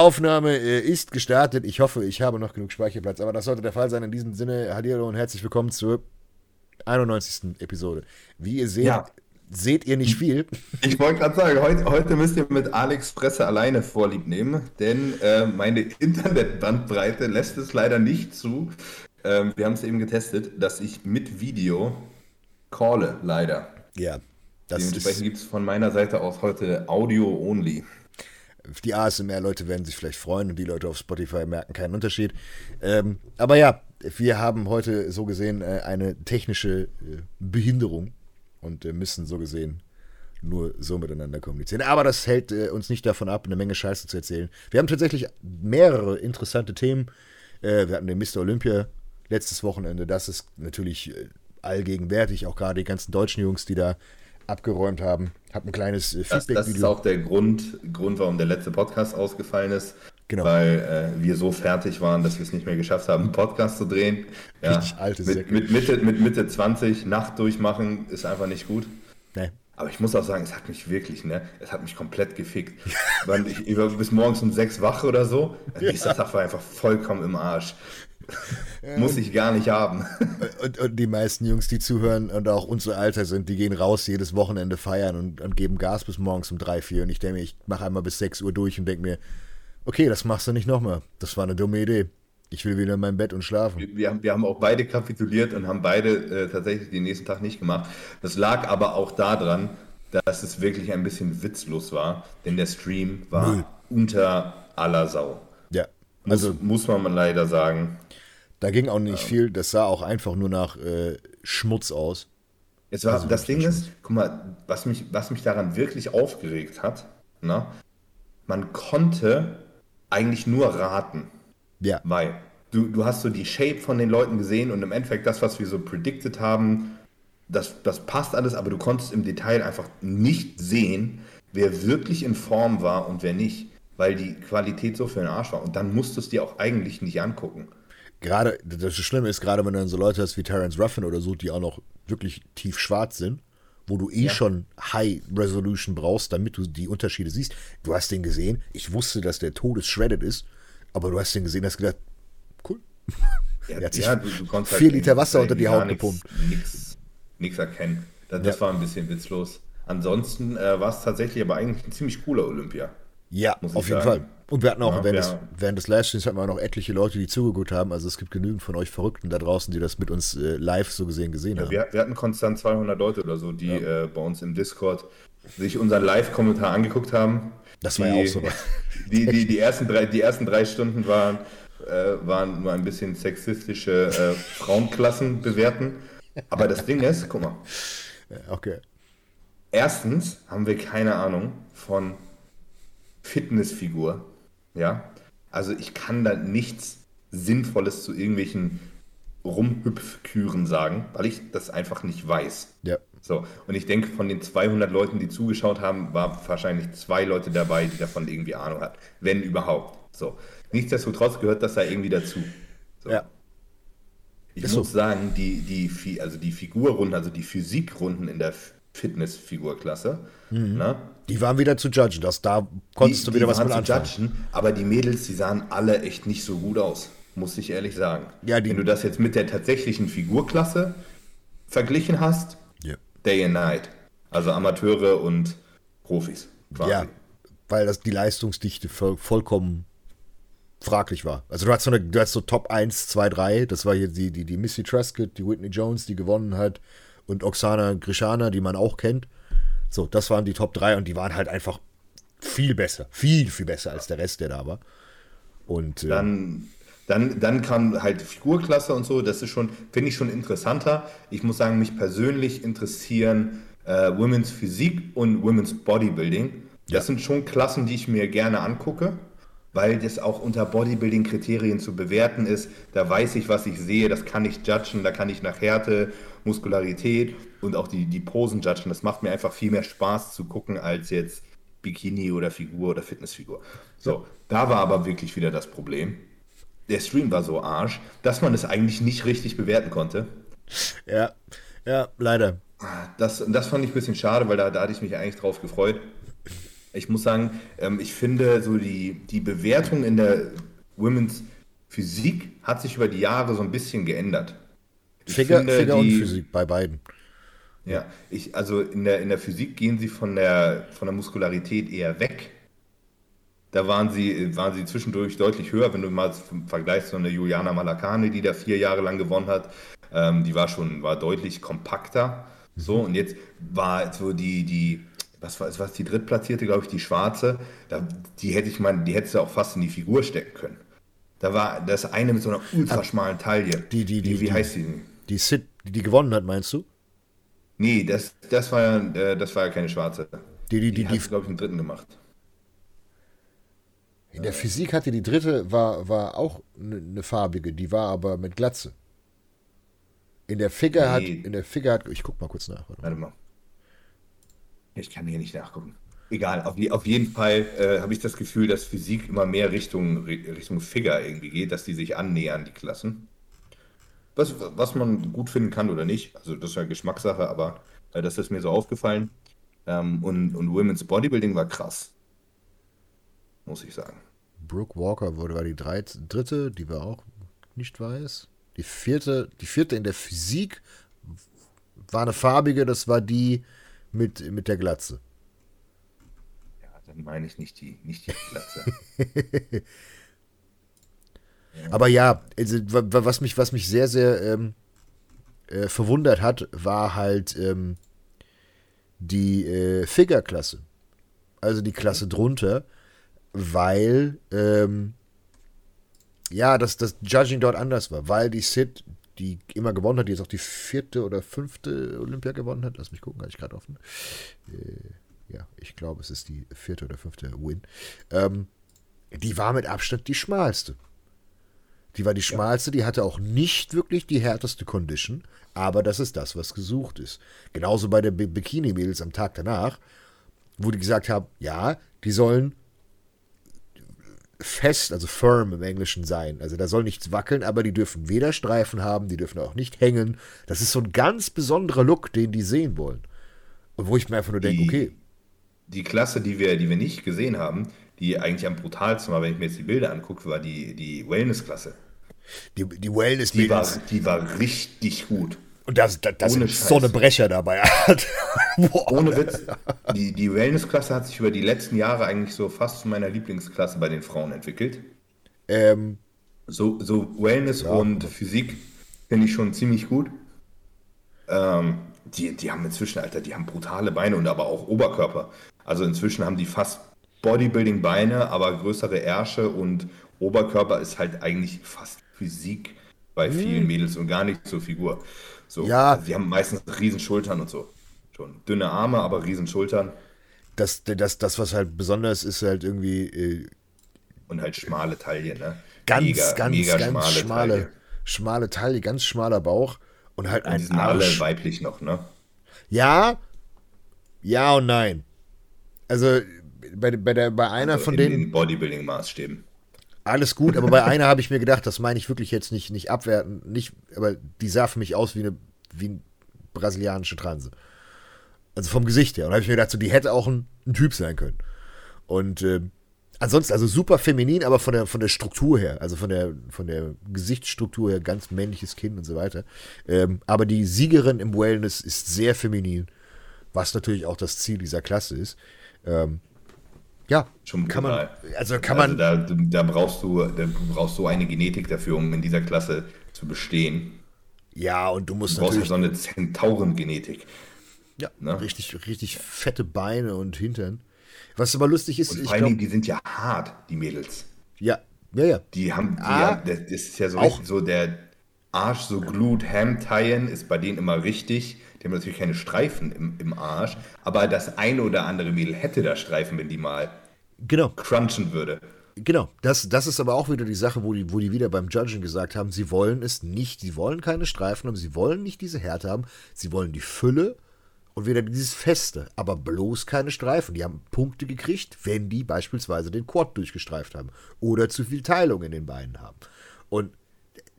Aufnahme äh, ist gestartet. Ich hoffe, ich habe noch genug Speicherplatz, aber das sollte der Fall sein. In diesem Sinne, hallo und herzlich willkommen zur 91. Episode. Wie ihr seht, ja. seht ihr nicht viel. Ich wollte gerade sagen, heute, heute, müsst ihr mit Alex Fresse alleine vorlieb nehmen, denn äh, meine Internetbandbreite lässt es leider nicht zu. Ähm, wir haben es eben getestet, dass ich mit Video calle, leider. Ja. Dementsprechend gibt es von meiner Seite aus heute Audio only. Die ASMR-Leute werden sich vielleicht freuen und die Leute auf Spotify merken keinen Unterschied. Ähm, aber ja, wir haben heute so gesehen äh, eine technische äh, Behinderung und äh, müssen so gesehen nur so miteinander kommunizieren. Aber das hält äh, uns nicht davon ab, eine Menge Scheiße zu erzählen. Wir haben tatsächlich mehrere interessante Themen. Äh, wir hatten den Mr. Olympia letztes Wochenende. Das ist natürlich äh, allgegenwärtig, auch gerade die ganzen deutschen Jungs, die da abgeräumt haben. Hab ein kleines äh, Feedback-Video. Das, das, ist auch der Grund, Grund, warum der letzte Podcast ausgefallen ist. Genau. Weil äh, wir so fertig waren, dass wir es nicht mehr geschafft haben, einen Podcast zu drehen. Ja, Richtig alte mit, mit, Mitte, mit Mitte 20 Nacht durchmachen ist einfach nicht gut. Nee. Aber ich muss auch sagen, es hat mich wirklich, ne, es hat mich komplett gefickt. ich, ich war bis morgens um sechs wach oder so. Ja. Nächster Tag war einfach vollkommen im Arsch. Muss ich gar nicht haben. Und, und, die meisten Jungs, die zuhören und auch unser Alter sind, die gehen raus jedes Wochenende feiern und, und geben Gas bis morgens um drei, vier. Und ich denke mir, ich mache einmal bis sechs Uhr durch und denke mir, okay, das machst du nicht nochmal. Das war eine dumme Idee. Ich will wieder in mein Bett und schlafen. Wir, wir, haben, wir haben auch beide kapituliert und haben beide äh, tatsächlich den nächsten Tag nicht gemacht. Das lag aber auch daran, dass es wirklich ein bisschen witzlos war, denn der Stream war Null. unter aller Sau. Ja. Also muss, muss man leider sagen. Da ging auch nicht ähm, viel, das sah auch einfach nur nach äh, Schmutz aus. Jetzt war, also das Ding ist, guck mal, was mich, was mich daran wirklich aufgeregt hat, na, man konnte eigentlich nur raten. Ja. Weil du, du hast so die Shape von den Leuten gesehen und im Endeffekt das, was wir so predicted haben, das, das passt alles, aber du konntest im Detail einfach nicht sehen, wer wirklich in Form war und wer nicht, weil die Qualität so für den Arsch war. Und dann musst du es dir auch eigentlich nicht angucken gerade, das Schlimme ist, gerade wenn du dann so Leute hast wie Terence Ruffin oder so, die auch noch wirklich tief schwarz sind, wo du eh ja. schon High Resolution brauchst, damit du die Unterschiede siehst. Du hast den gesehen, ich wusste, dass der Todes shredded ist, aber du hast den gesehen, hast gedacht, cool. Ja, er hat sich ja, du, du halt vier halt Liter Wasser unter die Haut gepumpt. Nichts erkennen. Das, das war ein bisschen witzlos. Ansonsten äh, war es tatsächlich aber eigentlich ein ziemlich cooler Olympia. Ja, auf jeden sagen. Fall. Und wir hatten auch, ja, während, ja. Des, während des Livestreams hatten wir auch noch etliche Leute, die zugeguckt haben. Also es gibt genügend von euch Verrückten da draußen, die das mit uns äh, live so gesehen gesehen ja, haben. Wir, wir, hatten konstant 200 Leute oder so, die äh, bei uns im Discord sich unseren Live-Kommentar angeguckt haben. Das war die, ja auch so. Die, die, die, ersten drei, die ersten drei Stunden waren, äh, waren nur ein bisschen sexistische äh, Frauenklassen bewerten. Aber das Ding ist, guck mal. Okay. Erstens haben wir keine Ahnung von Fitnessfigur. Ja, also ich kann da nichts Sinnvolles zu irgendwelchen Rumhüpfküren sagen, weil ich das einfach nicht weiß. Ja. So, und ich denke, von den 200 Leuten, die zugeschaut haben, war wahrscheinlich zwei Leute dabei, die davon irgendwie Ahnung hat, wenn überhaupt. So, nichtsdestotrotz gehört das da irgendwie dazu. So. Ja. Ich Ist muss so. sagen, die, die, also die Figurrunden, also die Physikrunden in der Fitnessfigurklasse, mhm. ne, die waren wieder zu judgen. Das, da konntest die, du wieder was mit anfangen. Judgen, aber die Mädels, die sahen alle echt nicht so gut aus, muss ich ehrlich sagen. Ja, Wenn du das jetzt mit der tatsächlichen Figurklasse verglichen hast, yeah. Day and Night. Also Amateure und Profis. Quasi. Ja, weil das die Leistungsdichte voll, vollkommen fraglich war. Also du hast so, eine, du hast so Top 1, 2, 3, das war hier die, die, die Missy Truscott, die Whitney Jones, die gewonnen hat und Oksana Grishana, die man auch kennt. So, das waren die Top 3 und die waren halt einfach viel besser. Viel, viel besser als der Rest, der da war. Und, äh, dann, dann, dann kam halt Figurklasse und so. Das ist schon, finde ich schon interessanter. Ich muss sagen, mich persönlich interessieren äh, Women's Physik und Women's Bodybuilding. Das ja. sind schon Klassen, die ich mir gerne angucke, weil das auch unter Bodybuilding-Kriterien zu bewerten ist. Da weiß ich, was ich sehe, das kann ich judgen, da kann ich nach Härte, Muskularität und auch die, die Posen judgen. Das macht mir einfach viel mehr Spaß zu gucken als jetzt Bikini oder Figur oder Fitnessfigur. So, da war aber wirklich wieder das Problem. Der Stream war so arsch, dass man es eigentlich nicht richtig bewerten konnte. Ja, ja, leider. Das, das fand ich ein bisschen schade, weil da, da hatte ich mich eigentlich drauf gefreut. Ich muss sagen, ähm, ich finde so die, die Bewertung in der Women's Physik hat sich über die Jahre so ein bisschen geändert. Ich Figur, finde, Figur und Physik bei beiden. Ja, ich, also in der, in der Physik gehen sie von der, von der Muskularität eher weg. Da waren sie, waren sie zwischendurch deutlich höher, wenn du mal vergleichst so eine Juliana Malakane, die da vier Jahre lang gewonnen hat. Ähm, die war schon, war deutlich kompakter. So, und jetzt war so die, die, was war, was die drittplatzierte, glaube ich, die schwarze, da, die hätte ich mal, die hättest du auch fast in die Figur stecken können. Da war das eine mit so einer ultraschmalen Taille. Die, die, die, wie die, heißt die denn? Die Sid, die, die gewonnen hat, meinst du? Nee, das, das war ja, äh, das war ja keine schwarze. Die, die, die, die hat, glaube ich, einen dritten gemacht. In der Physik hatte die dritte, war, war auch eine ne farbige, die war aber mit Glatze. In der Figure nee. hat, in der Figure hat, ich guck mal kurz nach. Warte mal. Ich kann hier nicht nachgucken. Egal, auf, auf jeden Fall äh, habe ich das Gefühl, dass Physik immer mehr Richtung, Richtung Figure irgendwie geht, dass die sich annähern, die Klassen. Was, was man gut finden kann oder nicht. Also das ist ja Geschmackssache, aber äh, das ist mir so aufgefallen. Ähm, und, und Women's Bodybuilding war krass. Muss ich sagen. Brooke Walker wurde, war die dritte, die war auch nicht weiß. Die vierte, die vierte in der Physik war eine farbige, das war die mit, mit der Glatze. Ja, dann meine ich nicht die, nicht die Glatze. Aber ja, also, was, mich, was mich sehr, sehr ähm, äh, verwundert hat, war halt ähm, die äh, Figure-Klasse. Also die Klasse drunter, weil ähm, ja, das, das Judging dort anders war, weil die Sid, die immer gewonnen hat, die jetzt auch die vierte oder fünfte Olympia gewonnen hat, lass mich gucken, hatte ich gerade offen. Äh, ja, ich glaube, es ist die vierte oder fünfte Win. Ähm, die war mit Abstand die schmalste. Die war die schmalste, die hatte auch nicht wirklich die härteste Condition, aber das ist das, was gesucht ist. Genauso bei den Bikini-Mädels am Tag danach, wo die gesagt haben, ja, die sollen fest, also firm im Englischen sein. Also da soll nichts wackeln, aber die dürfen weder Streifen haben, die dürfen auch nicht hängen. Das ist so ein ganz besonderer Look, den die sehen wollen. Und wo ich mir einfach nur denke, okay. Die Klasse, die wir, die wir nicht gesehen haben, die eigentlich am brutalsten war, wenn ich mir jetzt die Bilder angucke, war die, die Wellness-Klasse. Die, die Wellness die war, die war richtig gut. Und das, das, das sind so eine Brecher dabei. Ohne Witz. Die, die Wellness-Klasse hat sich über die letzten Jahre eigentlich so fast zu meiner Lieblingsklasse bei den Frauen entwickelt. Ähm, so, so Wellness ja. und Physik finde ich schon ziemlich gut. Ähm, die, die haben inzwischen, Alter, die haben brutale Beine und aber auch Oberkörper. Also inzwischen haben die fast Bodybuilding-Beine, aber größere Ärsche und Oberkörper ist halt eigentlich fast Physik bei hm. vielen Mädels und gar nicht zur Figur. So, ja. Also die haben meistens riesen Schultern und so. Schon dünne Arme, aber riesen Schultern. Das, das, das was halt besonders ist, halt irgendwie. Äh, und halt schmale Taille, ne? Ganz, mega, ganz, mega ganz schmale, schmale Taille. schmale Taille, ganz schmaler Bauch und halt und ein Arsch. alle weiblich noch, ne? Ja, ja und nein. Also bei, bei, der, bei einer also von in denen. In Bodybuilding-Maßstäben. Alles gut, aber bei einer habe ich mir gedacht, das meine ich wirklich jetzt nicht, nicht abwerten, nicht, aber die sah für mich aus wie eine, wie eine brasilianische Transe. Also vom Gesicht her. Und habe ich mir gedacht, so, die hätte auch ein, ein Typ sein können. Und äh, ansonsten, also super feminin, aber von der, von der Struktur her, also von der, von der Gesichtsstruktur her, ganz männliches Kinn und so weiter. Ähm, aber die Siegerin im Wellness ist sehr feminin, was natürlich auch das Ziel dieser Klasse ist. Ähm, ja, schon kann man. Also kann man. Also da, da, brauchst du, da brauchst du eine Genetik dafür, um in dieser Klasse zu bestehen. Ja, und du musst du natürlich. Brauchst ja so eine Zentauren-Genetik. Ja, ne? richtig, richtig fette Beine und Hintern. Was aber lustig ist, und vor allen Dingen, die sind ja hart, die Mädels. Ja, ja, ja. Die haben, die ah, haben, das ist ja so, auch. so der Arsch, so Glut, Ham, Tyen ist bei denen immer richtig. Die haben natürlich keine Streifen im, im Arsch, aber das eine oder andere Mädel hätte da Streifen, wenn die mal genau. crunchen würde. Genau, das, das ist aber auch wieder die Sache, wo die, wo die wieder beim Judging gesagt haben, sie wollen es nicht, sie wollen keine Streifen haben, sie wollen nicht diese Härte haben, sie wollen die Fülle und wieder dieses Feste, aber bloß keine Streifen. Die haben Punkte gekriegt, wenn die beispielsweise den Quad durchgestreift haben oder zu viel Teilung in den Beinen haben. Und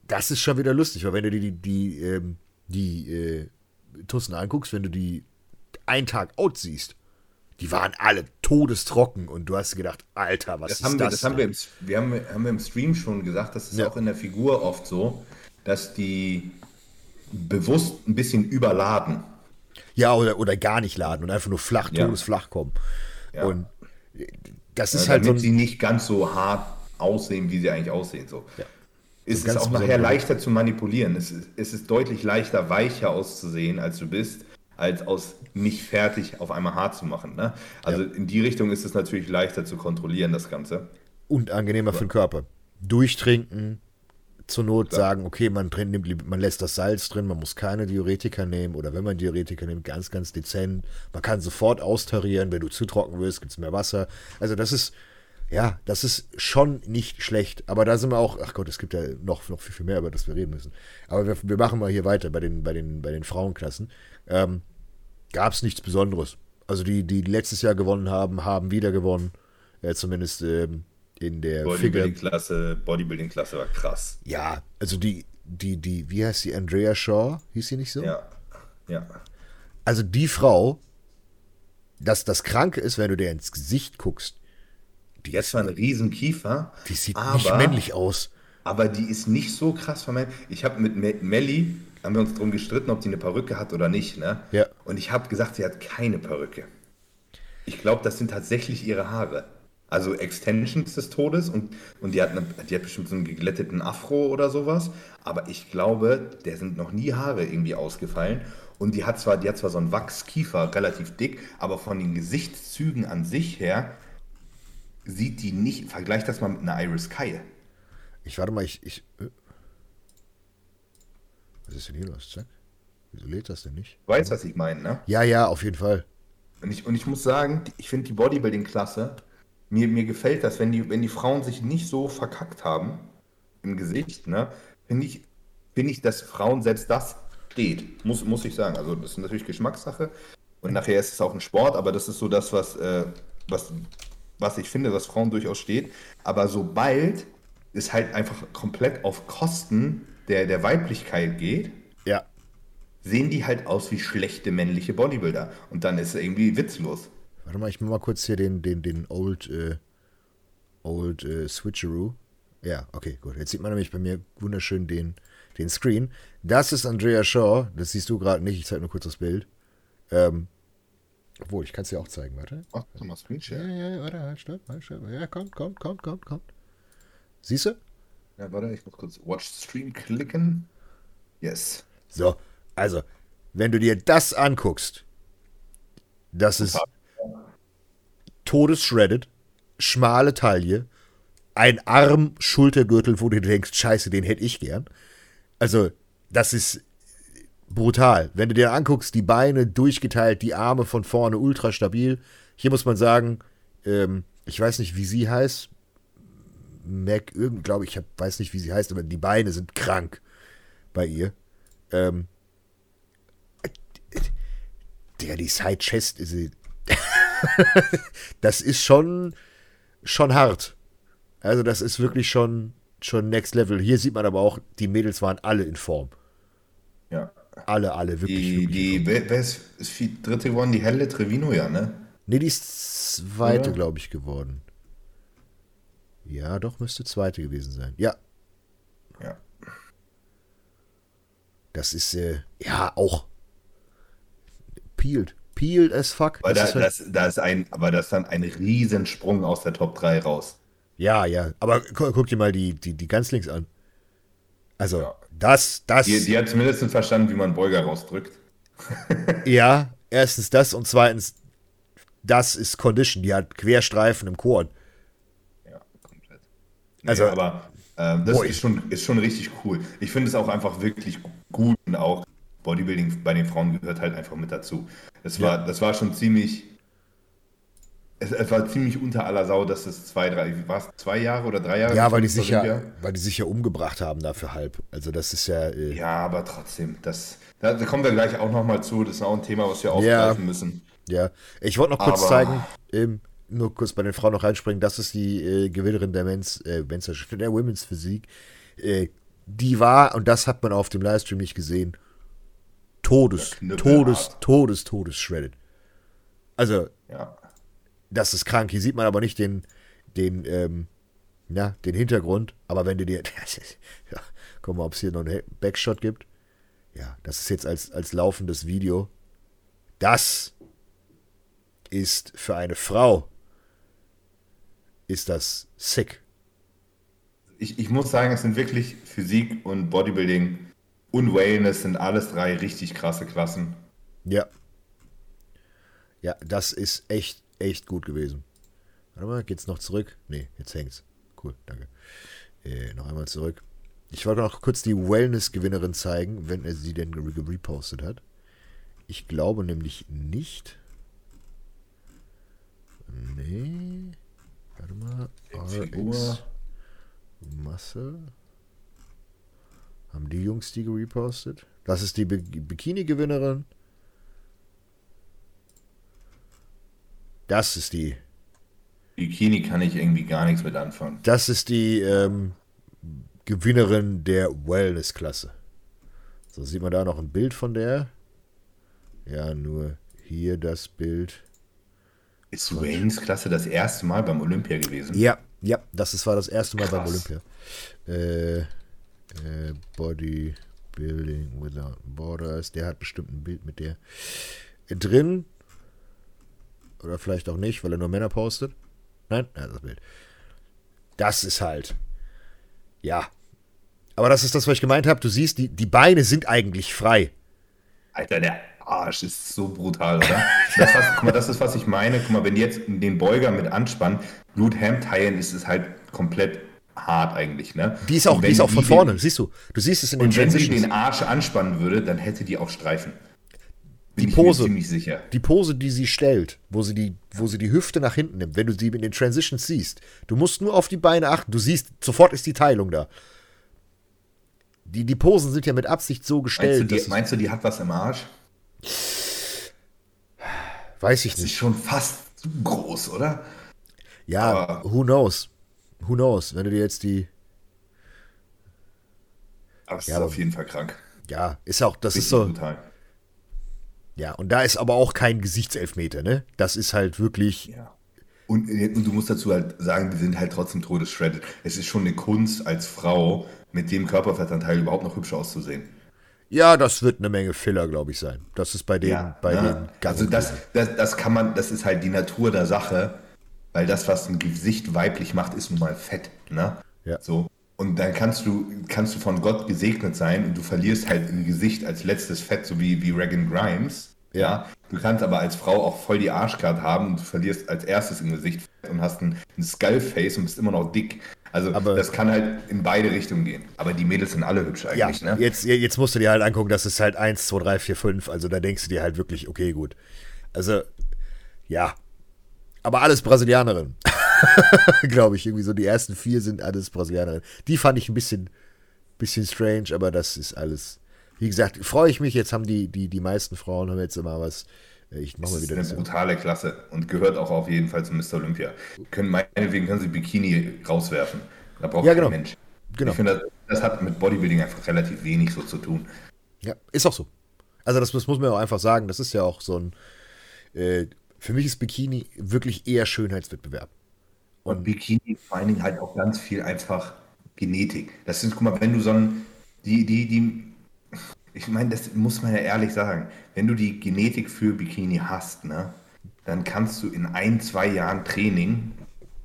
das ist schon wieder lustig, weil wenn du die, die, die, ähm, die äh, Tussen anguckst, wenn du die einen Tag out siehst, die waren alle todestrocken und du hast gedacht, Alter, was Das ist haben wir, das? das haben wir, im, wir haben, haben wir im Stream schon gesagt, das ist Ja. auch in der Figur oft so, dass die bewusst ein bisschen überladen. ja, oder, oder gar nicht laden und einfach nur flach, Ja. todesflach kommen. Ja. Und das ist Äh, halt so damit sie nicht ganz so hart aussehen, wie sie eigentlich aussehen. So. Ja. Es ist ganz auch nachher leichter zu manipulieren. Es ist, es ist deutlich leichter, weicher auszusehen, als du bist, als aus nicht fertig auf einmal hart zu machen. Ne? Also in die Richtung ist es natürlich leichter zu kontrollieren, das Ganze. und angenehmer für den Körper. Durchtrinken, zur Not sagen, okay, man, drin, nimmt, man lässt das Salz drin, man muss keine Diuretika nehmen oder wenn man Diuretika nimmt, ganz, ganz dezent. Man kann sofort austarieren, wenn du zu trocken wirst, gibt es mehr Wasser. Also das ist, ja, das ist schon nicht schlecht. Aber da sind wir auch, ach Gott, es gibt ja noch, noch viel, viel mehr, über das wir reden müssen. Aber wir, wir machen mal hier weiter bei den, bei den, bei den Frauenklassen. Ähm, Gab es nichts Besonderes. Also die, die letztes Jahr gewonnen haben, haben wieder gewonnen. Äh, zumindest ähm, in der. Bodybuilding-Klasse, Bodybuilding-Klasse war krass. Ja, also die, die, die, wie heißt die? Andrea Shaw? Hieß sie nicht so? Ja, ja. Also die Frau, dass das Kranke ist, wenn du dir ins Gesicht guckst, Die hat zwar einen riesen Kiefer, die sieht aber, nicht männlich aus. aber die ist nicht so krass vermeint. Ich habe mit Me- Melli, haben wir uns darum gestritten, ob die eine Perücke hat oder nicht. Ne? Ja. Und ich habe gesagt, sie hat keine Perücke. Ich glaube, das sind tatsächlich ihre Haare. Also Extensions des Todes und, und die, hat eine, die hat bestimmt so einen geglätteten Afro oder sowas. Aber ich glaube, der sind noch nie Haare irgendwie ausgefallen. Und die hat zwar, die hat zwar so einen Wachskiefer, relativ dick, aber von den Gesichtszügen an sich her sieht die nicht. Vergleich das mal mit einer Iris Kyle. Ich warte mal, ich. ich äh. Was ist denn hier los? Zack. Wieso lädt das denn nicht? Du weißt, was ich meine, ne? Ja, ja, auf jeden Fall. Und ich, und ich muss sagen, ich finde die Bodybuilding-Klasse, mir, mir gefällt das, wenn die, wenn die Frauen sich nicht so verkackt haben im Gesicht, ne, finde ich, finde ich, dass Frauen selbst das steht. Muss, muss ich sagen. Also das ist natürlich Geschmackssache. Und nachher ist es auch ein Sport, aber das ist so das, was, äh, was, was ich finde, was Frauen durchaus steht. Aber sobald es halt einfach komplett auf Kosten der, der Weiblichkeit geht, Ja. sehen die halt aus wie schlechte männliche Bodybuilder. Und dann ist es irgendwie witzlos. Warte mal, ich mach mal kurz hier den, den, den Old, äh, Old äh, Switcheroo. Ja, okay, gut. Jetzt sieht man nämlich bei mir wunderschön den, den Screen. Das ist Andrea Shaw. Das siehst du gerade nicht. Ich zeige nur kurz das Bild. Ähm, obwohl, ich kann es dir auch zeigen. Warte. Ach, mal Screenshare. Ja, ja, ja, warte, halt, stopp, halt, stopp. Ja, kommt, kommt, kommt, kommt, kommt. Siehst du? Ja, warte, ich muss kurz Watch Stream klicken. Yes. So, also, wenn du dir das anguckst, das ist todesshredded, schmale Taille, ein Arm, Schultergürtel, wo du denkst, scheiße, den hätte ich gern. Also, das ist brutal. Wenn du dir anguckst, die Beine durchgeteilt, die Arme von vorne ultra stabil. Hier muss man sagen, ähm, ich weiß nicht, wie sie heißt. Mac, glaube ich, hab, weiß nicht, wie sie heißt, aber die Beine sind krank bei ihr. Ähm, der, die Side Chest ist. das ist schon, schon hart. Also, das ist wirklich schon, schon Next Level. Hier sieht man aber auch, die Mädels waren alle in Form. Ja. Alle, alle, wirklich. Die, wirklich die, wer, wer ist, ist die dritte geworden? Die Helle Trevino, ja, ne? Nee, die ist zweite, glaube ich, geworden. Ja, doch, müsste zweite gewesen sein. Ja, Ja. das ist, äh, ja, auch peeled. Peeled as fuck. Weil da, Das ist halt- das, da ist ein, aber das ist dann ein Riesensprung aus der Top 3 raus. ja, ja, aber gu guck dir mal die, die, die ganz links an. Also, Ja. das, das, Die, die hat zumindest verstanden, wie man Beuger rausdrückt. ja, erstens das und zweitens, das ist Condition. Die hat Querstreifen im Korn. Ja, komplett. Nee, Also- aber ähm, das ist schon, ist schon richtig cool. Ich finde es auch einfach wirklich gut und auch Bodybuilding bei den Frauen gehört halt einfach mit dazu. Das war, das war schon ziemlich. Es, es war ziemlich unter aller Sau, dass es zwei, drei, war es zwei Jahre oder drei Jahre? Ja, weil die sich ja, weil die sich ja umgebracht haben dafür halb. Also, das ist ja, äh, Ja, aber trotzdem, das, da, da kommen wir gleich auch nochmal zu. Das ist auch ein Thema, was wir Ja. aufgreifen müssen. Ja, ich wollte noch kurz Aber- zeigen, ähm, nur kurz bei den Frauen noch reinspringen, das ist die äh, Gewinnerin der Men's, äh, Men's der Women's Physik. Äh, die war, und das hat man auf dem Livestream nicht gesehen, Todes, Ja. Todes, Todes, Todes shredded. Also, Ja. Das ist krank. Hier sieht man aber nicht den, den, ähm, ja, den Hintergrund. Aber wenn du dir, ja, guck mal, ob es hier noch einen Backshot gibt. Ja, das ist jetzt als, als laufendes Video. Das ist für eine Frau, ist das sick. Ich, ich muss sagen, es sind wirklich Physik und Bodybuilding und Wellness sind alles drei richtig krasse Klassen. Ja. Ja, das ist echt, echt gut gewesen. Warte mal, geht's noch zurück? Nee, jetzt hängt's. Cool, danke. Äh, noch einmal zurück. Ich wollte noch kurz die Wellness-Gewinnerin zeigen, wenn er sie denn repostet hat. Ich glaube nämlich nicht. Nee. Warte mal. RX Muscle. Haben die Jungs die gepostet? Das ist die Bikini-Gewinnerin. Das ist die. Bikini kann ich irgendwie gar nichts mit anfangen. Das ist die ähm, Gewinnerin der Wellness-Klasse. So sieht man da noch ein Bild von der. Ja, nur hier das Bild. Ist Wellness-Klasse das erste Mal beim Olympia gewesen? Ja, ja, das ist, war das erste Mal Krass. beim Olympia. Äh, äh, Bodybuilding Without Borders. Der hat bestimmt ein Bild mit der drin. Oder vielleicht auch nicht, weil er nur Männer postet. Nein, ja, das Bild. Das ist halt. Ja. Aber das ist das, was ich gemeint habe. Du siehst, die, die Beine sind eigentlich frei. Alter, der Arsch ist so brutal, oder? das, was, guck mal, das ist, was ich meine. Guck mal, wenn die jetzt den Beuger mit anspannen, Blut teilen, ist es halt komplett hart eigentlich, ne? Die ist auch, die ist auch von vorne, den, siehst du. Du siehst es in den Und wenn sie den Arsch anspannen würde, dann hätte die auch Streifen. Die Pose, die Pose, die sie stellt, wo sie die, wo sie die Hüfte nach hinten nimmt, wenn du sie in den Transitions siehst, du musst nur auf die Beine achten. Du siehst, sofort ist die Teilung da. Die, die Posen sind ja mit Absicht so gestellt. Meinst du, die, meinst du, die hat was im Arsch? Weiß ich das nicht. Ist schon fast zu groß, oder? Ja, Aber who knows? Who knows? Wenn du dir jetzt die. Aber es ja, ist auf jeden Fall krank. Ja, ist auch, das Richtig ist so. Brutal. Ja, und da ist aber auch kein Gesichtselfmeter, ne? Das ist halt wirklich. Ja. Und, und, du musst dazu halt sagen, die sind halt trotzdem todesshredded. Es ist schon eine Kunst als Frau, mit dem Körperfettanteil überhaupt noch hübsch auszusehen. Ja, das wird eine Menge Filler, glaube ich, sein. Das ist bei denen, ja, bei ja. denen ganz Also das, das, das kann man, das ist halt die Natur der Sache, weil das, was ein Gesicht weiblich macht, ist nun mal Fett, ne? Ja. So. Und dann kannst du, kannst du von Gott gesegnet sein und du verlierst halt im Gesicht als letztes Fett, so wie, wie Regan Grimes. Ja. Du kannst aber als Frau auch voll die Arschkarte haben und du verlierst als erstes im Gesicht Fett und hast ein, ein Skullface und bist immer noch dick. Also aber das kann halt in beide Richtungen gehen. Aber die Mädels sind alle hübsch eigentlich, ja, ne? Jetzt, jetzt musst du dir halt angucken, das ist halt 1, 2, 3, 4, 5. Also da denkst du dir halt wirklich, okay, gut. Also, ja. Aber alles Brasilianerin. Glaube ich. Irgendwie so die ersten vier sind alles Brasilianerin. Die fand ich ein bisschen, bisschen strange, aber das ist alles. Wie gesagt, freue ich mich. Jetzt haben die, die, die meisten Frauen haben jetzt immer was ich mache mal wieder das ist eine brutale Klasse und gehört auch auf jeden Fall zu Mr. Olympia. Können, meinetwegen können sie Bikini rauswerfen. Da braucht ja, genau. kein Mensch. Genau. Ich finde, das, das, hat mit Bodybuilding einfach relativ wenig so zu tun. Ja, ist auch so. Also das, das muss man auch einfach sagen. Das ist ja auch so ein. Äh, für mich ist Bikini wirklich eher Schönheitswettbewerb. Und, und Bikini vor allen Dingen halt auch ganz viel einfach Genetik. Das ist, guck mal, wenn du so ein. Die, die, die ich meine, das muss man ja ehrlich sagen. Wenn du die Genetik für Bikini hast, ne, dann kannst du in ein, zwei Jahren Training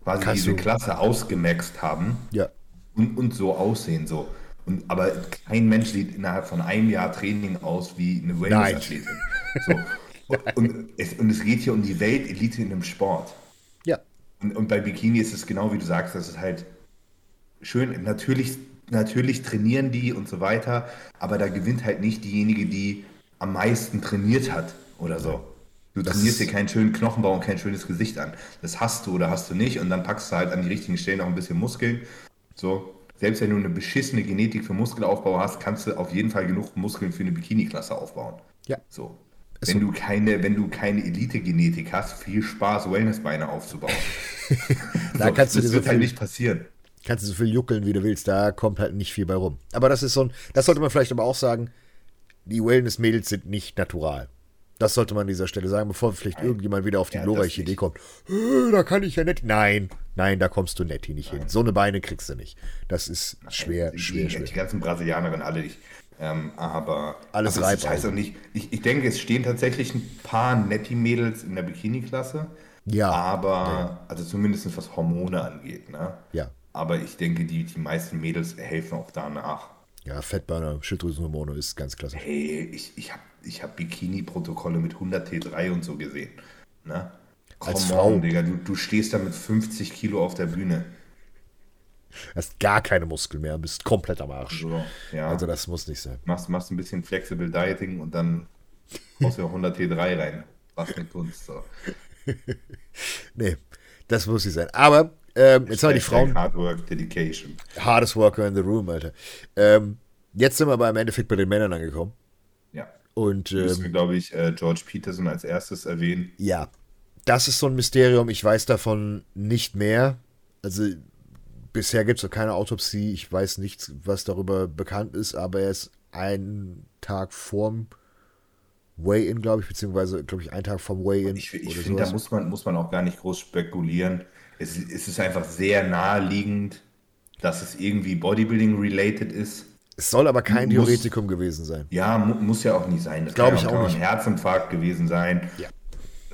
quasi kannst diese du. Klasse ausgemaxt haben ja. und, und so aussehen. So. Und, aber kein Mensch sieht innerhalb von einem Jahr Training aus wie eine Wellness-Athletin. So. und, es, und es geht hier um die Weltelite in einem Sport. Und, und bei Bikini ist es genau wie du sagst, das ist halt schön. Natürlich natürlich trainieren die und so weiter, aber da gewinnt halt nicht diejenige, die am meisten trainiert hat oder so. Du das trainierst dir keinen schönen Knochenbau und kein schönes Gesicht an. Das hast du oder hast du nicht und dann packst du halt an die richtigen Stellen auch ein bisschen Muskeln. So, selbst wenn du eine beschissene Genetik für Muskelaufbau hast, kannst du auf jeden Fall genug Muskeln für eine Bikini-Klasse aufbauen. Ja. So. Wenn du keine, wenn du keine Elite-Genetik hast, viel Spaß, Wellnessbeine aufzubauen. da so, kannst du das wird halt nicht passieren kannst du so viel juckeln, wie du willst, da kommt halt nicht viel bei rum. Aber das ist so ein, das sollte man vielleicht aber auch sagen, die Wellness-Mädels sind nicht natural. Das sollte man an dieser Stelle sagen, bevor vielleicht Nein. irgendjemand wieder auf die ja, glorreiche Idee kommt. Äh, da kann ich ja nicht. Nein, nein, da kommst du Netti nicht Nein. hin. So eine Beine kriegst du nicht. Das ist schwer, die, schwer, die, schwer. Die ganzen Brasilianerinnen alle nicht. Ähm, aber alles also heißt auch nicht. Ich, ich denke, es stehen tatsächlich ein paar Netti-Mädels in der Bikini-Klasse. Ja. Aber, also zumindest was Hormone angeht, ne? Ja. Aber ich denke, die, die meisten Mädels helfen auch danach. Ja, Fettburner, Schilddrüsenhormone ist ganz klasse. Hey, ich, ich habe ich hab Bikini-Protokolle mit 100 T3 und so gesehen. Ne? Als Frau. On, Digga, du, du stehst da mit 50 Kilo auf der Bühne. Hast gar keine Muskeln mehr, bist komplett am Arsch. So, ja. Also das muss nicht sein. Machst, machst ein bisschen Flexible Dieting und dann haust du 100 T3 rein. Was eine Kunst. So. nee, das muss nicht sein. Aber ähm, jetzt haben wir die Frauen. Hard Work, Dedication. Hardest worker in the room, Alter. Ähm, jetzt sind wir aber im Endeffekt bei den Männern angekommen. Ja. Und ähm, müssen wir, glaube ich, äh, George Peterson als erstes erwähnen. Ja. Das ist so ein Mysterium. Ich weiß davon nicht mehr. Also bisher gibt es noch keine Autopsie. Ich weiß nichts, was darüber bekannt ist, aber er ist einen Tag vorm Way-In, glaube ich, beziehungsweise, glaube ich, einen Tag vom Way-In. Ich, ich finde, da muss man, muss man auch gar nicht groß spekulieren es, es ist einfach sehr naheliegend, dass es irgendwie Bodybuilding-related ist. Es soll aber kein muss, Theoretikum gewesen sein. Ja, mu muss ja auch nicht sein. Das glaube ich auch, nicht. ein Herzinfarkt gewesen sein. Ja.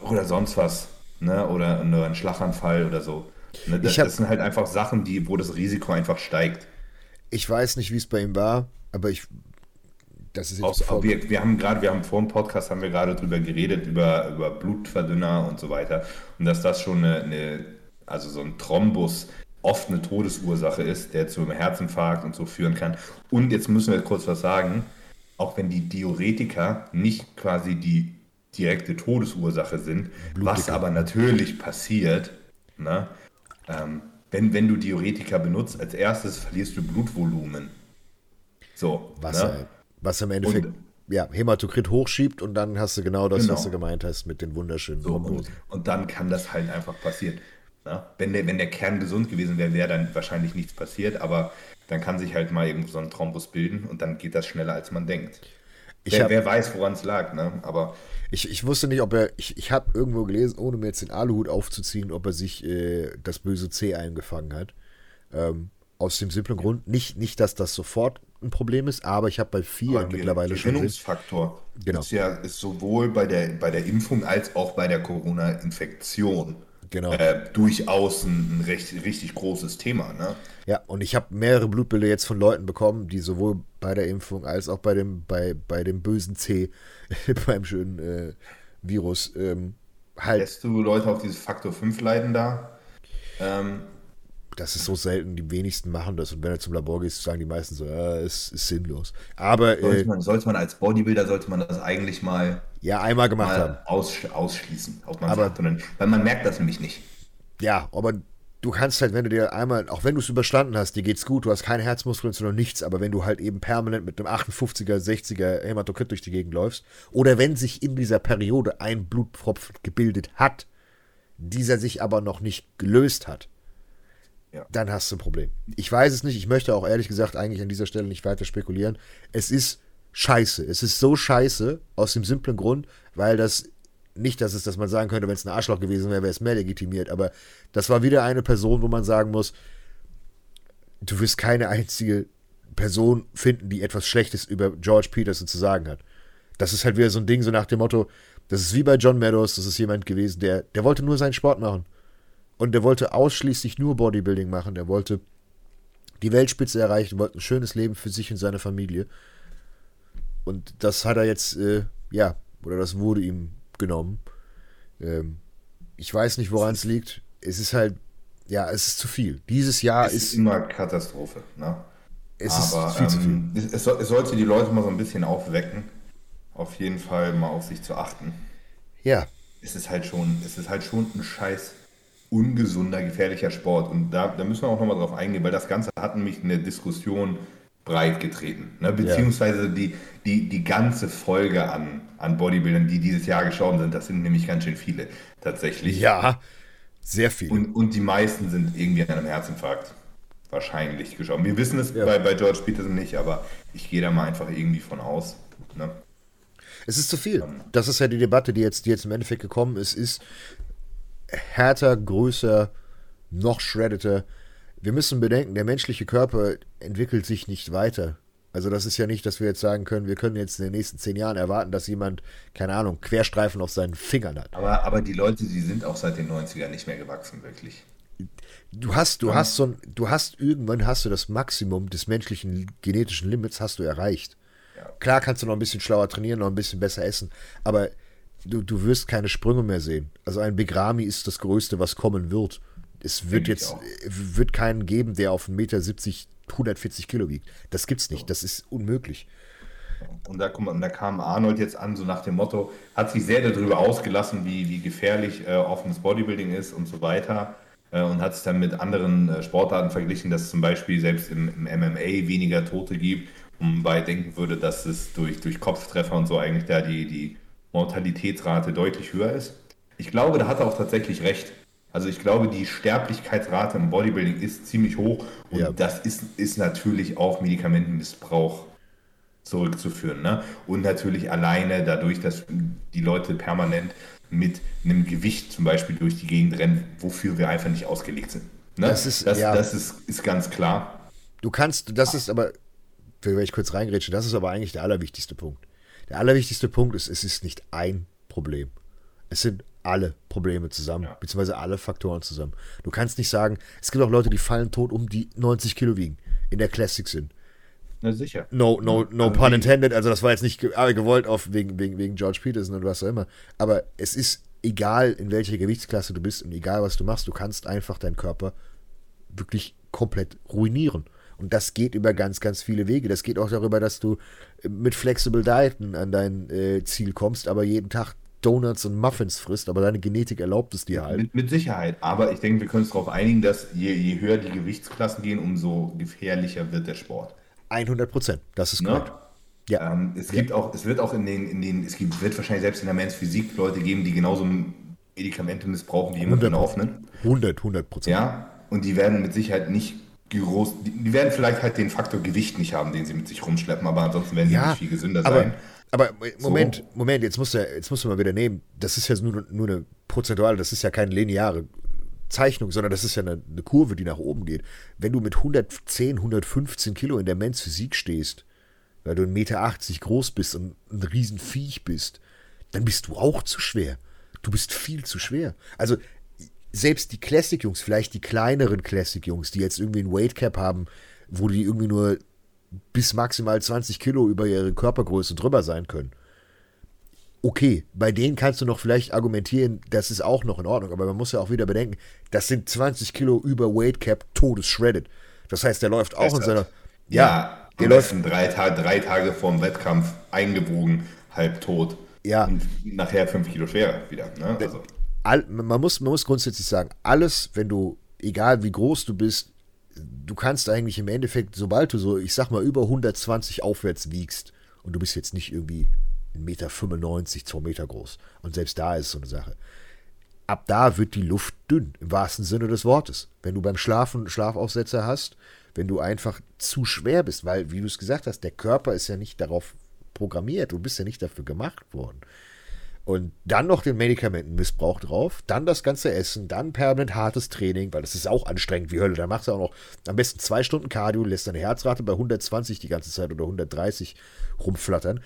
Oder sonst was. Ne? Oder ein Schlaganfall oder so. Ne? Das, hab, das, sind halt einfach Sachen, die, wo das Risiko einfach steigt. Ich weiß nicht, wie es bei ihm war, aber ich. Das ist jetzt auch, wir, wir haben gerade, wir haben vor dem Podcast haben wir gerade drüber geredet, über, über Blutverdünner und so weiter. Und dass das schon eine, eine also so ein Thrombus oft eine Todesursache ist, der zu einem Herzinfarkt und so führen kann. Und jetzt müssen wir kurz was sagen, auch wenn die Diuretika nicht quasi die direkte Todesursache sind, was aber natürlich passiert, ne? Ähm, wenn, wenn du Diuretika benutzt, als erstes verlierst du Blutvolumen. So. Was, ne? was im Endeffekt und, ja, Hämatokrit hochschiebt und dann hast du genau das, genau. was du gemeint hast mit den wunderschönen so, und, und, dann kann das halt einfach passieren. Na? Wenn, der, wenn der Kern gesund gewesen wäre, wäre dann wahrscheinlich nichts passiert, aber dann kann sich halt mal eben so ein Thrombus bilden und dann geht das schneller, als man denkt. Wer, hab, wer, weiß, woran es lag, ne? Aber. Ich, ich wusste nicht, ob er. Ich, ich habe irgendwo gelesen, ohne mir jetzt den Aluhut aufzuziehen, ob er sich äh, das böse C eingefangen hat. Ähm, aus dem simplen Grund, nicht, nicht, dass das sofort ein Problem ist, aber ich habe bei vielen mittlerweile schon. Gewinnungsfaktor genau. ist ja ist sowohl bei der, bei der Impfung als auch bei der Corona-Infektion genau. äh, durchaus ein, ein recht, richtig großes Thema. Ne? Ja, und ich habe mehrere Blutbilder jetzt von Leuten bekommen, die sowohl bei der Impfung als auch bei dem, bei, bei dem bösen C, beim schönen äh, Virus, ähm, halt. Lässt du Leute auf dieses Faktor 5 leiden da? Ähm, das ist so selten, die wenigsten machen das. Und wenn du zum Labor gehst, sagen die meisten so, ja, es ist sinnlos. Aber. Sollte, äh, man, sollte man als Bodybuilder, sollte man das eigentlich mal. Ja, einmal gemacht haben. Aus, ausschließen, ob man aber, sagt, dann, weil man merkt das nämlich nicht. Ja, aber du kannst halt, wenn du dir einmal, auch wenn du es überstanden hast, dir geht's gut, du hast keine Herzmuskelentzündung, nichts, aber wenn du halt eben permanent mit einem 58er, 60er Hämatokrit durch die Gegend läufst, oder wenn sich in dieser Periode ein Blutpropf gebildet hat, dieser sich aber noch nicht gelöst hat, ja. dann hast du ein Problem. Ich weiß es nicht, ich möchte auch ehrlich gesagt eigentlich an dieser Stelle nicht weiter spekulieren. Es ist scheiße. Es ist so scheiße, aus dem simplen Grund, weil das nicht, dass es, dass man sagen könnte, wenn es ein Arschloch gewesen wäre, wäre es mehr legitimiert, aber das war wieder eine Person, wo man sagen muss, du wirst keine einzige Person finden, die etwas Schlechtes über George Peterson zu sagen hat. Das ist halt wieder so ein Ding, so nach dem Motto, das ist wie bei John Meadows, das ist jemand gewesen, der, der wollte nur seinen Sport machen. Und der wollte ausschließlich nur Bodybuilding machen. Der wollte die Weltspitze erreichen, wollte ein schönes Leben für sich und seine Familie. Und das hat er jetzt, äh, ja, oder das wurde ihm genommen. Ähm, ich weiß nicht, woran es liegt. Es ist halt, ja, es ist zu viel. Dieses Jahr es ist, ist immer Katastrophe. Ne? Es Aber, ist viel ähm, zu viel. Es, es, sollte die Leute mal so ein bisschen aufwecken, auf jeden Fall mal auf sich zu achten. Ja. Es ist halt schon, es ist halt schon ein Scheiß ungesunder, gefährlicher Sport. Und da, da müssen wir auch nochmal drauf eingehen, weil das Ganze hat nämlich eine Diskussion breit getreten. Ne? Beziehungsweise die, die, die ganze Folge an, an Bodybuildern, die dieses Jahr gestorben sind, das sind nämlich ganz schön viele tatsächlich. Ja, sehr viele. Und, und die meisten sind irgendwie an einem Herzinfarkt wahrscheinlich gestorben. Wir wissen es ja. bei, bei George Peterson nicht, aber ich gehe da mal einfach irgendwie von aus. Ne? Es ist zu viel. Das ist ja die Debatte, die jetzt, die jetzt im Endeffekt gekommen ist, ist härter, größer, noch shreddeter. Wir müssen bedenken, der menschliche Körper entwickelt sich nicht weiter. Also das ist ja nicht, dass wir jetzt sagen können, wir können jetzt in den nächsten zehn Jahren erwarten, dass jemand, keine Ahnung, Querstreifen auf seinen Fingern hat. Aber, aber die Leute, die sind auch seit den 90ern nicht mehr gewachsen, wirklich. Du hast, du ja. hast so ein, du hast irgendwann hast du das Maximum des menschlichen genetischen Limits hast du erreicht. Ja. Klar kannst du noch ein bisschen schlauer trainieren, noch ein bisschen besser essen, aber du, du wirst keine Sprünge mehr sehen. Also ein Begrami ist das Größte, was kommen wird. Es wird Denk jetzt, wird keinen geben, der auf 1,70 Meter 140 Kilo wiegt. Das gibt's nicht, das ist unmöglich. Und da, und da, kam Arnold jetzt an, so nach dem Motto, hat sich sehr darüber ausgelassen, wie, wie gefährlich äh, offenes Bodybuilding ist und so weiter. Äh, und hat es dann mit anderen äh, Sportarten verglichen, dass es zum Beispiel selbst im, im MMA weniger Tote gibt. Und bei denken würde, dass es durch, durch Kopftreffer und so eigentlich da die, die Mortalitätsrate deutlich höher ist. Ich glaube, da hat er auch tatsächlich recht. Also ich glaube, die Sterblichkeitsrate im Bodybuilding ist ziemlich hoch und ja. das ist, ist natürlich auf Medikamentenmissbrauch zurückzuführen. Ne? Und natürlich alleine dadurch, dass die Leute permanent mit einem Gewicht zum Beispiel durch die Gegend rennen, wofür wir einfach nicht ausgelegt sind. Ne? Das, ist, das, ja. das ist, ist ganz klar. Du kannst, das ist aber, wenn ich kurz reingrätsche, das ist aber eigentlich der allerwichtigste Punkt. Der allerwichtigste Punkt ist, es ist nicht ein Problem. Es sind alle Probleme zusammen, ja. beziehungsweise alle Faktoren zusammen. Du kannst nicht sagen, es gibt auch Leute, die fallen tot um die 90 Kilo wiegen, in der Classic sind. Na sicher. No, no, no also pun intended. Also das war jetzt nicht gewollt auf wegen, wegen, wegen George Peterson und was auch immer. Aber es ist egal, in welcher Gewichtsklasse du bist und egal, was du machst, du kannst einfach deinen Körper wirklich komplett ruinieren. Und das geht über ganz, ganz viele Wege. Das geht auch darüber, dass du mit Flexible Dieten an dein äh, Ziel kommst, aber jeden Tag Donuts und Muffins frisst, aber deine Genetik erlaubt es dir halt. Mit, mit Sicherheit. Aber ich denke, wir können uns darauf einigen, dass je, je höher die Gewichtsklassen gehen, umso gefährlicher wird der Sport. 100 Prozent, das ist ne? korrekt. Ja. Ähm, es gibt ja. auch, es wird auch in den, in den, es gibt, wird wahrscheinlich selbst in der Men's Physik Leute geben, die genauso Medikamente missbrauchen wie jemand in offenen. 100, 100 Prozent. Ja, und die werden mit Sicherheit nicht groß, die, die, werden vielleicht halt den Faktor Gewicht nicht haben, den sie mit sich rumschleppen, aber ansonsten werden die ja, nicht viel gesünder sein. Aber Moment, so. Moment, jetzt musst du, jetzt musst du mal wieder nehmen, das ist ja nur, nur eine prozentuale, das ist ja keine lineare Zeichnung, sondern das ist ja eine, eine, Kurve, die nach oben geht. Wenn du mit 110, 115 Kilo in der Men's Physik stehst, weil du 1,80 Meter groß bist und ein Riesenviech bist, dann bist du auch zu schwer. Du bist viel zu schwer. Also selbst die Classic-Jungs, vielleicht die kleineren Classic-Jungs, die jetzt irgendwie ein Weight Cap haben, wo die irgendwie nur bis maximal 20 Kilo über ihre Körpergröße drüber sein können, okay, bei denen kannst du noch vielleicht argumentieren, das ist auch noch in Ordnung, aber man muss ja auch wieder bedenken, das sind 20 Kilo über Weight Cap todesshredded. Das heißt, der läuft auch in seiner. Ja, ja der läuft. Drei, drei Tage vorm Wettkampf eingewogen, halb tot. Ja. Und nachher 5 Kilo schwerer wieder. Ne? Also. All, man, muss, man muss grundsätzlich sagen, alles, wenn du, egal wie groß du bist, du kannst eigentlich im Endeffekt, sobald du so, ich sag mal, über 120 aufwärts wiegst und du bist jetzt nicht irgendwie 1,95 Meter, 2 Meter groß. Und selbst da ist so eine Sache. Ab da wird die Luft dünn, im wahrsten Sinne des Wortes. Wenn du beim Schlafen Schlafaufsetzer hast, wenn du einfach zu schwer bist, weil, wie du es gesagt hast, der Körper ist ja nicht darauf programmiert, du bist ja nicht dafür gemacht worden. Und dann noch den Medikamentenmissbrauch drauf, dann das ganze Essen, dann permanent hartes Training, weil das ist auch anstrengend wie Hölle. Da machst du auch noch am besten zwei Stunden Cardio, lässt deine Herzrate bei 120 die ganze Zeit oder 130 rumflattern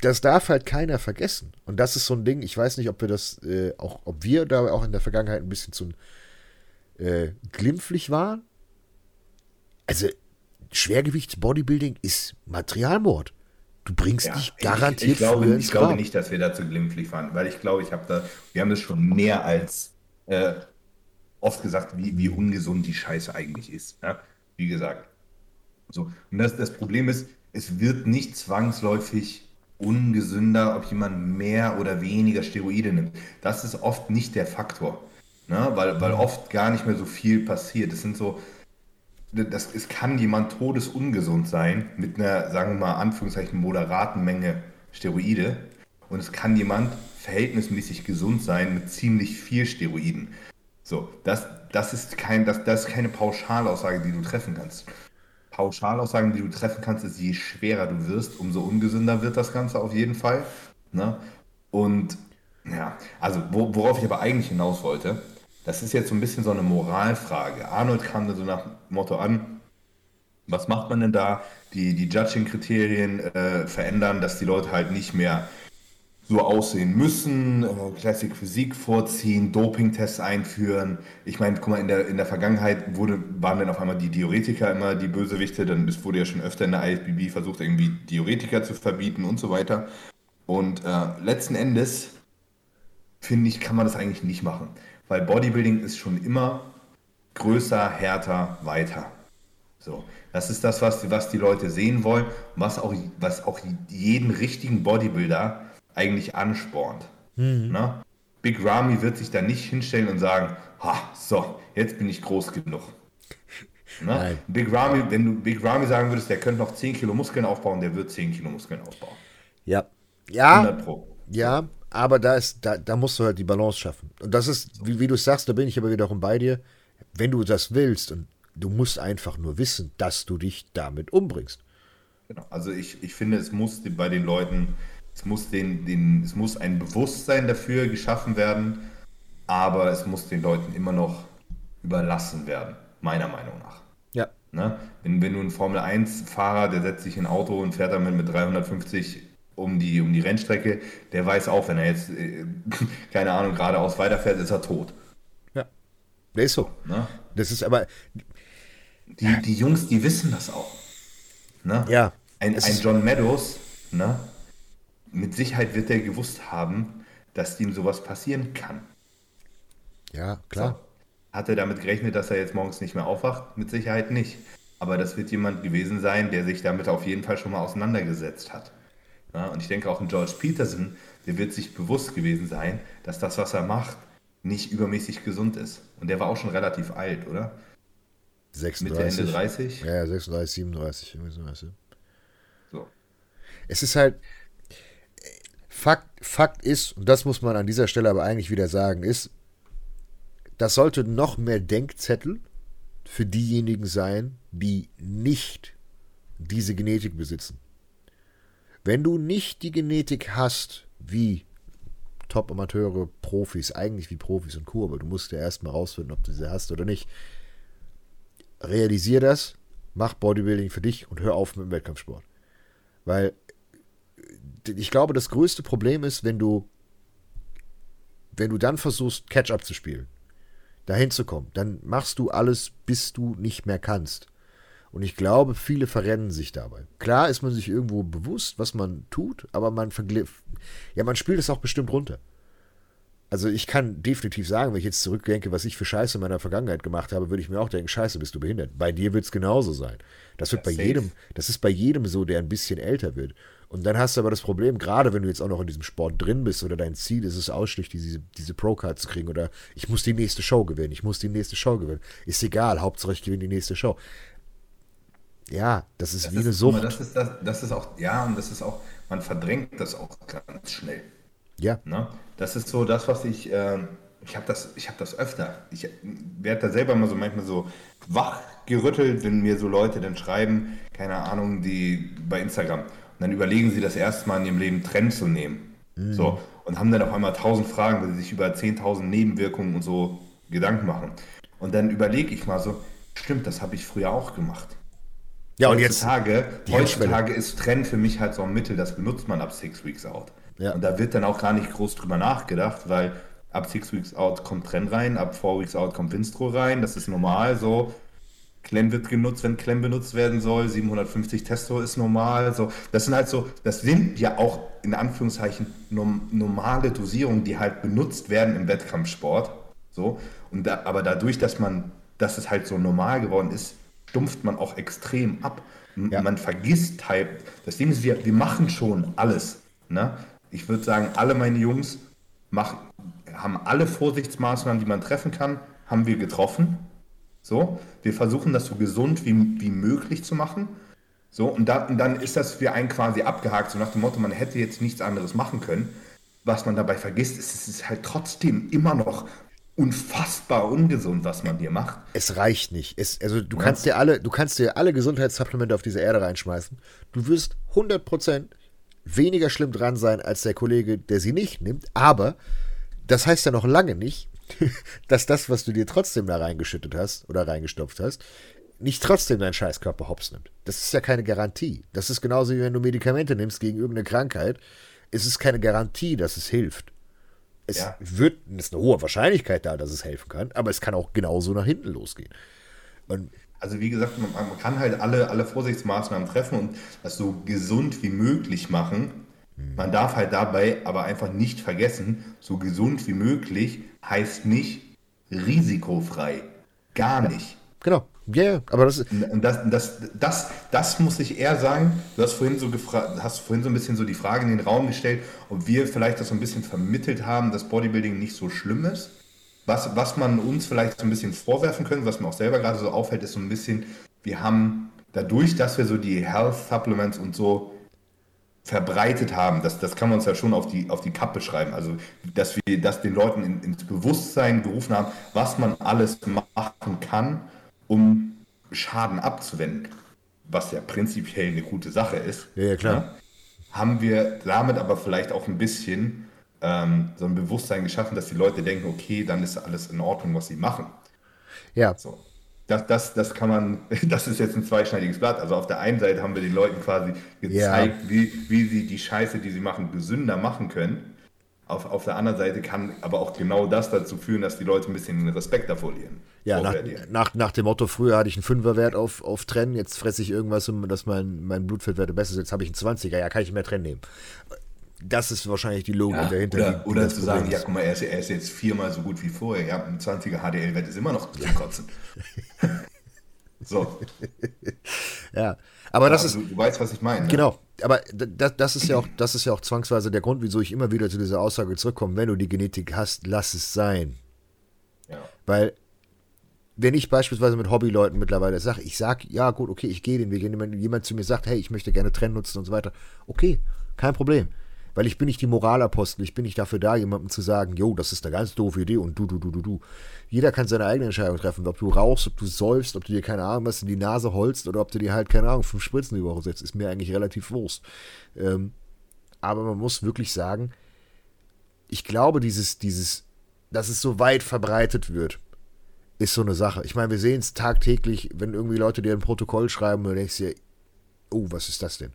das darf halt keiner vergessen. Und das ist so ein Ding, ich weiß nicht, ob wir das, äh, auch, ob wir da auch in der Vergangenheit ein bisschen zu äh, glimpflich waren. Also, Schwergewichts-Bodybuilding ist Materialmord. Du bringst ja, dich garantiert ich, ich glaube, Ich glaube nicht, dass wir da zu glimpflich waren, weil ich glaube, ich habe da, wir haben das schon mehr als äh, oft gesagt, wie, wie ungesund die Scheiße eigentlich ist. Ja? Wie gesagt. So. Und das, das Problem ist, es wird nicht zwangsläufig ungesünder, ob jemand mehr oder weniger Steroide nimmt. Das ist oft nicht der Faktor, ne? weil, weil oft gar nicht mehr so viel passiert. Das sind so, das, es kann jemand todesungesund sein mit einer, sagen wir mal, Anführungszeichen moderaten Menge Steroide und es kann jemand verhältnismäßig gesund sein mit ziemlich viel Steroiden. So, das, das, ist, kein, das, das ist keine Pauschalaussage, die du treffen kannst. Pauschalaussagen, die du treffen kannst, ist, je schwerer du wirst, umso ungesünder wird das Ganze auf jeden Fall. Ne? Und ja, also wo, worauf ich aber eigentlich hinaus wollte, das ist jetzt so ein bisschen so eine Moralfrage. Arnold kam da so nach Motto an, was macht man denn da? Die, die Judging-Kriterien äh, verändern, dass die Leute halt nicht mehr so aussehen müssen, äh, Classic Physik vorziehen, Dopingtests einführen. Ich meine, guck mal, in der, in der Vergangenheit wurde, waren dann auf einmal die Diuretiker immer die Bösewichte, dann es wurde ja schon öfter in der IFBB versucht, irgendwie Diuretiker zu verbieten und so weiter. Und äh, letzten Endes, finde ich, kann man das eigentlich nicht machen. Weil Bodybuilding ist schon immer größer, härter, weiter. So, das ist das, was, was die Leute sehen wollen, was auch, was auch jeden richtigen Bodybuilder eigentlich anspornt. Mhm. Ne? Big Ramy wird sich da nicht hinstellen und sagen, ha, so, jetzt bin ich groß genug. Ne? Big Ramy, wenn du Big Ramy sagen würdest, der könnte noch 10 Kilo Muskeln aufbauen, der wird 10 Kilo Muskeln aufbauen. Ja. Ja. Ja, aber da ist, da, da musst du halt die Balance schaffen. Und das ist, wie, wie du sagst, da bin ich aber wiederum bei dir. Wenn du das willst und du musst einfach nur wissen, dass du dich damit umbringst. Genau. Also ich, ich finde, es muss bei den Leuten es muss, den, den, es muss ein Bewusstsein dafür geschaffen werden, aber es muss den Leuten immer noch überlassen werden, meiner Meinung nach. Ja. Ne? Wenn, wenn du ein Formel-1-Fahrer, der setzt sich in ein Auto und fährt damit mit 350 um die, um die Rennstrecke, der weiß auch, wenn er jetzt, äh, keine Ahnung, geradeaus weiterfährt, ist er tot. Ja. Der ist so. Ne? Das ist aber. Die, die Jungs, die wissen das auch. Ne? Ja. Ein, ein John Meadows, ne? mit Sicherheit wird er gewusst haben, dass ihm sowas passieren kann. Ja, klar. So. Hat er damit gerechnet, dass er jetzt morgens nicht mehr aufwacht? Mit Sicherheit nicht. Aber das wird jemand gewesen sein, der sich damit auf jeden Fall schon mal auseinandergesetzt hat. Ja, und ich denke auch ein George Peterson, der wird sich bewusst gewesen sein, dass das, was er macht, nicht übermäßig gesund ist. Und der war auch schon relativ alt, oder? 36. Mitte, Ende 30? Ja, 36, 37. So. so. Es ist halt, Fakt, Fakt ist, und das muss man an dieser Stelle aber eigentlich wieder sagen, ist, das sollte noch mehr Denkzettel für diejenigen sein, die nicht diese Genetik besitzen. Wenn du nicht die Genetik hast, wie Top-Amateure, Profis, eigentlich wie Profis und Co., aber du musst ja erstmal rausfinden, ob du sie hast oder nicht. Realisier das, mach Bodybuilding für dich und hör auf mit dem Wettkampfsport. Weil ich glaube, das größte Problem ist, wenn du, wenn du dann versuchst, Catch-up zu spielen, dahin zu kommen, dann machst du alles, bis du nicht mehr kannst. Und ich glaube, viele verrennen sich dabei. Klar ist man sich irgendwo bewusst, was man tut, aber man vergliff. Ja, man spielt es auch bestimmt runter. Also ich kann definitiv sagen, wenn ich jetzt zurückdenke, was ich für Scheiße in meiner Vergangenheit gemacht habe, würde ich mir auch denken, Scheiße, bist du behindert. Bei dir wird es genauso sein. Das wird ja, bei safe. jedem, das ist bei jedem so, der ein bisschen älter wird. Und dann hast du aber das Problem, gerade wenn du jetzt auch noch in diesem Sport drin bist oder dein Ziel ist es ausschließlich, diese, diese Pro-Card zu kriegen oder ich muss die nächste Show gewinnen, ich muss die nächste Show gewinnen. Ist egal, Hauptsache ich gewinne die nächste Show. Ja, das ist das wie ist, eine Sucht. Das ist, das, das ist auch, ja, und das ist auch, man verdrängt das auch ganz schnell. Ja. Ne? Das ist so das, was ich, äh, ich habe das, hab das öfter. Ich werde da selber mal so manchmal so wach gerüttelt, wenn mir so Leute dann schreiben, keine Ahnung, die bei Instagram dann überlegen sie das erste Mal in ihrem Leben Trend zu nehmen. Mhm. So, und haben dann auf einmal tausend Fragen, weil sie sich über 10.000 Nebenwirkungen und so Gedanken machen. Und dann überlege ich mal so, stimmt, das habe ich früher auch gemacht. Ja, und heutzutage, jetzt heutzutage ist Trend für mich halt so ein Mittel, das benutzt man ab Six Weeks Out. Ja. Und da wird dann auch gar nicht groß drüber nachgedacht, weil ab Six Weeks Out kommt Trend rein, ab Four Weeks Out kommt Winstro rein, das ist normal so. Clem wird genutzt, wenn Clem benutzt werden soll. 750 Testo ist normal. So, das sind halt so, das sind ja auch in Anführungszeichen normale Dosierungen, die halt benutzt werden im Wettkampfsport. So, und da, aber dadurch, dass man, dass es halt so normal geworden ist, stumpft man auch extrem ab. Ja. Man vergisst halt, das Ding ist, wir, wir machen schon alles. Ne? Ich würde sagen, alle meine Jungs machen, haben alle Vorsichtsmaßnahmen, die man treffen kann, haben wir getroffen. So, wir versuchen das so gesund wie, wie möglich zu machen. So, und, da, und dann ist das für einen quasi abgehakt, so nach dem Motto, man hätte jetzt nichts anderes machen können. Was man dabei vergisst, ist, es ist halt trotzdem immer noch unfassbar ungesund, was man hier macht. Es reicht nicht. Es, also du ja. kannst dir alle, du kannst dir alle Gesundheitssupplemente auf diese Erde reinschmeißen. Du wirst 100% weniger schlimm dran sein als der Kollege, der sie nicht nimmt. Aber das heißt ja noch lange nicht, dass das, was du dir trotzdem da reingeschüttet hast oder reingestopft hast, nicht trotzdem deinen Scheißkörper hops nimmt. Das ist ja keine Garantie. Das ist genauso wie wenn du Medikamente nimmst gegen irgendeine Krankheit. Es ist keine Garantie, dass es hilft. Es ja. wird, es ist eine hohe Wahrscheinlichkeit da, dass es helfen kann, aber es kann auch genauso nach hinten losgehen. Und also wie gesagt, man, man, kann halt alle, alle Vorsichtsmaßnahmen treffen und das so gesund wie möglich machen. Hm. Man darf halt dabei aber einfach nicht vergessen, so gesund wie möglich heißt nicht risikofrei. Gar nicht. Genau. Ja, yeah, aber das. Das, das, das, das muss ich eher sagen. Du hast vorhin, so hast vorhin so ein bisschen so die Frage in den Raum gestellt, ob wir vielleicht das so ein bisschen vermittelt haben, dass Bodybuilding nicht so schlimm ist. Was, was man uns vielleicht so ein bisschen vorwerfen können, was mir auch selber gerade so auffällt, ist so ein bisschen, wir haben dadurch, dass wir so die Health Supplements und so verbreitet haben, das, das kann man uns ja schon auf die, auf die Kappe schreiben. Also, dass wir das den Leuten in, ins Bewusstsein gerufen haben, was man alles machen kann, um Schaden abzuwenden, was ja prinzipiell eine gute Sache ist. Ja, ja klar. Ja, ne? haben wir damit aber vielleicht auch ein bisschen ähm, so ein Bewusstsein geschaffen, dass die Leute denken, okay, dann ist alles in Ordnung, was sie machen. Ja. So. Das, das, das kann man, das ist jetzt ein zweischneidiges Blatt. Also auf der einen Seite haben wir den Leuten quasi gezeigt, ja. wie, wie sie die Scheiße, die sie machen, gesünder machen können. Auf, auf der anderen Seite kann aber auch genau das dazu führen, dass die Leute ein bisschen Respekt davor verlieren. Ja, nach, nach, nach, dem Motto, früher hatte ich einen Fünferwert auf, auf Trennen, jetzt fresse ich irgendwas, um dass mein, mein Blutfettwert besser ist, jetzt habe ich einen 20er, ja, kann ich mehr Trennen nehmen. Das ist wahrscheinlich die Logik ja, dahinter. Oder, die, oder zu sagen, ja, guck mal, er ist, er ist, jetzt viermal so gut wie vorher, ja, ein 20er HDL-Wert ist immer noch zum Kotzen. so. ja, aber das also, ist. Du weißt, was ich meine. Ne? Genau. Aber das, das, ist ja auch, das ist ja auch zwangsweise der Grund, wieso ich immer wieder zu dieser Aussage zurückkomme, wenn du die Genetik hast, lass es sein. Ja. Weil, wenn ich beispielsweise mit Hobbyleuten mittlerweile sage, ich sage, ja gut, okay, ich gehe den Weg, wenn jemand zu mir sagt, hey, ich möchte gerne Trend nutzen und so weiter, okay, kein Problem. Weil ich bin nicht die Moralapostel, ich bin nicht dafür da, jemandem zu sagen, jo, das ist eine ganz doofe Idee und du, du, du, du, du. Jeder kann seine eigene Entscheidung treffen, ob du rauchst, ob du säufst, ob du dir keine Ahnung was in die Nase holst oder ob du dir halt, keine Ahnung, fünf Spritzen die Woche setzt, ist mir eigentlich relativ Wurst. Ähm, aber man muss wirklich sagen, ich glaube, dieses, dieses, dass es so weit verbreitet wird, ist so eine Sache. Ich meine, wir sehen es tagtäglich, wenn irgendwie Leute dir ein Protokoll schreiben und du denkst dir, oh, was ist das denn?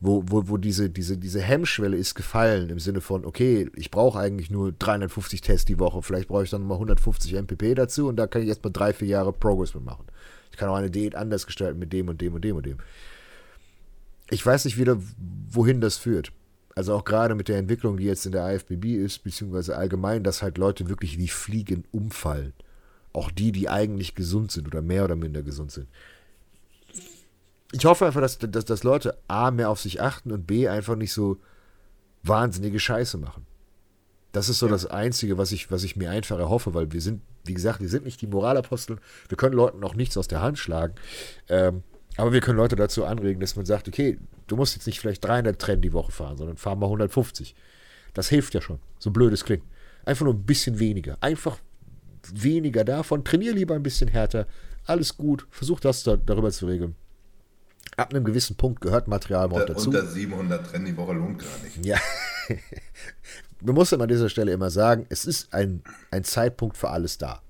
Wo, wo, wo diese, diese, diese Hemmschwelle ist gefallen im Sinne von, okay, ich brauche eigentlich nur 350 Tests die Woche, vielleicht brauche ich dann mal 150 MPP dazu und da kann ich erstmal drei, vier Jahre Progress mitmachen. Ich kann auch eine Diät anders gestalten mit dem und dem und dem und dem. Ich weiß nicht wieder, wohin das führt. Also auch gerade mit der Entwicklung, die jetzt in der IFBB ist, beziehungsweise allgemein, dass halt Leute wirklich wie Fliegen umfallen. Auch die, die eigentlich gesund sind oder mehr oder minder gesund sind ich hoffe einfach, dass, dass, dass Leute A, mehr auf sich achten und B, einfach nicht so wahnsinnige Scheiße machen. Das ist so ja. das Einzige, was ich, was ich mir einfach erhoffe, weil wir sind, wie gesagt, wir sind nicht die Moralapostel. Wir können Leuten auch nichts aus der Hand schlagen. Ähm, aber wir können Leute dazu anregen, dass man sagt, okay, du musst jetzt nicht vielleicht 300 Trennen die Woche fahren, sondern fahr mal 150. Das hilft ja schon, so blöd es klingt. Einfach nur ein bisschen weniger. Einfach weniger davon. Trainier lieber ein bisschen härter. Alles gut. Versuch das da, darüber zu regeln ab einem gewissen Punkt gehört Materialmord dazu. Unter 700 Rennen die Woche lohnt gar nicht. Ja. Man muss an dieser Stelle immer sagen, es ist ein, ein Zeitpunkt für alles da.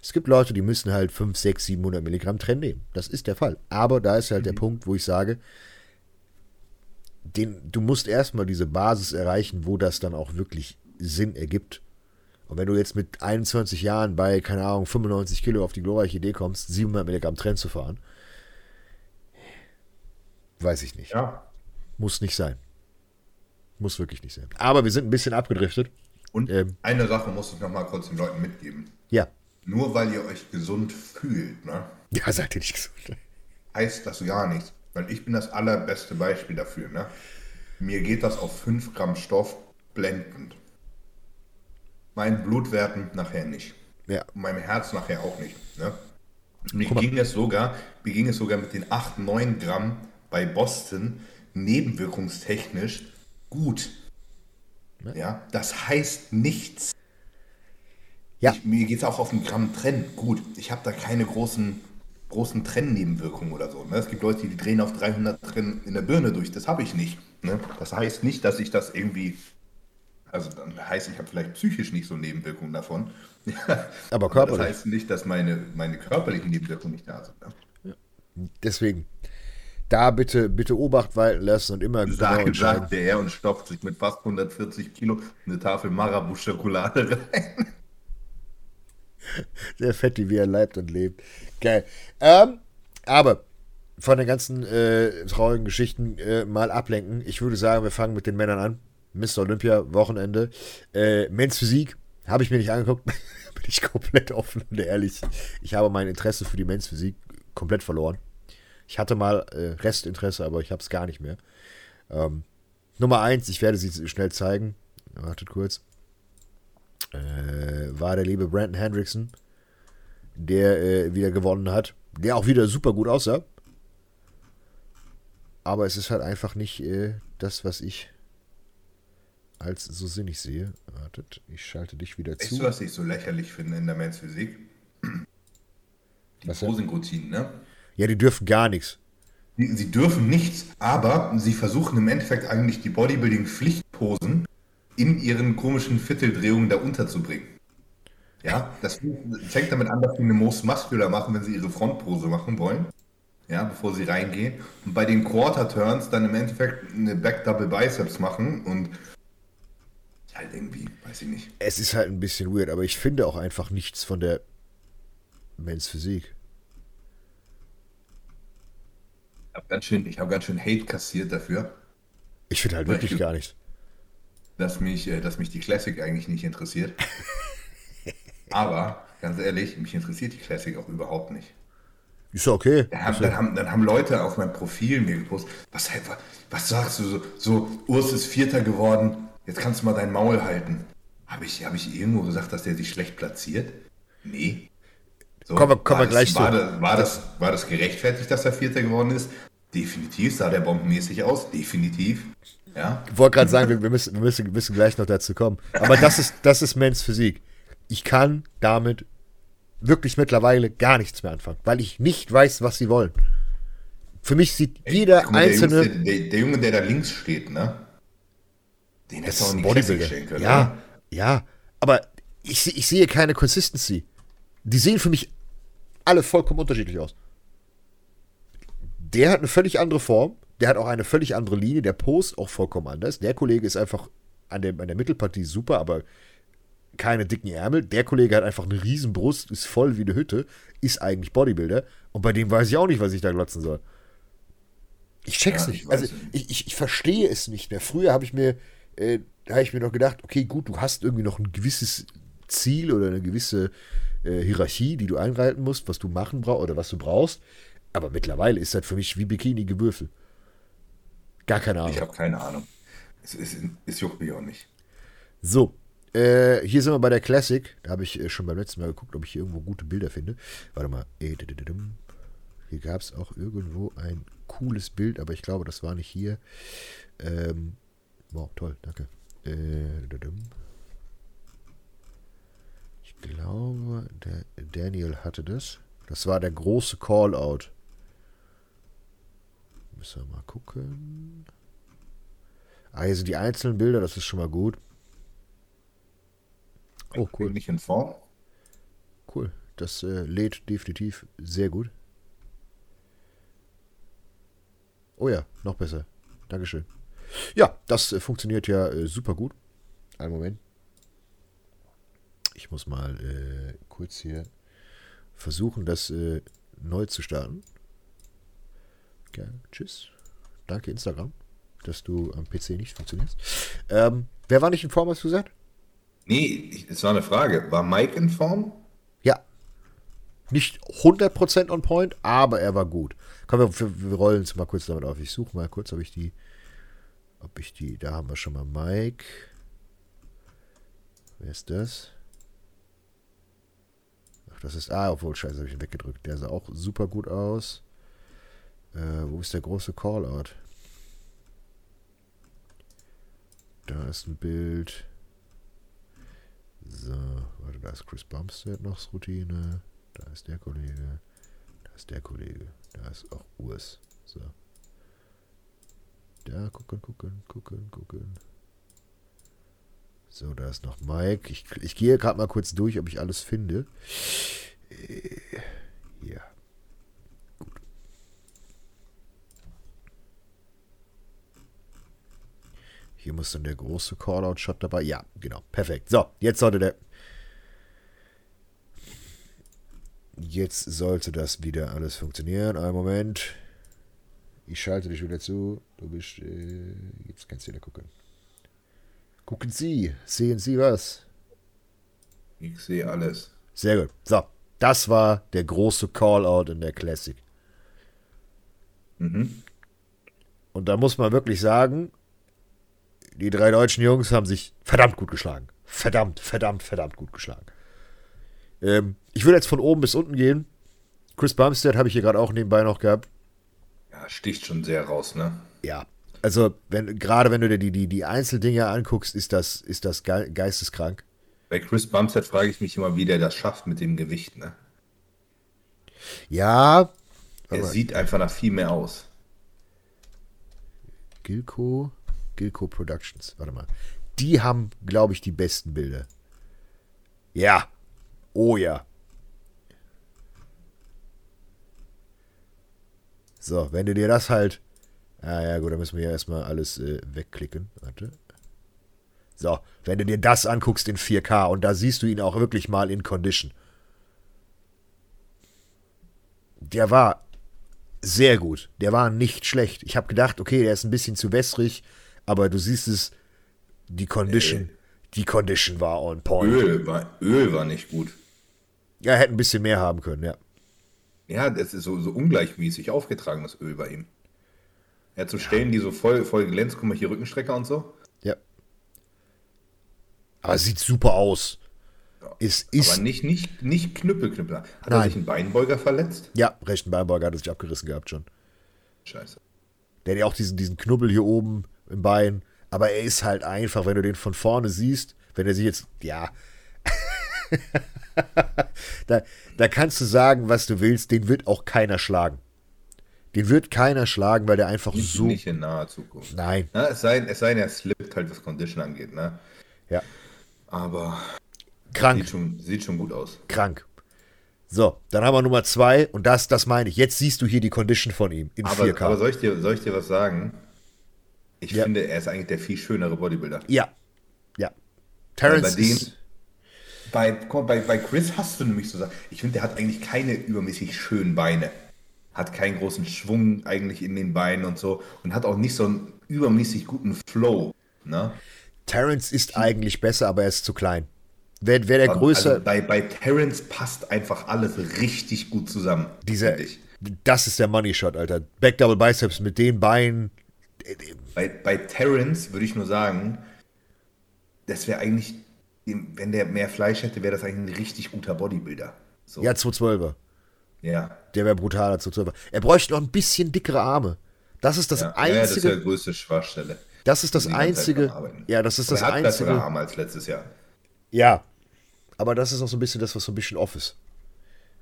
Es gibt Leute, die müssen halt 5, 6, 700 Milligramm Trenn nehmen. Das ist der Fall. Aber da ist halt mhm. der Punkt, wo ich sage, den, du musst erstmal diese Basis erreichen, wo das dann auch wirklich Sinn ergibt. Und wenn du jetzt mit 21 Jahren bei, keine Ahnung, 95 Kilo auf die glorreiche Idee kommst, 700 Milligramm Trenn zu fahren, Weiß ich nicht. Ja. Muss nicht sein. Muss wirklich nicht sein. Aber wir sind ein bisschen abgedriftet. Und ähm, eine Sache muss ich noch mal kurz den Leuten mitgeben. Ja. Nur weil ihr euch gesund fühlt, ne? Ja, seid ihr nicht gesund. Heißt das gar nichts. Weil ich bin das allerbeste Beispiel dafür, ne? Mir geht das auf 5 Gramm Stoff blendend. Meinen Blutwerten nachher nicht. Ja. meinem Herz nachher auch nicht. Ne? Mir ging es sogar, mir ging es sogar mit den 8, 9 Gramm bei Boston nebenwirkungstechnisch gut. Ja, das heißt nichts. Ja. Ich, mir geht es auch auf den Gramm Trenn. Gut, ich habe da keine großen, großen Trennnebenwirkungen oder so. Ne? Es gibt Leute, die drehen auf 300 Trenn in der Birne durch. Das habe ich nicht. Ne? Das heißt nicht, dass ich das irgendwie. Also dann heißt, ich habe vielleicht psychisch nicht so Nebenwirkungen davon. Aber körperlich. Das heißt nicht, dass meine, meine körperlichen Nebenwirkungen nicht da sind. Ne? Deswegen. Da bitte, bitte Obacht walten lassen und immer genau Sag, entscheiden. sagte er und stopft sich mit fast 140 Kilo eine Tafel Marabu-Schokolade rein. Sehr fett, wie er leibt und lebt. Geil. Ähm, aber von den ganzen äh, traurigen Geschichten äh, mal ablenken. Ich würde sagen, wir fangen mit den Männern an. Mr. Olympia, Wochenende. Äh, Men's Physik habe ich mir nicht angeguckt. Bin ich komplett offen und ehrlich. Ich habe mein Interesse für die Men's Physik komplett verloren. Ich hatte mal äh, Restinteresse, aber ich habe es gar nicht mehr. Ähm, Nummer eins, ich werde sie schnell zeigen. Wartet kurz. Äh, war der liebe Brandon Hendrickson, der äh, wieder gewonnen hat. Der auch wieder super gut aussah. Aber es ist halt einfach nicht äh, das, was ich als so sinnig sehe. Wartet, ich schalte dich wieder Weißt zu. du, was ich so lächerlich finde in der Men's Physik? Die? Posing-Routinen, ne? Ja, die dürfen gar nichts. Sie, dürfen nichts, aber sie versuchen im Endeffekt eigentlich die Bodybuilding-Pflichtposen in ihren komischen Vierteldrehungen da unterzubringen. Ja, das fängt damit an, dass sie eine Most Muscular machen, wenn sie ihre Frontpose machen wollen. Ja, bevor sie reingehen. Und bei den Quarter Turns dann im Endeffekt eine Back Double Biceps machen und halt irgendwie, weiß ich nicht. Es ist halt ein bisschen weird, aber ich finde auch einfach nichts von der Men's Physik. Ich habe ganz, schön- ich hab ganz schön Hate kassiert dafür, Ich finde halt wirklich ich- gar nichts. dass mich, äh, dass mich die Classic eigentlich nicht interessiert. Aber ganz ehrlich, mich interessiert die Classic auch überhaupt nicht. Ist ja okay. Dann haben, dann, haben, dann haben Leute auf meinem Profil mir gepostet, was, was, was sagst du so, so, Urs ist Vierter geworden, jetzt kannst du mal dein Maul halten. Habe ich, hab ich irgendwo gesagt, dass der sich schlecht platziert? Nee. So, Kommen wir- kommen war wir gleich das, war, zu. das, war, das, war das gerechtfertigt, dass er Vierter geworden ist? Definitiv, sah der bombenmäßig aus, definitiv. Ja, Ich wollte gerade sagen, wir, wir, müssen, wir müssen, müssen gleich noch dazu kommen. Aber das ist, das ist Men's Physik. Ich kann damit wirklich mittlerweile gar nichts mehr anfangen, weil ich nicht weiß, was sie wollen. Für mich sieht jeder Guck mal, einzelne. Der, der, der Junge, der da links steht, ne? Den hätte auch in ein die stellen können. Ja, oder? ja. Aber ich, ich sehe keine Consistency. Die sehen für mich alle vollkommen unterschiedlich aus. Der hat eine völlig andere Form. Der hat auch eine völlig andere Linie. Der Post auch vollkommen anders. Der Kollege ist einfach an der, an der Mittelpartie super, aber keine dicken Ärmel. Der Kollege hat einfach eine riesen Brust, ist voll wie eine Hütte, ist eigentlich Bodybuilder. Und bei dem weiß ich auch nicht, was ich da glotzen soll. Ich check's Ja, nicht. ich Also ich, ich, ich verstehe es nicht mehr. Früher habe ich mir, äh, da habe ich mir noch gedacht, okay, gut, du hast irgendwie noch ein gewisses Ziel oder eine gewisse äh, Hierarchie, die du einhalten musst, was du machen brauchst oder was du brauchst. Aber mittlerweile ist das für mich wie Bikini-Gewürfel. Gar keine Ahnung. Ich habe keine Ahnung. Es, es, es juckt mich auch nicht. So, äh, hier sind wir bei der Classic. Da habe ich äh, schon beim letzten Mal geguckt, ob ich hier irgendwo gute Bilder finde. Warte mal. Äh. Hier gab es auch irgendwo ein cooles Bild, aber ich glaube, das war nicht hier. Ähm, wow, toll, danke. Äh, glaube, der Daniel hatte das. Das war der große Callout. Müssen wir mal gucken. Ah, hier sind die einzelnen Bilder, das ist schon mal gut. Oh, cool. nicht in Form. Cool. Das äh, lädt definitiv sehr gut. Oh ja, noch besser. Dankeschön. Ja, das äh, funktioniert ja äh, super gut. Einen Moment. Ich muss mal äh, kurz hier versuchen, das äh, neu zu starten. Ja, tschüss. Danke, Instagram, dass du am PC nicht funktionierst. Ähm, wer war nicht in Form, hast du gesagt? Nee, es war eine Frage. War Mike in Form? Ja. Nicht 100% on point, aber er war gut. Komm, wir, wir, wir rollen es mal kurz damit auf. Ich suche mal kurz, ob ich die. Ob ich die. Da haben wir schon mal Mike. Wer ist das? Das ist. Ah, obwohl, scheiße, habe ich ihn weggedrückt. Der sah auch super gut aus. Äh, wo ist der große Callout? Da ist ein Bild. So, warte, da ist Chris Bumstead noch Routine. Da ist der Kollege. Da ist der Kollege. Da ist auch Urs. So. Da, gucken, gucken, gucken, gucken. So, da ist noch Mike. Ich, ich gehe gerade mal kurz durch, ob ich alles finde. Äh, ja. Gut. Hier muss dann der große Callout-Shot dabei. Ja, genau. Perfekt. So, jetzt sollte der. Jetzt sollte das wieder alles funktionieren. Einen Moment. Ich schalte dich wieder zu. Du bist. Äh, jetzt kannst du wieder gucken. Gucken Sie. Sehen Sie was? Ich sehe alles. Sehr gut. So, das war der große Callout in der Classic. Mhm. Und da muss man wirklich sagen, die drei deutschen Jungs haben sich verdammt gut geschlagen. Verdammt, verdammt, verdammt gut geschlagen. Ähm, ich würde jetzt von oben bis unten gehen. Chris Bumstead habe ich hier gerade auch nebenbei noch gehabt. Ja, sticht schon sehr raus, ne? Ja, also wenn, gerade wenn du dir die, die, die Einzeldinge anguckst, ist das, ist das ge geisteskrank. Bei Chris Bumstead frage ich mich immer, wie der das schafft mit dem Gewicht, ne? Ja. Er sieht einfach nach viel mehr aus. Gilco, Gilco Productions, warte mal. Die haben, glaube ich, die besten Bilder. Ja. Oh ja. So, wenn du dir das halt. Ah ja, gut, dann müssen wir ja erstmal alles äh, wegklicken. Warte. So, wenn du dir das anguckst in 4K und da siehst du ihn auch wirklich mal in Condition. Der war sehr gut. Der war nicht schlecht. Ich habe gedacht, okay, der ist ein bisschen zu wässrig, aber du siehst es, die Condition, die Condition war on point. Öl war, Öl war nicht gut. Ja, er hätte ein bisschen mehr haben können, ja. Ja, das ist so, so ungleichmäßig aufgetragen, das Öl bei ihm. Er hat so Stellen, die so voll, voll glänzt. Guck mal hier, Rückenstrecker und so. Ja. Aber sieht super aus. Es ist. Aber nicht, nicht, nicht Knüppel, Knüppel. Hat er Nein. sich einen Beinbeuger verletzt? ja, rechten Beinbeuger hat er sich abgerissen gehabt schon. Scheiße. Der hat ja auch diesen, diesen Knubbel hier oben im Bein. Aber er ist halt einfach, wenn du den von vorne siehst, wenn er sich jetzt, ja. da, da kannst du sagen, was du willst, den wird auch keiner schlagen. Den wird keiner schlagen, weil der einfach Nicht, so. nicht in naher Zukunft. Nein, Na, es, sei, es sei denn, er slippt halt, was Condition angeht, ne? ja. Aber Krank, sieht schon, sieht schon gut aus. krank. So, dann haben wir Nummer zwei und das, das meine ich. Jetzt siehst du hier die Condition von ihm in Aber, 4K. aber soll, ich dir, soll ich dir was sagen? Ich Ja. finde, er ist eigentlich der viel schönere Bodybuilder. ja, ja. Terrence bei dem, bei, guck mal, bei, bei Chris hast du nämlich so Sachen. Ich finde, der hat eigentlich keine übermäßig schönen Beine. Hat keinen großen Schwung eigentlich in den Beinen und so. Und hat auch nicht so einen übermäßig guten Flow. Ne? Terrence ist eigentlich besser, aber er ist zu klein. Wäre wär der größer, Also bei, bei Terrence passt einfach alles richtig gut zusammen. dieser, das ist der Money Shot, Alter. Back Double Biceps mit den Beinen. Bei, bei Terrence würde ich nur sagen, das wäre eigentlich, wenn der mehr Fleisch hätte, wäre das eigentlich ein richtig guter Bodybuilder. So. Ja, 212er. Ja. Der wäre brutaler 212er. Er bräuchte noch ein bisschen dickere Arme. Das ist das Ja, ja, das ist einzige. die größte Schwachstelle. das ist das einzige. Ja, das ist das er hat bessere einzige. Arme als letztes Jahr. Ja. Aber das ist auch so ein bisschen das, was so ein bisschen off ist.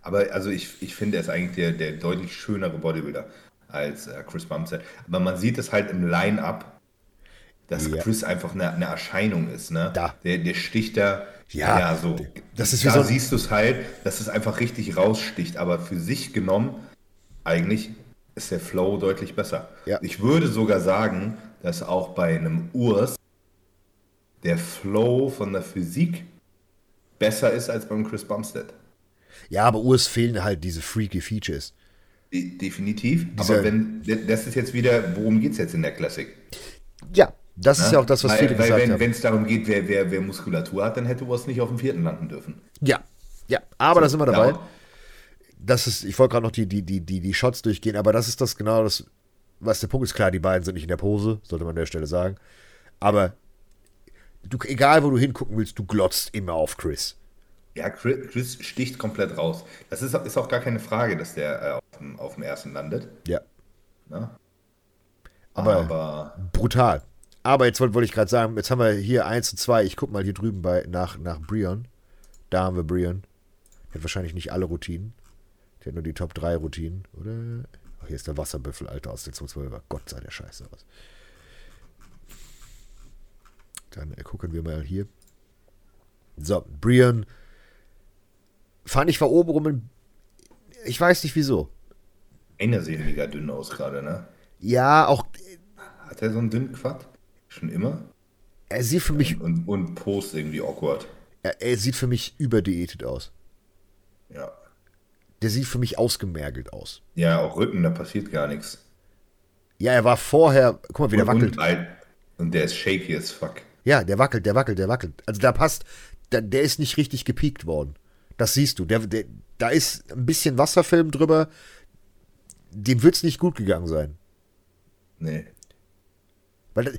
Aber also ich, ich finde, er ist eigentlich der, der deutlich schönere Bodybuilder als äh, Chris Bumstead. Aber man sieht es halt im Line-Up, dass Ja. Chris einfach eine, eine Erscheinung ist. Ne? Da. Der, der sticht da. Ja, so. das ist wie da so- siehst du es halt, dass es einfach richtig raussticht. Aber für sich genommen, eigentlich ist der Flow deutlich besser. Ja. Ich würde sogar sagen, dass auch bei einem Urs der Flow von der Physik besser ist als beim Chris Bumstead. Ja, aber Urs fehlen halt diese freaky Features. De- Definitiv. Dieser- aber wenn, das ist jetzt wieder, worum geht es jetzt in der Classic? Ja, das ist ja auch das, was weil, viele weil gesagt wenn, haben. Wenn es darum geht, wer, wer, wer Muskulatur hat, dann hätte Urs nicht auf dem vierten landen dürfen. Ja, ja, aber da sind wir dabei. Das ist, ich wollte gerade noch die, die, die, die, die Shots durchgehen, aber das ist das genau das, was der Punkt ist. Klar, die beiden sind nicht in der Pose, sollte man an der Stelle sagen. Aber du, egal wo du hingucken willst, du glotzt immer auf Chris. Ja, Chris, Chris sticht komplett raus. Das ist, ist auch gar keine Frage, dass der äh, auf, dem, auf dem ersten landet. Ja, Ne? Aber- aber brutal. Aber jetzt wollte wollte ich gerade sagen, jetzt haben wir hier 1 und 2. Ich guck mal hier drüben bei, nach, nach Brion. Da haben wir Brion. Der hat wahrscheinlich nicht alle Routinen. Der hat nur die Top 3 Routinen, oder? Ach, hier ist der Wasserbüffel, Alter, aus den 212er. Gott sei der Scheiße aus. Dann äh, gucken wir mal hier. So, Brian. Fand ich war oben rum. Ich weiß nicht wieso. Einer sieht mega dünn aus gerade, ne? Ja, auch. Hat er so einen dünnen Quad? Schon immer? Er sieht für mich, Und, und Post irgendwie awkward. er, er sieht für mich überdiätet aus. Ja. Der sieht für mich ausgemergelt aus. Ja, auch Rücken, da passiert gar nichts. Ja, er war vorher. Guck mal, wie der wackelt. Und, und der ist shaky as fuck. Ja, der wackelt, der wackelt, der wackelt. Also da passt, da, der ist nicht richtig gepiekt worden. Das siehst du. Der, der, da ist ein bisschen Wasserfilm drüber. Dem wird es nicht gut gegangen sein. Nee. Weil das,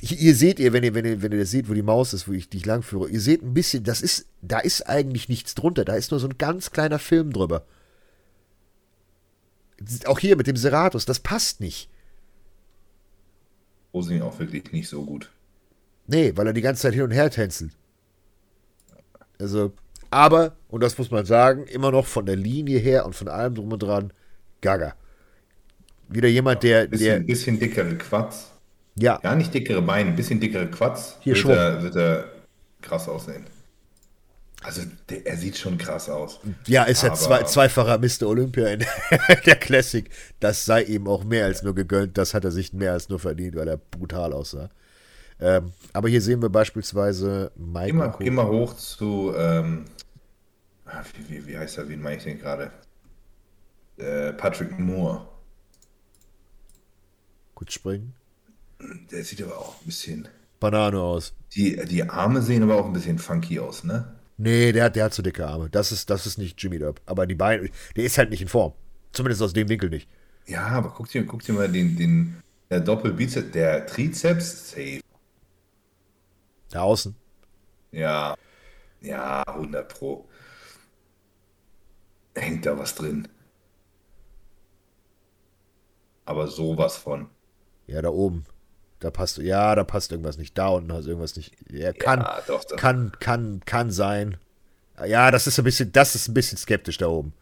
hier, hier seht ihr, wenn ihr, wenn ihr, wenn ihr das seht, wo die Maus ist, wo ich dich langführe, ihr seht ein bisschen, das ist, da ist eigentlich nichts drunter. Da ist nur so ein ganz kleiner Film drüber. Auch hier mit dem Seratus, das passt nicht. Posing auch wirklich nicht so gut. Nee, weil er die ganze Zeit hin und her tänzelt. Also, aber, und das muss man sagen, immer noch von der Linie her und von allem drum und dran, Gaga. Wieder jemand, der, Bisschen, der, bisschen dickere Quads. Ja, Gar nicht dickere Beine, ein bisschen dickere Quads. Hier wird schon. Er, wird er krass aussehen. Also, der, er sieht schon krass aus. ja, ist ja Aber- zwei, zweifacher Mr. Olympia in der Classic. Das sei ihm auch mehr als nur gegönnt. Das hat er sich mehr als nur verdient, weil er brutal aussah. Ähm, aber hier sehen wir beispielsweise Mike. Geh mal, geh mal hoch zu, ähm, ah, wie, wie, wie heißt er, wen meine ich denn gerade? Äh, Patrick Moore. Kurz springen. Der sieht aber auch ein bisschen. Banane aus. Die, die Arme sehen aber auch ein bisschen funky aus, ne? Nee, der hat, der hat so dicke Arme. Das ist, das ist nicht Jimmy Dub. Aber die Beine, der ist halt nicht in Form. Zumindest aus dem Winkel nicht. Ja, aber guck dir, guck dir mal den, den der Doppelbizeps, der Trizeps, safe. Da außen. Ja, ja, 100 pro. Hängt da was drin. Aber sowas von. Ja, da oben. Da passt, ja, da passt irgendwas nicht. Da unten hast irgendwas nicht. Ja, kann, Ja, doch, doch. kann, kann, kann sein. Ja, das ist ein bisschen, das ist ein bisschen skeptisch da oben.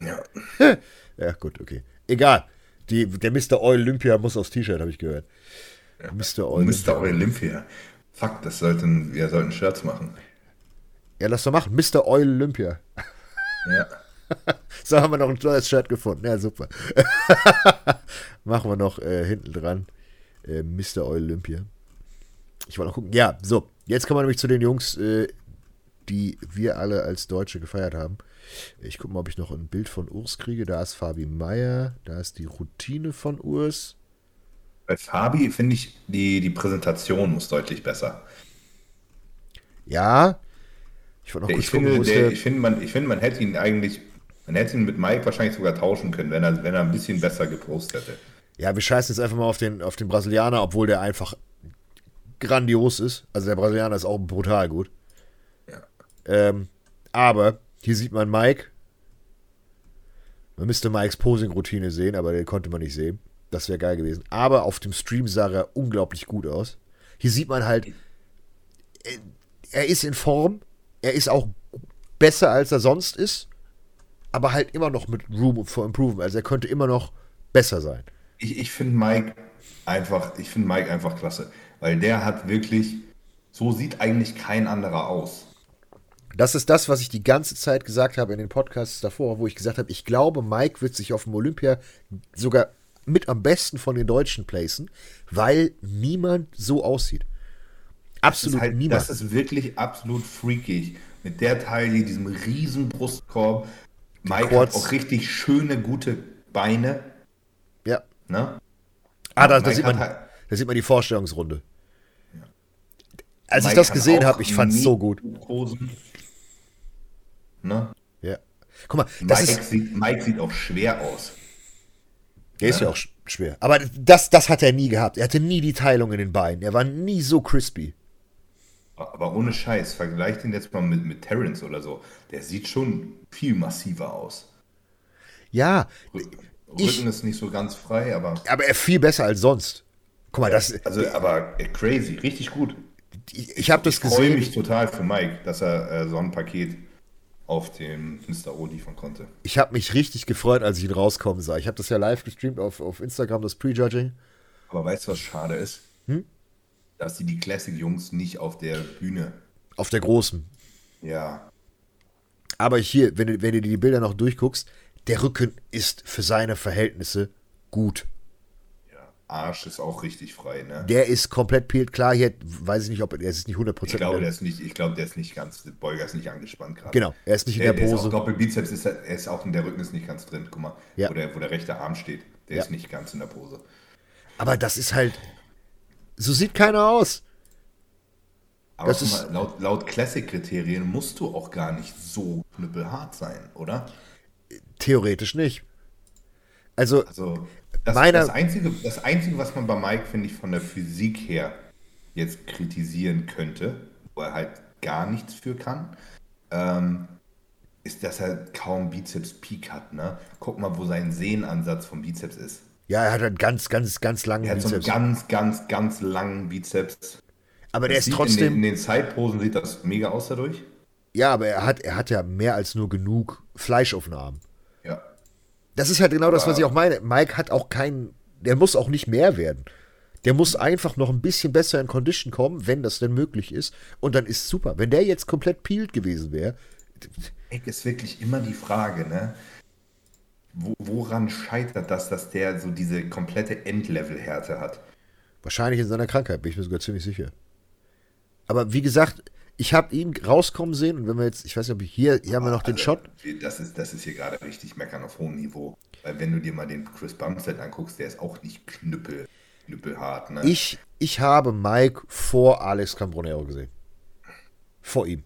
Ja. Ja, gut, okay. Egal. Die, der Mr. Olympia muss aufs T-Shirt, habe ich gehört. Mr. Olympia. Mr. Olympia. Fuck, das sollten, wir sollten Shirts machen. Ja, lass doch machen. Mr. Olympia. Ja. So haben wir noch ein neues Shirt gefunden. Ja, super. Machen wir noch äh, hinten dran. Äh, Mr. Olympia. Ich wollte noch gucken. Ja, so. Jetzt kommen wir nämlich zu den Jungs, äh, die wir alle als Deutsche gefeiert haben. Ich gucke mal, ob ich noch ein Bild von Urs kriege. Da ist Fabi Meier. Da ist die Routine von Urs. Bei Fabi finde ich, die, die Präsentation muss deutlich besser. Ja. Ich wollte noch kurz Ich gucken, finde, ist der, der. ich, finde, man, ich finde, man hätte ihn eigentlich, man hätte ihn mit Mike wahrscheinlich sogar tauschen können, wenn er, wenn er ein bisschen besser gepostet hätte. Ja, wir scheißen jetzt einfach mal auf den, auf den Brasilianer, obwohl der einfach grandios ist. Also der Brasilianer ist auch brutal gut. Ja. Ähm, aber hier sieht man Mike. Man müsste Mikes Posing-Routine sehen, aber den konnte man nicht sehen. Das wäre geil gewesen. Aber auf dem Stream sah er unglaublich gut aus. Hier sieht man halt, er, er ist in Form. Er ist auch besser, als er sonst ist. Aber halt immer noch mit Room for Improvement. Also er könnte immer noch besser sein. Ich, ich finde Mike einfach, ich finde Mike einfach klasse, weil der hat wirklich, so sieht eigentlich kein anderer aus. Das ist das, was ich die ganze Zeit gesagt habe in den Podcasts davor, wo ich gesagt habe, ich glaube, Mike wird sich auf dem Olympia sogar mit am besten von den Deutschen placen, weil niemand so aussieht. Das Absolut ist, halt, niemand. das ist wirklich absolut freakig. Mit der Taille, diesem riesen Brustkorb. Mike Quads. hat auch richtig schöne, gute Beine. Ja. Ne? Ah, da, da, sieht man, halt- da sieht man die Vorstellungsrunde. Als ich Mike das hat gesehen habe, ich fand es so gut. Hosen. Ne? Ja. Guck mal, das Mike, ist, sieht, Mike sieht auch schwer aus. der ist ja auch sch- schwer. Aber das, das hat er nie gehabt. Er hatte nie die Teilung in den Beinen. Er war nie so crispy. Aber ohne Scheiß, vergleich den jetzt mal mit, mit Terrence oder so. Der sieht schon viel massiver aus. Ja, Rücken Ich- ist nicht so ganz frei, aber aber er viel besser als sonst. Guck mal, das, Also, aber äh, crazy, richtig gut. ich, ich habe das Ich freue gesehen. mich total für Mike, dass er äh, so ein Paket auf dem Mr. O liefern konnte. Ich habe mich richtig gefreut, als ich ihn rauskommen sah. Ich habe das ja live gestreamt auf, auf Instagram, das Prejudging. Aber weißt du, was schade ist? Hm? Dass die die Classic-Jungs nicht auf der Bühne. Auf der großen. Ja, Aber hier, wenn du, wenn du dir die Bilder noch durchguckst, der Rücken ist für seine Verhältnisse gut. ja. Arsch ist auch richtig frei, ne? Der ist komplett peeled. Klar, hier weiß ich nicht, ob er ist nicht 100%. Ich glaube, der ist nicht, ich glaube, der ist nicht ganz, der Beuger ist nicht angespannt gerade. Genau, er ist nicht in Der, der Pose. Doppelbizeps, ist, er ist auch in der Rücken ist nicht ganz drin. Guck mal, Ja. wo, der, wo der rechte Arm steht. Der Ja. ist nicht ganz in der Pose. Aber das ist halt. So sieht keiner aus. Aber Das mal, laut, laut Classic-Kriterien musst du auch gar nicht so knüppelhart sein, oder? Theoretisch nicht. Also, Also, das, Meiner- das, Einzige, das Einzige, was man bei Mike, finde ich, von der Physik her jetzt kritisieren könnte, wo er halt gar nichts für kann, ähm, ist, dass er kaum Bizeps-Peak hat. Ne? Guck mal, wo sein Sehnenansatz vom Bizeps ist. ja, er hat einen ganz, ganz, ganz langen Er hat so einen Bizeps. ganz, ganz, ganz langen Bizeps. Aber der Das ist sieht In den, trotzdem. in den Zeitposen sieht das mega aus dadurch. Ja, aber er hat, er hat ja mehr als nur genug Fleisch auf den Arm. Das ist halt genau das, was ich auch meine. Mike hat auch keinen. Der muss auch nicht mehr werden. Der muss einfach noch ein bisschen besser in Condition kommen, wenn das denn möglich ist. Und dann ist super. Wenn der jetzt komplett peeled gewesen wäre, Ey, ist wirklich immer die Frage, ne? Wo, woran scheitert das, dass der so diese komplette Endlevel-Härte hat? wahrscheinlich in seiner Krankheit, bin ich mir sogar ziemlich sicher. Aber wie gesagt, ich habe ihn rauskommen sehen und wenn wir jetzt, ich weiß nicht, ob ich hier, hier haben wir noch den Also, Shot. Das ist, das ist hier gerade richtig meckern auf hohem Niveau. Weil wenn du dir mal den Chris Bumstead anguckst, der ist auch nicht knüppel, knüppelhart, ne? Ich, ich habe Mike vor Alex Cambronero gesehen. Vor ihm.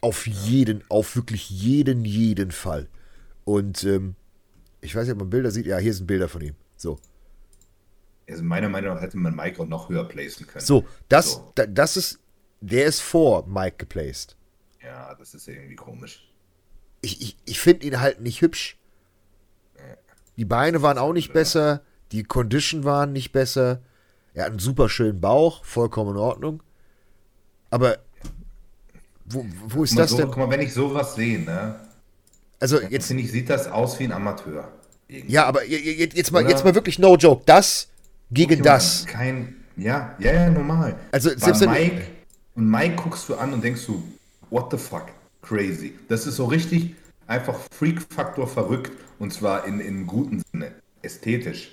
Auf jeden, auf wirklich jeden, jeden Fall. Und ähm, ich weiß nicht, ob man Bilder sieht. Ja, hier sind Bilder von ihm. So. Also meiner Meinung nach hätte man Mike auch noch höher placen können. So, das, So. Da, das ist, der ist vor Mike geplaced. Ja, das ist irgendwie komisch. Ich, ich, ich finde ihn halt nicht hübsch. Die Beine waren auch nicht besser. Die Condition waren nicht besser. Er hat einen super schönen Bauch, vollkommen in Ordnung. Aber wo, wo ist Guck das so, denn? guck mal, wenn ich sowas sehe, ne? Also Jetzt jetzt, finde ich, sieht das aus wie ein Amateur. Irgendwie. ja, aber je- je- jetzt mal, Oder? jetzt mal wirklich no joke. Das gegen das. Kein, ja, ja, ja, normal. Also, selbst wenn- Mike, und Mike guckst du an und denkst du, what the fuck, crazy. Das ist so richtig einfach Freak-Faktor verrückt und zwar in, in guten Sinne, ästhetisch.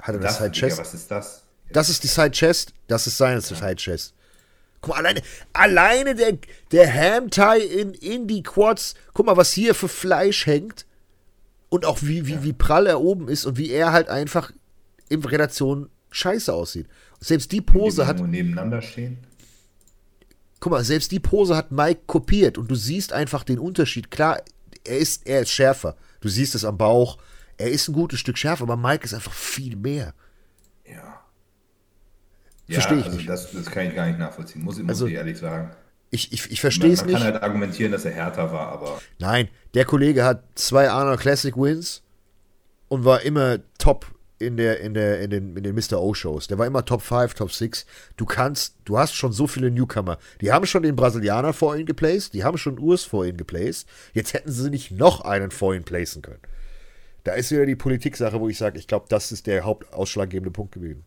Hat er das Das, Side Chest? was ist das? Das ist die Side Chest. Das ist seine Side Chest. Guck mal, alleine, alleine der, der Ham-Tie in, in die Quads. Guck mal, was hier für Fleisch hängt. Und auch wie, wie, wie prall er oben ist und wie er halt einfach in Relation scheiße aussieht. Selbst die Pose Die hat, nebeneinander stehen. Guck mal, selbst die Pose hat Mike kopiert und du siehst einfach den Unterschied. Klar, er ist, er ist schärfer. Du siehst es am Bauch. Er ist ein gutes Stück schärfer, aber Mike ist einfach viel mehr. Ja. Versteh ich also nicht. Das, das kann ich gar nicht nachvollziehen, muss, muss Also, ich ehrlich sagen. Ich, ich, ich Man, verstehe es man nicht. kann halt argumentieren, dass er härter war, aber Nein, der Kollege hat zwei Arnold Classic Wins und war immer top in der in der in den in den Mr. O Shows. Der war immer Top 5, Top 6. Du kannst, du hast schon so viele Newcomer. Die haben schon den Brasilianer vor ihn geplaced, die haben schon Urs vor ihn geplaced. Jetzt hätten sie nicht noch einen vor ihn placen können. Da ist wieder die Politik-Sache, wo ich sage, ich glaube, das ist der hauptausschlaggebende Punkt gewesen.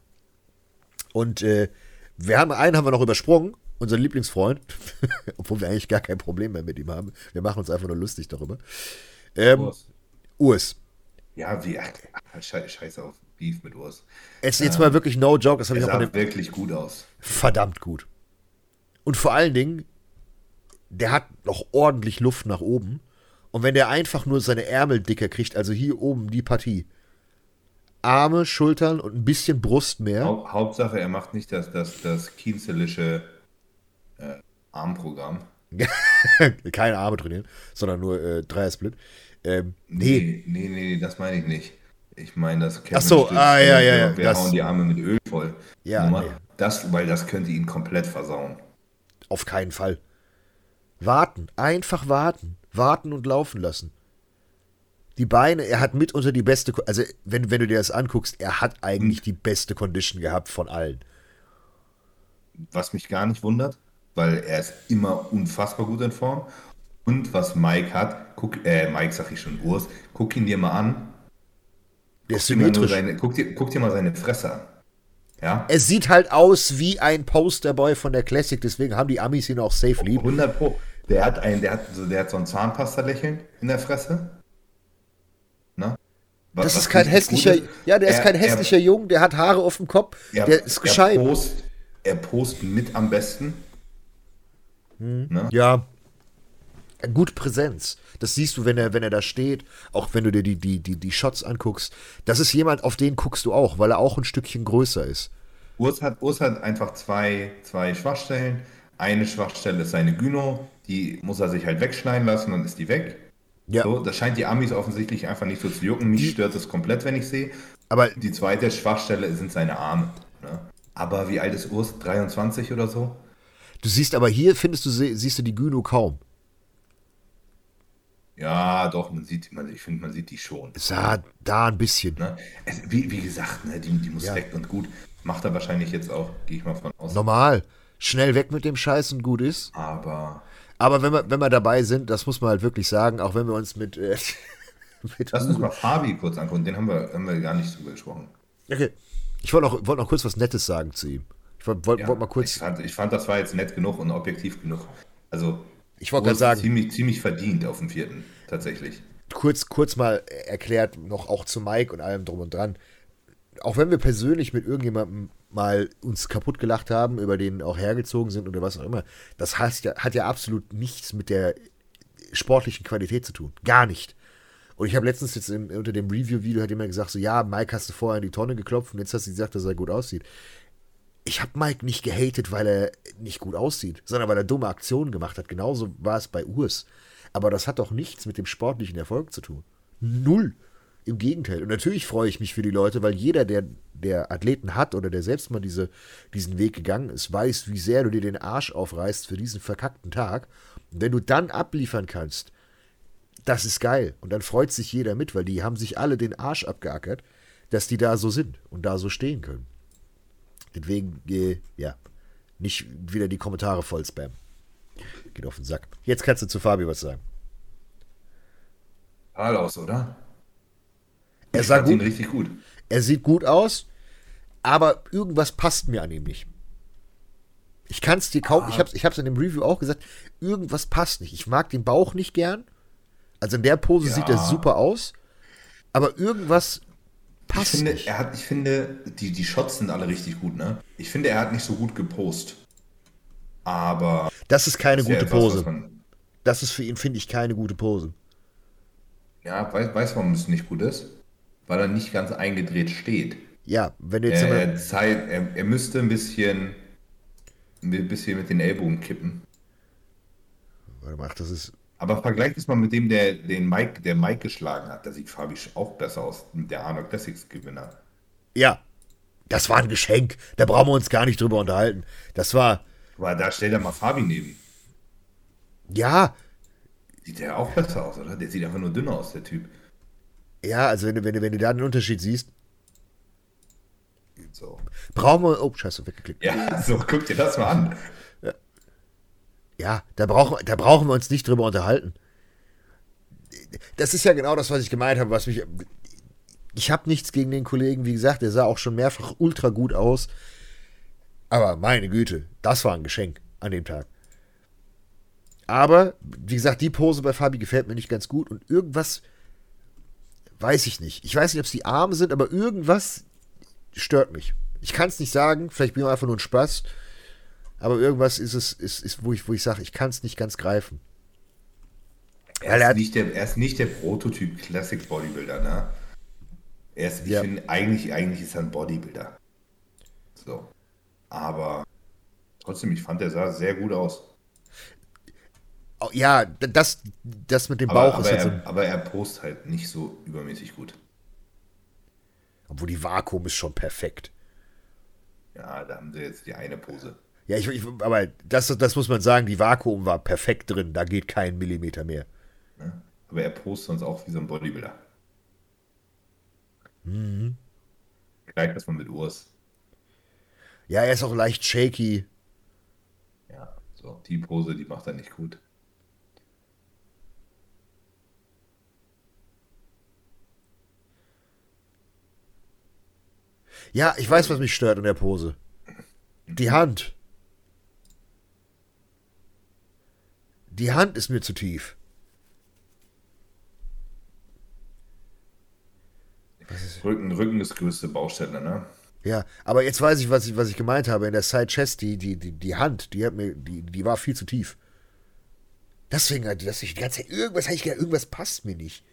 Und äh, wir haben einen haben wir noch übersprungen, unseren Lieblingsfreund, obwohl wir eigentlich gar kein Problem mehr mit ihm haben. Wir machen uns einfach nur lustig darüber. Ähm, Urs. Ja, wie, ach, scheiße, auf Beef mit Urs. Es ist jetzt mal wirklich no joke, das habe ich auch sah wirklich gut aus. verdammt gut. Und vor allen Dingen, der hat noch ordentlich Luft nach oben. Und wenn der einfach nur seine Ärmel dicker kriegt, also hier oben die Partie, Arme, Schultern und ein bisschen Brust mehr, Hau Hauptsache, er macht nicht das, das, das kienzelische äh, Armprogramm. keine Arme trainieren, sondern nur äh, Dreier-Split. Ähm, nee, Nee, nee, nee, das meine ich nicht. Ich meine, das Kevin Ach so, ah, ja, ja, ja, Wir das- hauen die Arme mit Öl voll. Ja, nee. Das, weil das könnte ihn komplett versauen. auf keinen Fall. Warten, einfach warten. Warten und laufen lassen. die Beine, er hat mitunter die beste, also wenn, wenn du dir das anguckst, er hat eigentlich die beste Condition gehabt von allen. Was mich gar nicht wundert, weil er ist immer unfassbar gut in Form. Und was Mike hat, guck, äh, Mike sag ich schon, Urs, guck ihn dir mal an. Der ist Guck dir, mal nur symmetrisch. seine, guck, dir, guck dir mal seine Fresse an. Ja? Es sieht halt aus wie ein Posterboy von der Classic, deswegen haben die Amis ihn auch safe lieb. 100 Pro. Der hat, ein, der, hat so, der hat so ein Zahnpasta-Lächeln in der Fresse. Ne? Was- Das ist kein hässlicher, ist. ja, der ist Er- kein hässlicher Junge, der hat Haare auf dem Kopf, Er, der ist er, gescheit. er, post, er post mit am besten. Ne? Ja. Gute Präsenz. Das siehst du, wenn er, wenn er da steht, auch wenn du dir die, die, die, die Shots anguckst. Das ist jemand, auf den guckst du auch, weil er auch ein Stückchen größer ist. Urs hat, Urs hat einfach zwei, zwei Schwachstellen. Eine Schwachstelle ist seine Gyno, die muss er sich halt wegschneiden lassen, dann ist die weg. Ja. So, das scheint die Amis offensichtlich einfach nicht so zu jucken. Mich stört das komplett, wenn ich sehe. Aber Die zweite Schwachstelle sind seine Arme. Ne? Aber wie alt ist Urs? 23 oder so? du siehst aber hier, findest du, sie- siehst du die Gyno kaum. Ja, doch, man sieht, man, ich finde, man sieht die schon. Ja, da ein bisschen. Ne? Es, wie, wie gesagt, ne, die, die muss Ja. weg und gut. Macht er wahrscheinlich jetzt auch, gehe ich mal von aus. Normal. Schnell weg mit dem Scheiß und gut ist. Aber Aber wenn wir, wenn wir dabei sind, das muss man halt wirklich sagen, auch wenn wir uns mit, äh, mit lass uns mal Fabi kurz angucken. Den haben wir, haben wir gar nicht drüber gesprochen. Okay. Ich wollte noch, wollte noch kurz was Nettes sagen zu ihm. Ich wollte wollt, Ja, wollt mal ich, kurz. fand, ich fand, das war jetzt nett genug und objektiv genug. Also, Ich wollte gerade sagen, ziemlich, ziemlich verdient auf dem vierten, tatsächlich. kurz, kurz mal erklärt, noch auch zu Mike und allem drum und dran. Auch wenn wir persönlich mit irgendjemandem mal uns kaputt gelacht haben, über den auch hergezogen sind oder was auch immer, das heißt ja, hat ja absolut nichts mit der sportlichen Qualität zu tun. Gar nicht. Und ich habe letztens jetzt im, unter dem Review-Video hat jemand gesagt, so ja, Mike hast du vorher in die Tonne geklopft und jetzt hast du gesagt, dass er gut aussieht. Ich habe Mike nicht gehatet, weil er nicht gut aussieht, sondern weil er dumme Aktionen gemacht hat. Genauso war es bei Urs. Aber das hat doch nichts mit dem sportlichen Erfolg zu tun. Null. Im Gegenteil. Und natürlich freue ich mich für die Leute, weil jeder, der, der Athleten hat oder der selbst mal diese, diesen Weg gegangen ist, weiß, wie sehr du dir den Arsch aufreißt für diesen verkackten Tag. Und wenn du dann abliefern kannst, das ist geil. Und dann freut sich jeder mit, weil die haben sich alle den Arsch abgeackert, dass die da so sind und da so stehen können. Deswegen, äh, ja, nicht wieder die Kommentare voll spam. Geht auf den Sack. Jetzt kannst du zu Fabi was sagen. Total aus, oder? Er Ich sah gut, richtig gut. er sieht gut aus, aber irgendwas passt mir an ihm nicht. Ich kann es dir kaum, ich habe ich hab's in dem Review auch gesagt, irgendwas passt nicht. Ich mag den Bauch nicht gern. Also in der Pose Ja. sieht er super aus, aber irgendwas Ich passt finde, nicht. er hat, ich finde, die, die Shots sind alle richtig gut, ne? Ich finde, er hat nicht so gut gepost. Aber Das ist keine gute etwas, was Pose. man- Das ist für ihn, finde ich, keine gute Pose. ja, weiß, weiß warum es nicht gut ist? Weil er nicht ganz eingedreht steht. Ja, wenn du jetzt Er, er, Zeit, er, er müsste ein bisschen, ein bisschen mit den Ellbogen kippen. warte mal, ach, das ist, Aber vergleich es mal mit dem, der den Mike, der Mike geschlagen hat. Da sieht Fabi auch besser aus. Der Arno Classics Gewinner. ja, das war ein Geschenk. Da brauchen wir uns gar nicht drüber unterhalten. Das war, Aber da stellt er mal Fabi neben. ja, Sieht der auch besser aus, oder? Der sieht einfach nur dünner aus, der Typ. ja, also wenn du, wenn du, wenn du da den Unterschied siehst, So. brauchen wir, oh, scheiße, weggeklickt. Ja, so, guck dir das mal an. Ja, da brauchen, da brauchen wir uns nicht drüber unterhalten. Das ist ja genau das, was ich gemeint habe, was mich. Ich habe nichts gegen den Kollegen, wie gesagt, der sah auch schon mehrfach ultra gut aus. Aber meine Güte, das war ein Geschenk an dem Tag. Aber, wie gesagt, die Pose bei Fabi gefällt mir nicht ganz gut und irgendwas weiß ich nicht. Ich weiß nicht, ob es die Arme sind, aber irgendwas stört mich. Ich kann es nicht sagen, vielleicht bin ich einfach nur ein Spaß. Aber irgendwas ist es, ist, ist, wo ich, wo ich sage, ich kann es nicht ganz greifen. Er er ist, nicht der, er ist nicht der Prototyp Classic Bodybuilder, ne? Er ist, ich Ja. finde, eigentlich, eigentlich ist er ein Bodybuilder. So. Aber trotzdem, ich fand, er sah sehr gut aus. Oh, Ja, das, das mit dem Aber, Bauch aber, ist halt so. er, aber er post halt nicht so übermäßig gut. Obwohl die Vakuum ist schon perfekt. Ja, da haben sie jetzt die eine Pose. Ja, ich, ich, aber das, das muss man sagen, die Vakuum war perfekt drin. Da geht kein Millimeter mehr. Aber er postet sonst auch wie so ein Bodybuilder. Mhm. Gleich erstmal mit Urs. Ja, er ist auch leicht shaky. Ja, so, die Pose, die macht er nicht gut. Ja, ich weiß, was mich stört in der Pose. Die Hand. Die Hand ist mir zu tief. Rücken, Rücken ist größte Baustelle, ne? Ja, aber jetzt weiß ich, was ich, was ich gemeint habe. In der Side Chest, die, die, die, die Hand, die hat mir, die, die war viel zu tief. Deswegen, dass ich die ganze Zeit irgendwas ich gedacht, irgendwas passt mir nicht.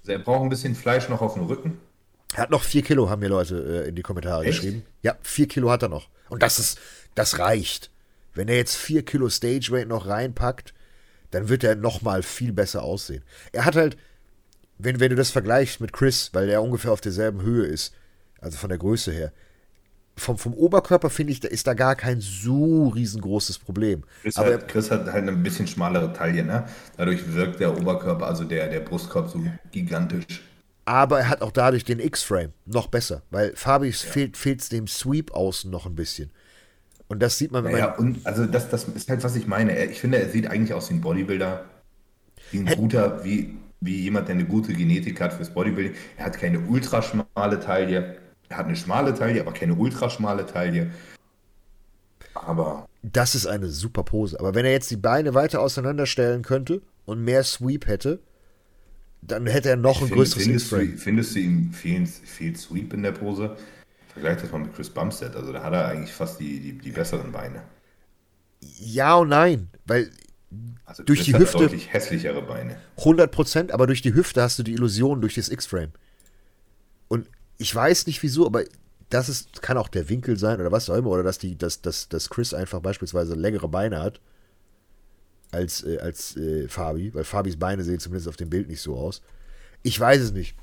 Also er braucht ein bisschen Fleisch noch auf dem Rücken. Er hat noch vier Kilo, haben mir Leute äh, in die Kommentare Echt? geschrieben. Ja, vier Kilo hat er noch. Und das ist, das reicht. Wenn er jetzt vier Kilo Stage Weight noch reinpackt, dann wird er noch mal viel besser aussehen. Er hat halt, wenn, wenn du das vergleichst mit Chris, weil er ungefähr auf derselben Höhe ist, also von der Größe her, vom, vom Oberkörper finde ich, da ist da gar kein so riesengroßes Problem. Chris, Aber hat, Chris hat halt eine bisschen schmalere Taille, ne? Dadurch wirkt der Oberkörper, also der, der Brustkorb so gigantisch aber er hat auch dadurch den X-Frame noch besser, weil Fabis ja. fehlt fehlt's dem Sweep außen noch ein bisschen. Und das sieht man, wenn ja, man. Ja, und also das, das ist halt, was ich meine. Ich finde, er sieht eigentlich aus wie ein Bodybuilder. Wie ein guter, wie, wie jemand, der eine gute Genetik hat fürs Bodybuilding. Er hat keine ultraschmale Taille. Er hat eine schmale Taille, aber keine ultraschmale Taille. Aber. Das ist eine super Pose. Aber wenn er jetzt die Beine weiter auseinanderstellen könnte und mehr Sweep hätte, dann hätte er noch ein find, größeres findest, du, findest du ihm fehlt, fehlt Sweep in der Pose? Vergleich das mal mit Chris Bumstead. Also da hat er eigentlich fast die, die, die besseren Beine. Ja und nein, weil also durch die Hüfte. deutlich hässlichere Beine. 100% aber durch die Hüfte hast du die Illusion durch das X-Frame. Und ich weiß nicht wieso, aber das ist, kann auch der Winkel sein oder was auch immer, oder dass, die, dass, dass, dass Chris einfach beispielsweise längere Beine hat als, äh, als äh, Fabi, weil Fabis Beine sehen zumindest auf dem Bild nicht so aus. Ich weiß es nicht.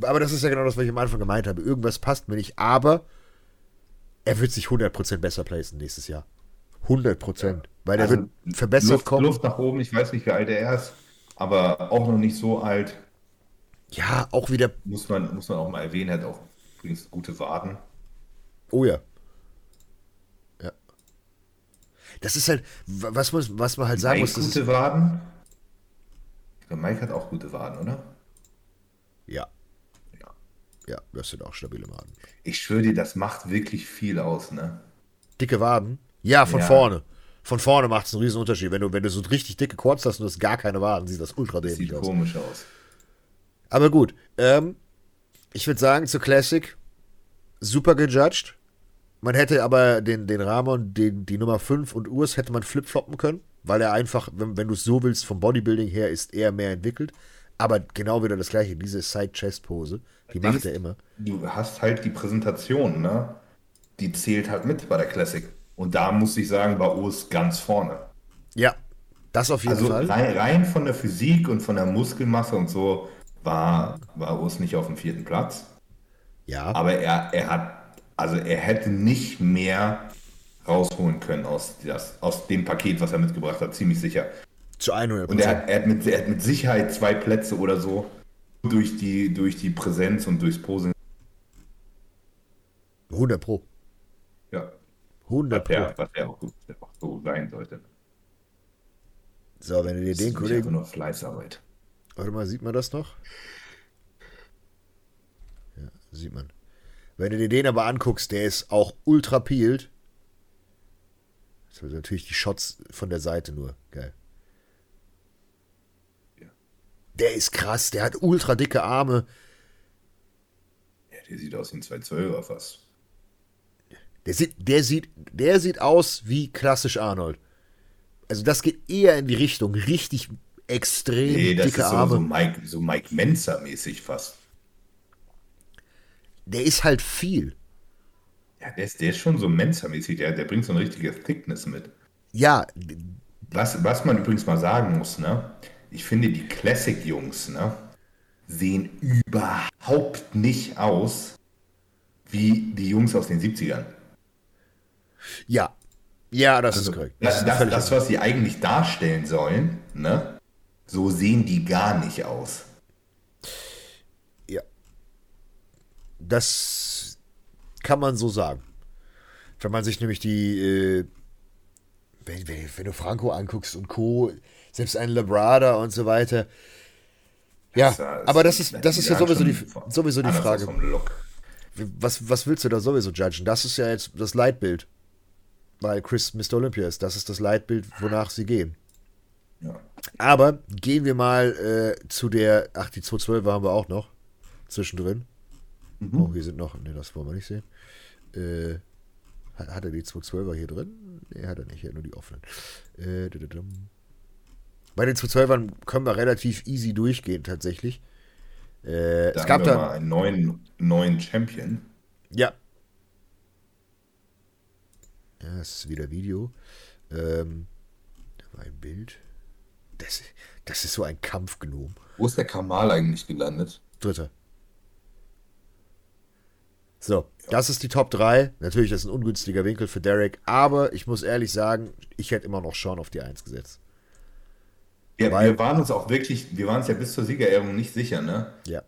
Aber das ist ja genau das, was ich am Anfang gemeint habe. Irgendwas passt mir nicht, aber er wird sich 100% besser placen nächstes Jahr. 100%. Ja. Weil er also, wird verbessert Luft, kommen. Luft nach oben, ich weiß nicht, wie alt er ist, aber auch noch nicht so alt. Ja, auch wieder. Muss man, muss man auch mal erwähnen, hat auch übrigens gute Waden. Oh ja. Das ist halt, was, muss, was man halt sagen Mike muss. gute ist, Waden? Mike hat auch gute Waden, oder? Ja. Ja. Ja, das sind auch stabile Waden. Ich schwöre dir, das macht wirklich viel aus, ne? Dicke Waden? Ja, von ja. vorne. Von vorne macht es einen riesen Unterschied. Wenn du, wenn du so richtig dicke Quads hast und du hast gar keine Waden, sieht das ultra dämlich aus. Sieht komisch aus. Aber gut, ähm, ich würde sagen, zur Classic super gejudged. Man hätte aber den, den Ramon, den, die Nummer 5 und Urs hätte man flipfloppen können, weil er einfach, wenn, wenn du es so willst, vom Bodybuilding her ist er mehr entwickelt. Aber genau wieder das gleiche, diese Side-Chest-Pose, die macht er immer. Du hast halt die Präsentation, ne? Die zählt halt mit bei der Classic. Und da muss ich sagen, war Urs ganz vorne. Ja, das auf jeden also Fall. Rein, rein von der Physik und von der Muskelmasse und so war, war Urs nicht auf dem vierten Platz. Ja. Aber er, er hat also er hätte nicht mehr rausholen können aus, das, aus dem Paket, was er mitgebracht hat, ziemlich sicher. Zu 100%. Und er, er, hat mit, er hat mit Sicherheit zwei Plätze oder so durch die, durch die Präsenz und durchs Posing. 100 Pro. Ja. 100 Pro. Was er auch, auch so sein sollte. So, wenn du dir den Kollegen. nur Fleißarbeit. Warte mal, sieht man das noch? Ja, sieht man. Wenn du dir den aber anguckst, der ist auch ultra peeled. Das sind natürlich die Shots von der Seite nur. Geil. Ja. Der ist krass, der hat ultra dicke Arme. Ja, der sieht aus wie ein 212er fast. Der sieht, der, sieht, der sieht aus wie klassisch Arnold. Also das geht eher in die Richtung richtig extrem nee, das dicke ist so, Arme. So Mike, so Mike Menzer-mäßig fast der ist halt viel. Ja, der ist, der ist schon so Mensa-mäßig, der, der bringt so eine richtige Thickness mit. Ja. Was, was man übrigens mal sagen muss, ne? Ich finde, die Classic-Jungs, ne? Sehen überhaupt nicht aus wie die Jungs aus den 70ern. Ja. Ja, das also, ist korrekt. Das, das, das, was sie eigentlich darstellen sollen, ne? So sehen die gar nicht aus. Das kann man so sagen. Wenn man sich nämlich die, äh, wenn, wenn, wenn, du Franco anguckst und Co., selbst ein Labrada und so weiter. Ja, das, aber das ist, das ist ja sowieso die, sowieso die Frage. Was, was willst du da sowieso judgen? Das ist ja jetzt das Leitbild. Weil Chris Mr. Olympia ist. Das ist das Leitbild, wonach sie gehen. Ja. Aber gehen wir mal äh, zu der. Ach, die 212 haben wir auch noch. Zwischendrin. Mhm. Oh, hier sind noch. Ne, das wollen wir nicht sehen. Äh, hat, hat, er die 212er hier drin? Ne, hat er nicht. Hier nur die offenen. Äh, bei den 212ern können wir relativ easy durchgehen, tatsächlich. Äh, da es gab da einen neuen, neuen Champion. Ja. Ja, das ist wieder Video. Ähm, da war ein Bild. Das, das ist so ein Kampfgnom. Wo ist der Kamal eigentlich gelandet? Dritter. So, ja. das ist die Top 3. Natürlich, das ist ein ungünstiger Winkel für Derek, aber ich muss ehrlich sagen, ich hätte immer noch Sean auf die 1 gesetzt. Ja, Weil, wir waren uns auch wirklich, wir waren uns ja bis zur Siegerehrung nicht sicher, ne? Ja.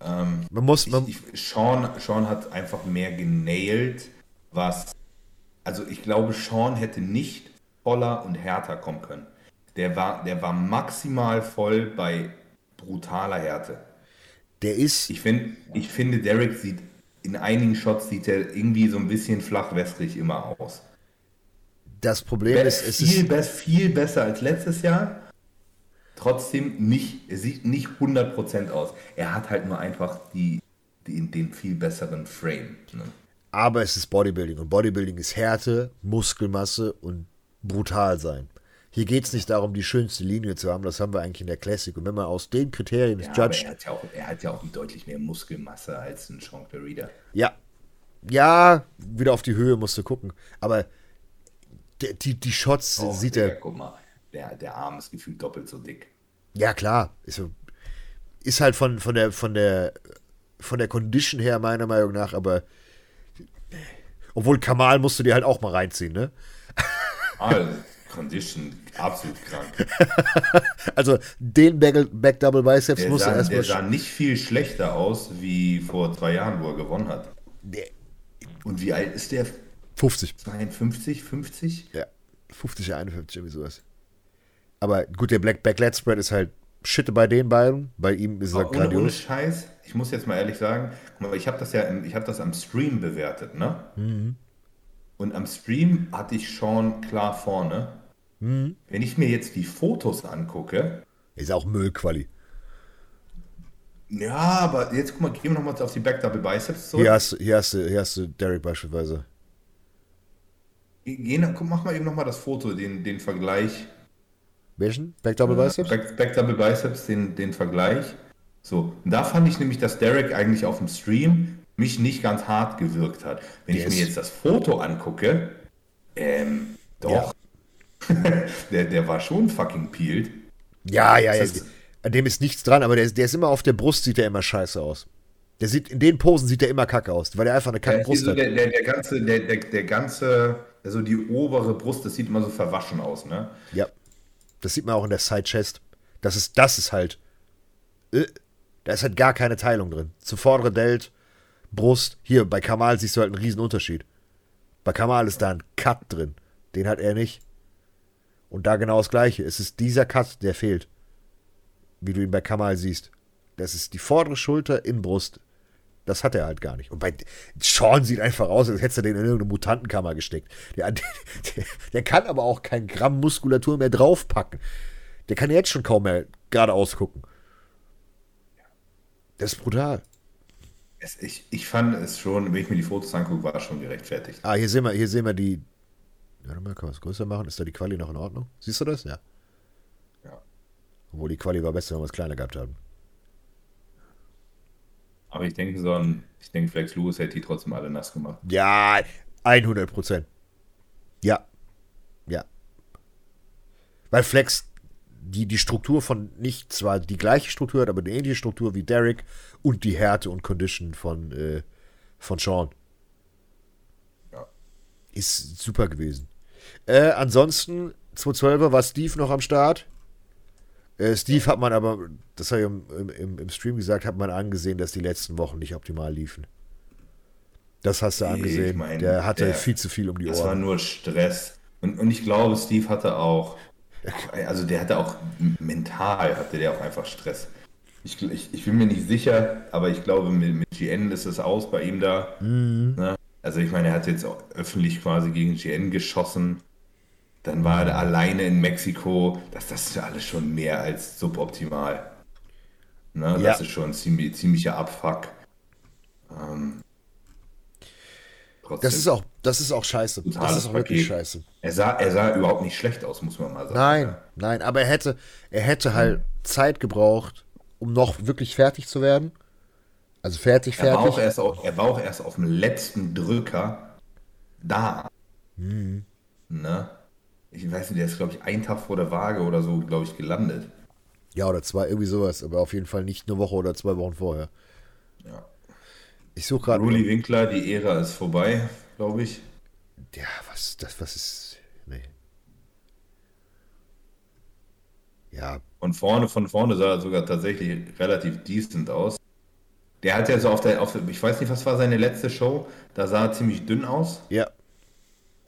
Ähm, man muss, man ich, ich, Sean, Sean hat einfach mehr genailt, was. Also ich glaube, Sean hätte nicht voller und härter kommen können. Der war, der war maximal voll bei brutaler Härte. Der ist. Ich, find, ich finde, Derek sieht in einigen Shots sieht er irgendwie so ein bisschen flachwestrig immer aus. Das Problem Be ist, es viel, ist be viel besser als letztes Jahr. Trotzdem nicht, er sieht nicht 100% aus. Er hat halt nur einfach die, die den viel besseren Frame. Ne? Aber es ist Bodybuilding und Bodybuilding ist Härte, Muskelmasse und brutal sein. Hier geht es nicht darum, die schönste Linie zu haben, das haben wir eigentlich in der Classic. Und wenn man aus den Kriterien ja, judged. Er hat, ja auch, er hat ja auch deutlich mehr Muskelmasse als ein Sean Clarida. Ja. Ja, wieder auf die Höhe musst du gucken. Aber die, die, die Shots oh, sieht er. Guck mal, der, der Arm ist gefühlt doppelt so dick. Ja, klar. Ist, ist halt von, von, der, von, der, von der Condition her, meiner Meinung nach, aber. Obwohl Kamal musst du dir halt auch mal reinziehen, ne? Also, Condition absolut krank. also den Back, Back Double Biceps der musste erstmal. Der sah nicht viel schlechter aus wie vor zwei Jahren, wo er gewonnen hat. Der, Und wie alt ist der? 50. 52, 50? Ja, 50, 51, irgendwie sowas. Aber gut, der Black Backlet Spread ist halt Schitte bei den beiden. Bei ihm ist er grandios. Ohne Scheiß, ich muss jetzt mal ehrlich sagen, ich habe das ja ich habe das am Stream bewertet, ne? Mhm. Und am Stream hatte ich Sean klar vorne. Mhm. Wenn ich mir jetzt die Fotos angucke. Ist auch Müllquali. Ja, aber jetzt guck mal, gehen wir nochmal auf die Back Double Biceps zurück. Hier hast, hier hast, du, hier hast du Derek beispielsweise. Gehen, guck, mach mal eben nochmal das Foto, den, den Vergleich. Welchen? Back Double Biceps? Back, Back Double Biceps, den, den Vergleich. So, und da fand ich nämlich, dass Derek eigentlich auf dem Stream mich nicht ganz hart gewirkt hat. Wenn yes. ich mir jetzt das Foto angucke, ähm, doch. Ja. der, der war schon fucking peeled. Ja, ja, ja. An dem ist nichts dran, aber der, der ist immer auf der Brust, sieht er immer scheiße aus. Der sieht, in den Posen sieht er immer kacke aus, weil er einfach eine kacke ja, Brust so hat. Der, der, der, ganze, der, der, der ganze, also die obere Brust, das sieht immer so verwaschen aus, ne? Ja. Das sieht man auch in der Side Chest. Das ist, das ist halt. Äh, da ist halt gar keine Teilung drin. Zu vordere Delt, Brust. Hier, bei Kamal siehst du halt einen riesen Unterschied. Bei Kamal ist da ein Cut drin. Den hat er nicht. Und da genau das Gleiche. Es ist dieser Cut, der fehlt. Wie du ihn bei Kamal siehst. Das ist die vordere Schulter in Brust. Das hat er halt gar nicht. Und bei Sean sieht einfach aus, als hätte er den in irgendeine Mutantenkammer gesteckt. Der, der, der, kann aber auch kein Gramm Muskulatur mehr draufpacken. Der kann jetzt schon kaum mehr geradeaus gucken. Das ist brutal. Es, ich, ich fand es schon, wenn ich mir die Fotos angucke, war es schon gerechtfertigt. Ah, hier sehen wir, hier sehen wir die, Warte mal, kann man es größer machen? Ist da die Quali noch in Ordnung? Siehst du das? Ja. Ja. Obwohl die Quali war besser, wenn wir es kleiner gehabt haben. Aber ich denke, so ein, ich denke, Flex Lewis hätte die trotzdem alle nass gemacht. Ja, 100 Prozent. Ja. Ja. Weil Flex die, die Struktur von nicht zwar die gleiche Struktur hat, aber eine ähnliche Struktur wie Derek und die Härte und Condition von, äh, von Sean. Ja. Ist super gewesen. Äh, ansonsten, 212er war Steve noch am Start. Äh, Steve hat man aber, das habe ich im, im, im, Stream gesagt, hat man angesehen, dass die letzten Wochen nicht optimal liefen. Das hast du angesehen. ich mein, der hatte der- viel zu viel um die Das war Ohren. nur Stress. Und, und ich glaube, Steve hatte auch, also der hatte auch mental, hatte der auch einfach Stress. Ich, ich, ich bin mir nicht sicher, aber ich glaube, mit, mit GN ist es aus bei ihm da. Mhm. Ne? Also ich meine, er hat jetzt auch öffentlich quasi gegen GN geschossen. Dann war er alleine in Mexiko. Das, das ist ja alles schon mehr als suboptimal. Ne? Ja. Das ist schon ein ziemlich, ziemlicher Abfuck. Ähm. Das ist auch, das ist auch scheiße. Das ist auch wirklich Paket. scheiße. Er sah, er sah überhaupt nicht schlecht aus, muss man mal sagen. Nein, nein, aber er hätte, er hätte halt Zeit gebraucht, um noch wirklich fertig zu werden. Also fertig, Er war, auch fertig. erst auf, er war auch erst auf dem letzten Drücker da. Mhm. Ne? Ich weiß nicht, der ist, glaube ich, einen Tag vor der Waage oder so, glaube ich, gelandet. Ja, oder zwei, irgendwie sowas, aber auf jeden Fall nicht eine Woche oder zwei Wochen vorher. Ja. Ich suche gerade. Ruli Winkler, die Ära ist vorbei, glaube ich. Ja, was, das, was ist. Nee. Ja, Von vorne, von vorne sah er sogar tatsächlich relativ decent aus. Der hat ja so auf der, auf, ich weiß nicht, was war seine letzte Show, da sah er ziemlich dünn aus. ja,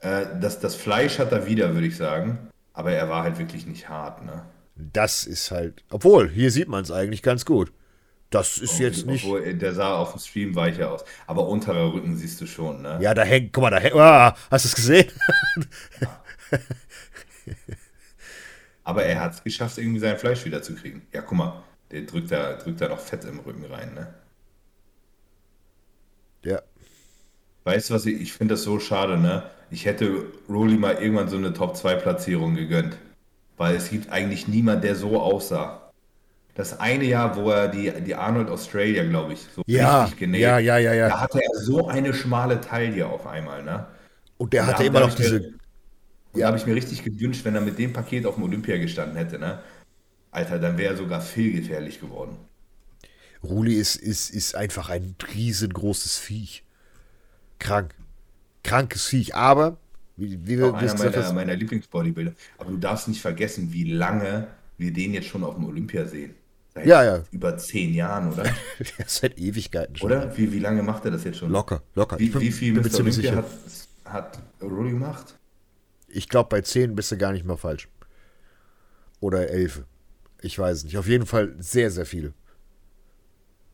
Äh, das, das Fleisch hat er wieder, würde ich sagen. Aber er war halt wirklich nicht hart, ne? das ist halt. Obwohl, hier sieht man es eigentlich ganz gut. Das ist jetzt nicht. Obwohl, der sah auf dem Stream weicher aus. Aber unterer Rücken siehst du schon, ne? Ja, da hängt, guck mal, da hängt. Ah, hast du es gesehen? Aber er hat es geschafft, irgendwie sein Fleisch wieder zu kriegen. Ja, guck mal, der drückt da, drückt da noch Fett im Rücken rein, ne? ja. Weißt du was, ich, ich finde das so schade, ne? Ich hätte Rolly mal irgendwann so eine Top-2-Platzierung gegönnt. Weil es gibt eigentlich niemand, der so aussah. Das eine Jahr, wo er die, die Arnold Australia, glaube ich, so Ja, richtig genäht, ja, ja, ja, ja. da hatte er so eine schmale Taille auf einmal, ne? Und der Und hatte immer noch mir- diese. Und da habe ich mir richtig gewünscht, wenn er mit dem Paket auf dem Olympia gestanden hätte, ne? Alter, dann wäre er sogar viel gefährlich geworden. Ruli ist, ist, ist einfach ein riesengroßes Viech. Krank. Krankes Viech. Aber, wie, wie wir es einer meiner, meiner Lieblingsbodybuilder. Aber du darfst nicht vergessen, wie lange wir den jetzt schon auf dem Olympia sehen. Seit Ja, ja. über zehn Jahren, oder? seit Ewigkeiten schon. Oder? Wie, wie lange macht er das jetzt schon? Locker, locker. Wie, bin- wie viel Mr. Olympia sicher. hat, hat Rulli gemacht? Ich glaube, bei 10 bist du gar nicht mal falsch. Oder 11. Ich weiß nicht. Auf jeden Fall sehr, sehr viele.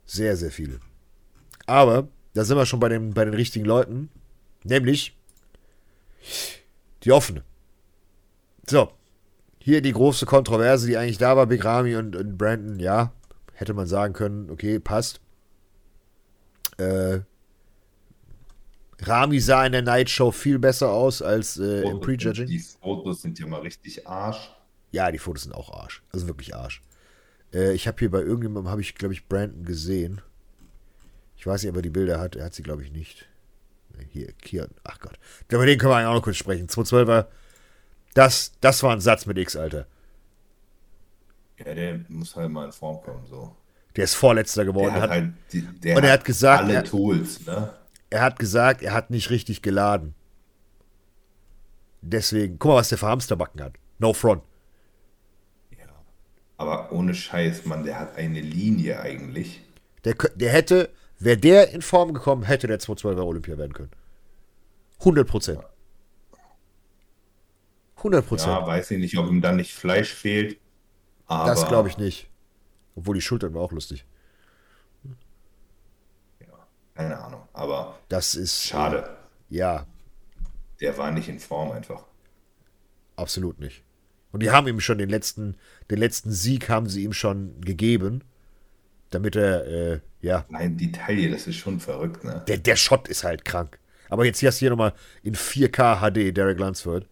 Sehr, sehr viele. Aber da sind wir schon bei den, bei den richtigen Leuten. Nämlich die offene. So. Hier die große Kontroverse, die eigentlich da war. Big Ramy und, und Brandon, ja. Hätte man sagen können, okay, passt. Äh, Rami sah in der Night Show viel besser aus als äh, im Prejudging. Die Fotos sind ja mal richtig Arsch. Ja, die Fotos sind auch Arsch. Also wirklich Arsch. Äh, ich habe hier bei irgendjemandem, habe ich, glaube ich, Brandon gesehen. Ich weiß nicht, ob er die Bilder hat. Er hat sie, glaube ich, nicht. Hier, hier. Ach Gott. Über den können wir eigentlich auch noch kurz sprechen. 212er. Das, das war ein Satz mit X, Alter. Ja, der muss halt mal in Form kommen, so. Der ist Vorletzter Der geworden. hat Hat, halt, die, der Und er hat gesagt, alle er- Tools, ne? er hat gesagt, er hat nicht richtig geladen. Deswegen, guck mal, was der für Hamsterbacken hat. No front. Ja. Aber ohne Scheiß, Mann, der hat eine Linie eigentlich. Der, der hätte, wäre der in Form gekommen, hätte der 212er Olympia werden können. 100 Prozent. 100 Prozent. Ja, weiß ich nicht, ob ihm dann nicht Fleisch fehlt. Aber das glaube ich nicht. Obwohl die Schultern war auch lustig. Ja, keine Ahnung. Aber Das ist. schade. Ja, Der war nicht in Form einfach. absolut nicht. Und die haben ihm schon den letzten, den letzten Sieg haben sie ihm schon gegeben, damit er, äh, ja, Nein, die Taille, das ist schon verrückt, ne? der, der Shot ist halt krank. Aber jetzt hier hast du hier nochmal in 4K HD Derek Lunsford.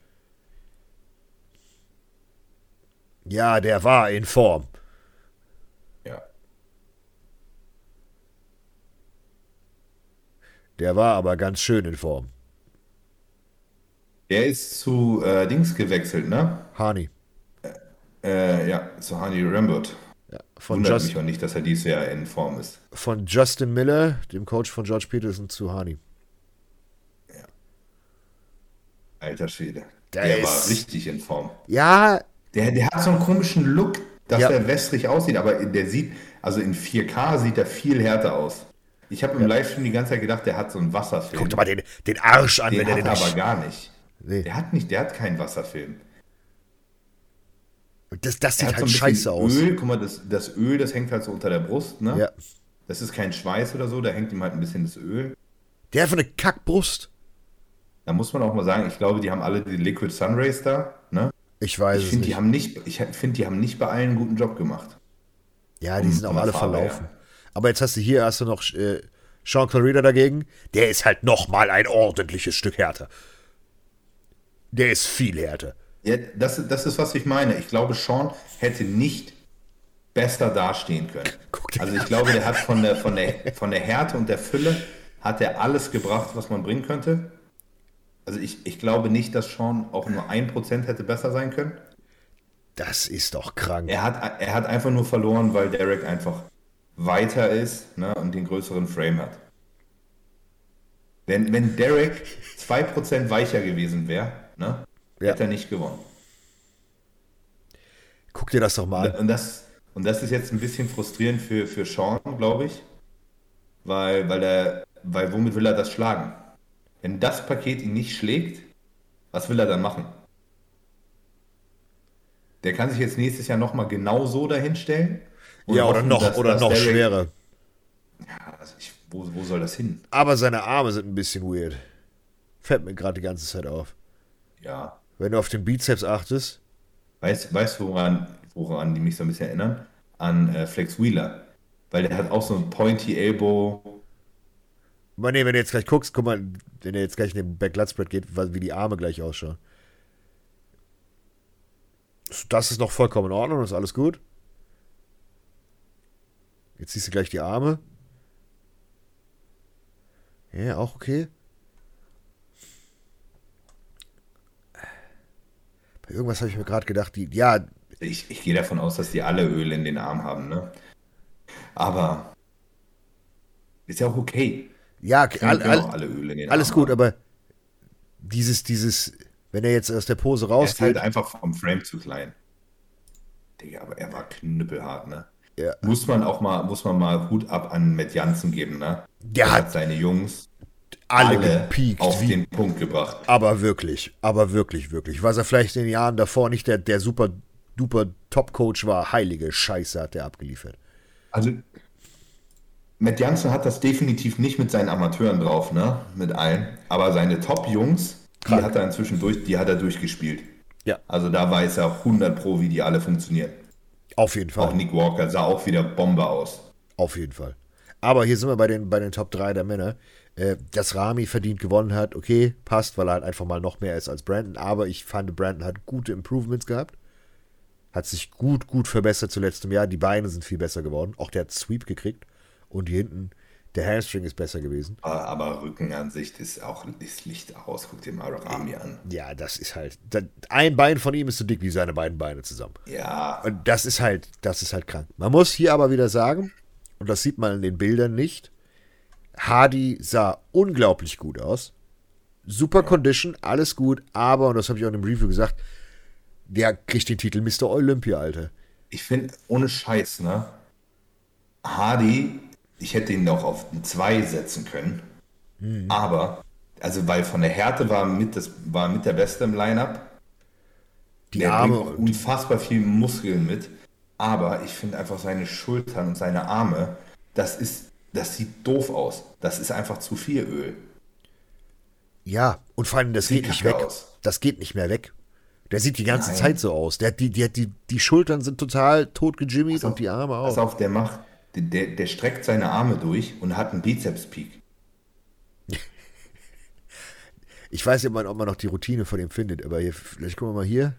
Ja, der war in Form. Ja. Der war aber ganz schön in Form. Er ist zu äh, Dings gewechselt, ne? Hani. Äh, ja, zu Hani Rambert. Ja, von, Wundert Just, mich auch nicht, dass er dieses Jahr in Form ist. von Justin Miller, dem Coach von George Peterson, zu Hani. Alter Schwede. Der Der, ist- war richtig in Form. Ja, Der, der hat so einen komischen Look, dass Ja. er wässrig aussieht, aber der sieht, also in 4K sieht er viel härter aus. Ich habe im Livestream die ganze Zeit gedacht, der hat so einen Wasserfilm. Guck doch mal den, den Arsch an, den wenn er hat den er aber gar nicht. Nee. Der hat nicht, der hat keinen Wasserfilm. Das, das sieht so halt ein scheiße aus. Öl, guck mal, das, das Öl, das hängt halt so unter der Brust, ne? Ja. Das ist kein Schweiß oder so, da hängt ihm halt ein bisschen das Öl. Der hat eine Kackbrust. Da muss man auch mal sagen, ich glaube, die haben alle die Liquid Sunrays da, ne? Ich weiß Ich es finde, die nicht. haben nicht, ich finde, die haben nicht bei allen einen guten Job gemacht. Ja, die um- sind auch der alle Farbe verlaufen. her. Aber jetzt hast du hier hast du noch äh, Sean Clarida dagegen. Der ist halt noch mal ein ordentliches Stück härter. Der ist viel härter. Ja, das, das ist, was ich meine. Ich glaube, Sean hätte nicht besser dastehen können. Also ich glaube, der hat von der, von der, von der Härte und der Fülle hat er alles gebracht, was man bringen könnte. Also ich, ich glaube nicht, dass Sean auch nur ein Prozent hätte besser sein können. Das ist doch krank. Er hat, er hat einfach nur verloren, weil Derek einfach weiter ist ne, und den größeren Frame hat. Wenn, wenn Derek 2% weicher gewesen wäre, ne, Ja. hätte er nicht gewonnen. Guck dir das doch mal an. Und das, und das ist jetzt ein bisschen frustrierend für, für Sean, glaube ich. Weil, weil er, weil womit will er das schlagen? Wenn das Paket ihn nicht schlägt, was will er dann machen? Der kann sich jetzt nächstes Jahr nochmal genau so dahinstellen. Ja, oder hoffen, noch, dass- oder dass noch schwerer. Ja, also ich, wo, wo soll das hin? Aber seine Arme sind ein bisschen weird. Fällt mir gerade die ganze Zeit auf. Ja. Wenn du auf den Bizeps achtest, Weißt weißt du, woran, woran die mich so ein bisschen erinnern? An äh, Flex Wheeler. Weil der hat auch so ein Pointy Elbow. Aber nee, wenn du jetzt gleich guckst, guck mal, wenn er jetzt gleich in den Back-Lat-Spread geht, wie die Arme gleich ausschauen. Das ist noch vollkommen in Ordnung, das ist alles gut. Jetzt siehst du gleich die Arme. Ja, auch okay. Irgendwas habe ich mir gerade gedacht, die, ja, Ich, ich gehe davon aus, dass die alle Öl in den Arm haben, ne? Aber ist ja auch okay. ja, all, all, alle Öl in den alles Arm gut, haben. aber dieses, dieses, wenn er jetzt aus der Pose Er ist halt einfach vom Frame zu klein. Digga, aber er war knüppelhart, ne? Ja. Muss man auch mal, muss man mal Hut ab an Matt Jansen geben, ne? Der Er hat seine Jungs alle, alle gepiekt, auf wie den Punkt gebracht. Aber wirklich, aber wirklich, wirklich. Was er vielleicht in den Jahren davor nicht der, der super duper Top-Coach war, heilige Scheiße hat er abgeliefert. Also, Matt Jansen hat das definitiv nicht mit seinen Amateuren drauf, ne? Mit allen. Aber seine Top-Jungs, die hat er inzwischen durch, die hat er durchgespielt. Ja. Also da weiß er 100 Pro, wie die alle funktionieren. Auf jeden Auch Fall. Nick Walker sah auch wieder Bombe aus. Auf jeden Fall. Aber hier sind wir bei den, bei den Top 3 der Männer. Äh, dass Rami verdient gewonnen hat, okay, passt, weil er halt einfach mal noch mehr ist als Brandon. Aber ich fand, Brandon hat gute Improvements gehabt. Hat sich gut, gut verbessert zu letztem Jahr. Die Beine sind viel besser geworden. Auch der hat Sweep gekriegt. Und hier hinten, der Hamstring ist besser gewesen. Aber, Rückenansicht ist auch ist Licht aus. Guck dir mal Rami an. Ja, das ist halt. Ein Bein von ihm ist so dick wie seine beiden Beine zusammen. Ja, Und das ist halt, das ist halt krank. Man muss hier aber wieder sagen, und das sieht man in den Bildern nicht, Hardy sah unglaublich gut aus. Super Condition, alles gut, aber, und das habe ich auch in dem Review gesagt, der kriegt den Titel Mr. Olympia, Alter. ich finde, ohne Scheiß, ne? Hardy, ich hätte ihn auch auf ein 2 setzen können. Aber, also weil von der Härte war mit, das, war mit der Beste im Lineup. Die Der Arme bringt unfassbar viel Muskeln mit. Aber ich finde einfach seine Schultern und seine Arme, das ist, das sieht doof aus. Das ist einfach zu viel Öl. ja, und vor allem, das Sieht geht nicht weg. aus. Das geht nicht mehr weg. Der sieht die ganze Nein. Zeit so aus. Der die, die, die, die Schultern sind total totgejimmied Pass und die Arme Pass auch. auf, der macht, der, der, streckt seine Arme durch und hat einen Bizeps-Peak. Ich weiß nicht, ob man, ob man noch die Routine von ihm findet, aber hier, vielleicht gucken wir mal hier.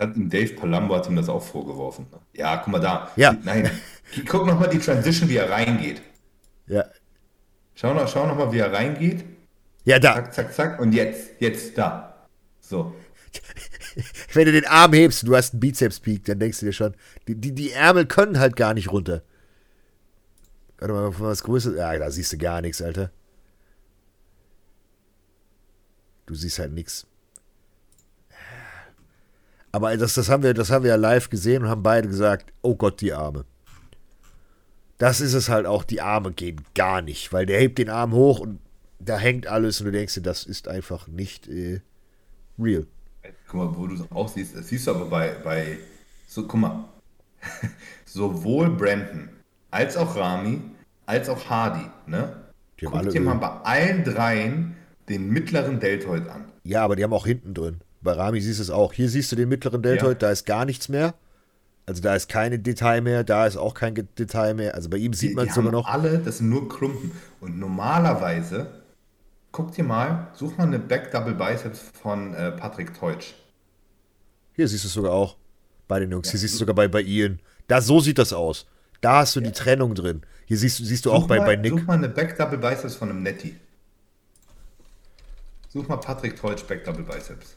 Dave Palumbo hat ihm das auch vorgeworfen. ne? Ja, guck mal da. Ja. Nein, guck noch mal die Transition, wie er reingeht. Ja, Schau noch, schau noch mal, wie er reingeht. ja da. Zack, zack, zack. Und jetzt, jetzt da. So. Wenn du den Arm hebst und du hast einen Bizeps-Peak, dann denkst du dir schon, die, die, die Ärmel können halt gar nicht runter. Warte mal, was Größeres. Ja, da siehst du gar nichts, Alter. Du siehst halt nichts. Aber das, das, haben wir, das haben wir ja live gesehen und haben beide gesagt, oh Gott, die Arme. Das ist es halt auch, die Arme gehen gar nicht, weil der hebt den Arm hoch und da hängt alles und du denkst dir, das ist einfach nicht äh, real. Guck mal, wo du es auch siehst, das siehst du aber bei, bei so, guck mal, sowohl Brandon als auch Rami als auch Hardy, ne? Die haben Guck dir mal bei allen dreien den mittleren Deltoid an. Ja, aber die haben auch hinten drin. Bei Rami siehst du es auch. Hier siehst du den mittleren Deltoid, Ja. da ist gar nichts mehr. Also da ist keine Detail mehr, da ist auch kein Detail mehr. Also bei ihm sieht man es sogar noch. alle, das sind nur Klumpen. Und normalerweise, guck dir mal, such mal eine Back Double Biceps von äh, Patrick Teutsch. Hier siehst du es sogar auch bei den Jungs. Hier siehst du sogar bei, bei Ian. Da, so sieht das aus. Da hast du die Trennung drin. Hier siehst, du- siehst du auch Such bei, mal, bei Nick. Such mal eine Back Double Biceps von einem Netty. Such mal Patrick Teutsch Back Double Biceps.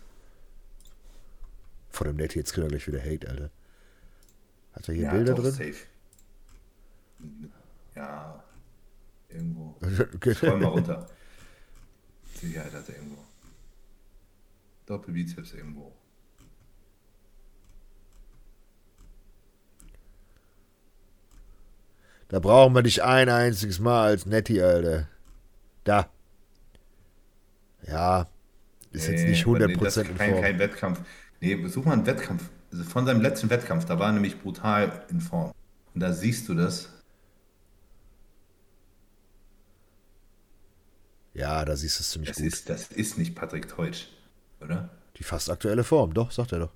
Von dem Netty, jetzt kriegt er gleich wieder Hate, Alter. Hat er hier Ja, Bilder doch, drin? safe. Ja, irgendwo. Scroll mal runter. Sicherheit hat er irgendwo. Doppelbizeps irgendwo. Da brauchen wir nicht ein einziges Mal als Netty, Alter. Da. Ja. Ist jetzt Nee, nicht aber 100% nee, das ist in kein, kein Wettkampf. Nee, such mal einen Wettkampf. Also von seinem letzten Wettkampf, da war er nämlich brutal in Form. Und da siehst du das. Ja, da siehst du es ziemlich Das gut. ist, das ist nicht Patrick Teutsch, oder? Die fast aktuelle Form, doch, sagt er doch.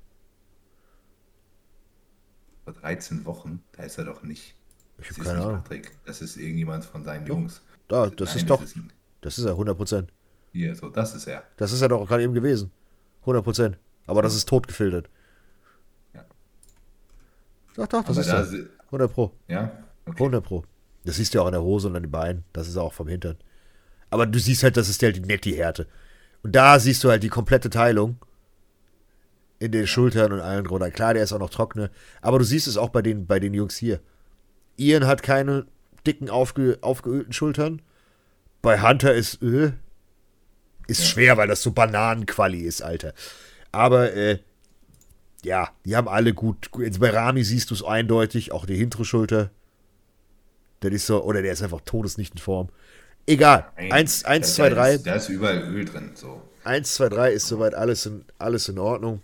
Vor 13 Wochen, da ist er doch nicht. Ich Das habe ist keine nicht Ahnung. Patrick. Das ist irgendjemand von seinen Jungs. Da, das Nein, ist doch, Ist, ein- das ist er, 100%. hier, so, das ist er. Das ist er doch gerade eben gewesen. 100%. Aber das ist tot gefiltert. Ja. Doch, doch, das Aber ist da, er. si- 100 Pro. ja, okay. 100 Pro. Das siehst du ja auch an der Hose und an den Beinen. Das ist auch vom Hintern. Aber du siehst halt, das ist halt die nette Härte. Und da siehst du halt die komplette Teilung in den Schultern und allen drunter. Klar, der ist auch noch trockene. Aber du siehst es auch bei den, bei den Jungs hier. Ian hat keine dicken, aufge, aufgeölten Schultern. Bei Hunter ist Öl. Ist schwer, weil das so Bananenquali ist, Alter. Aber, äh, ja, die haben alle gut. Jetzt bei Rami siehst du es eindeutig, auch die hintere Schulter. Der ist so, oder der ist einfach todesnicht in Form. Egal. 1, 1, da- 2, da 3. Ist, da ist überall Öl drin, so. 1, 2, 3 ist soweit alles in, alles in Ordnung.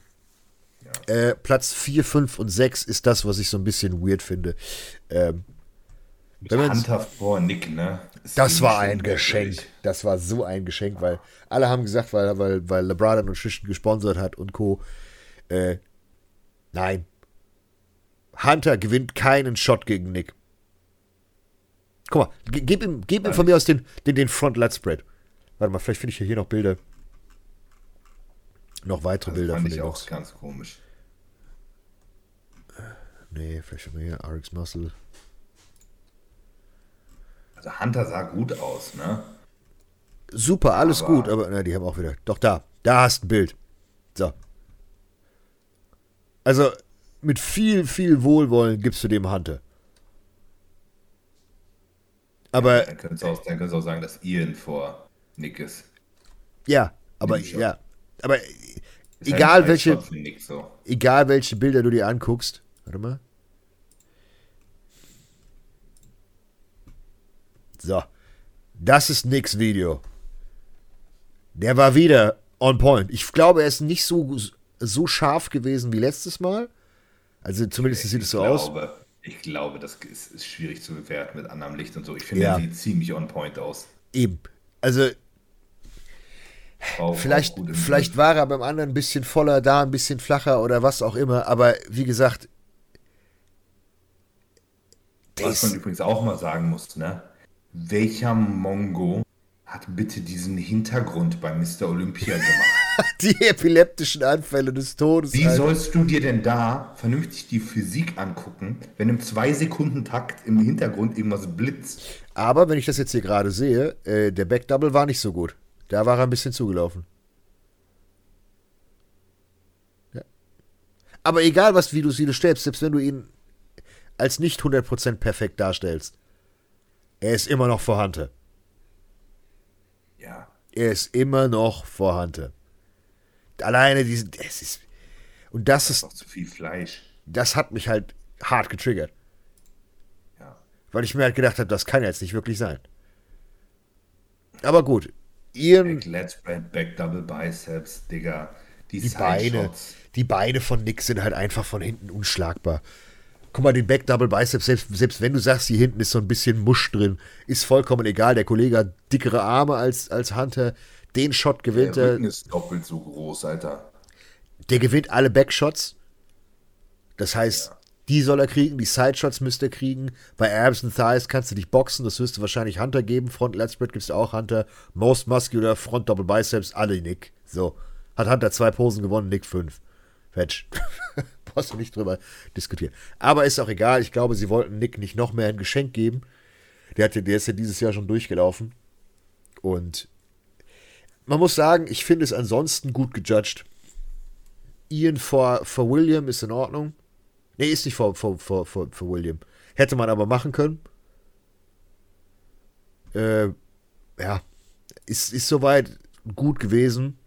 Äh, Platz 4, 5 und 6 ist das, was ich so ein bisschen weird finde. Ähm, Hunter vor Nick, ne? Ist das war ein Geschenk. merkwürdig. Das war so ein Geschenk, weil alle haben gesagt, weil, weil, weil LeBron Nutrition gesponsert hat und Co. Äh, nein. Hunter gewinnt keinen Shot gegen Nick. Guck mal, ge- gib ihm, gib ihm von mir aus den, den, den Front-Lat-Spread. Warte mal, vielleicht finde ich hier noch Bilder. Noch weitere Das Bilder fand von ich auch Jungs. ganz komisch. Nee, vielleicht haben wir hier RX Muscle. Also Hunter sah gut aus, ne? Super, alles Aber- gut, aber na, die haben auch wieder. Doch da, da hast ein Bild. So. Also mit viel, viel Wohlwollen gibst du dem Hunter. Aber Dann könntest du auch, dann könntest du auch sagen, dass Ian vor Nick ist. ja, aber ja, aber Ist egal halt welche, Nick so. egal welche Bilder du dir anguckst. Warte mal. So. Das ist Nicks Video. Der war wieder on point. Ich glaube, er ist nicht so, so scharf gewesen wie letztes Mal. Also zumindest sieht es so ich aus. glaube, Ich glaube, das ist, ist schwierig zu bewerten mit anderem Licht und so. Ich finde, Ja. er sieht ziemlich on point aus. Eben. Also War auch- vielleicht, vielleicht war er beim anderen ein bisschen voller, da ein bisschen flacher oder was auch immer. Aber wie gesagt, Was man übrigens auch mal sagen muss, ne? Welcher Mongo hat bitte diesen Hintergrund bei Mr. Olympia gemacht? die epileptischen Anfälle des Todes. Wie Alter. sollst du dir denn da vernünftig die Physik angucken, wenn im 2-Sekunden-Takt im Hintergrund irgendwas blitzt? Aber wenn ich das jetzt hier gerade sehe, äh, der Backdouble war nicht so gut. Da war er ein bisschen zugelaufen. Ja. Aber egal, was, wie du sie stellst, selbst wenn du ihn als nicht 100% perfekt darstellst, er ist immer noch vorhanden. Ja. Er ist immer noch vorhanden. Alleine diesen, es ist, und das Das ist ist, zu viel Fleisch. das hat mich halt hart getriggert. Ja. Weil ich mir halt gedacht habe, das kann jetzt nicht wirklich sein. Aber gut. Back, Let's Spread, Back Double Biceps, Digga. Die, die Beine, die Beine von Nick sind halt einfach von hinten unschlagbar. Guck mal, den Back Double Biceps, selbst, selbst wenn du sagst, hier hinten ist so ein bisschen Musch drin, ist vollkommen egal. Der Kollege hat dickere Arme als, als Hunter. Den Shot gewinnt er. Der Rücken ist doppelt so groß, Alter. Der gewinnt alle Backshots. Das heißt, ja. die soll er kriegen, die Sideshots müsste er kriegen. Bei Abs and Thighs kannst du dich boxen, das wirst du wahrscheinlich Hunter geben. Front Let's Spread gibt es auch Hunter. Most Muscular, Front Double Biceps, alle Nick. So. Hat Hunter zwei Posen gewonnen, Nick fünf. Fetch. Brauchst du nicht drüber diskutieren. Aber ist auch egal. Ich glaube, sie wollten Nick nicht noch mehr ein Geschenk geben. Der, hat, der ist ja dieses Jahr schon durchgelaufen. Und man muss sagen, ich finde es ansonsten gut gejudged. Ian vor, vor William ist in Ordnung. Nee, ist nicht vor, vor, William. Hätte man aber machen können. Äh, ja, ist, ist soweit gut gewesen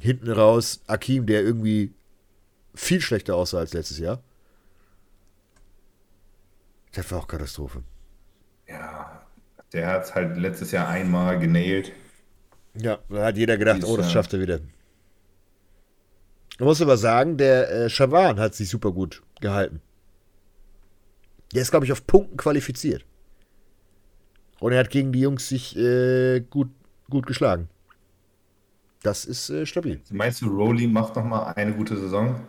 hinten raus Akim, der irgendwie viel schlechter aussah als letztes Jahr. Das war auch Katastrophe. Ja, der hat es halt letztes Jahr einmal genäht. Ja, da hat jeder gedacht, Dies, oh, das schafft er wieder. Man muss aber sagen, der äh, Shavan hat sich super gut gehalten. Der ist, glaube ich, auf Punkten qualifiziert. Und er hat gegen die Jungs sich äh, gut, gut geschlagen. Das ist äh, stabil. Meinst du, Rowley macht noch mal eine gute Saison?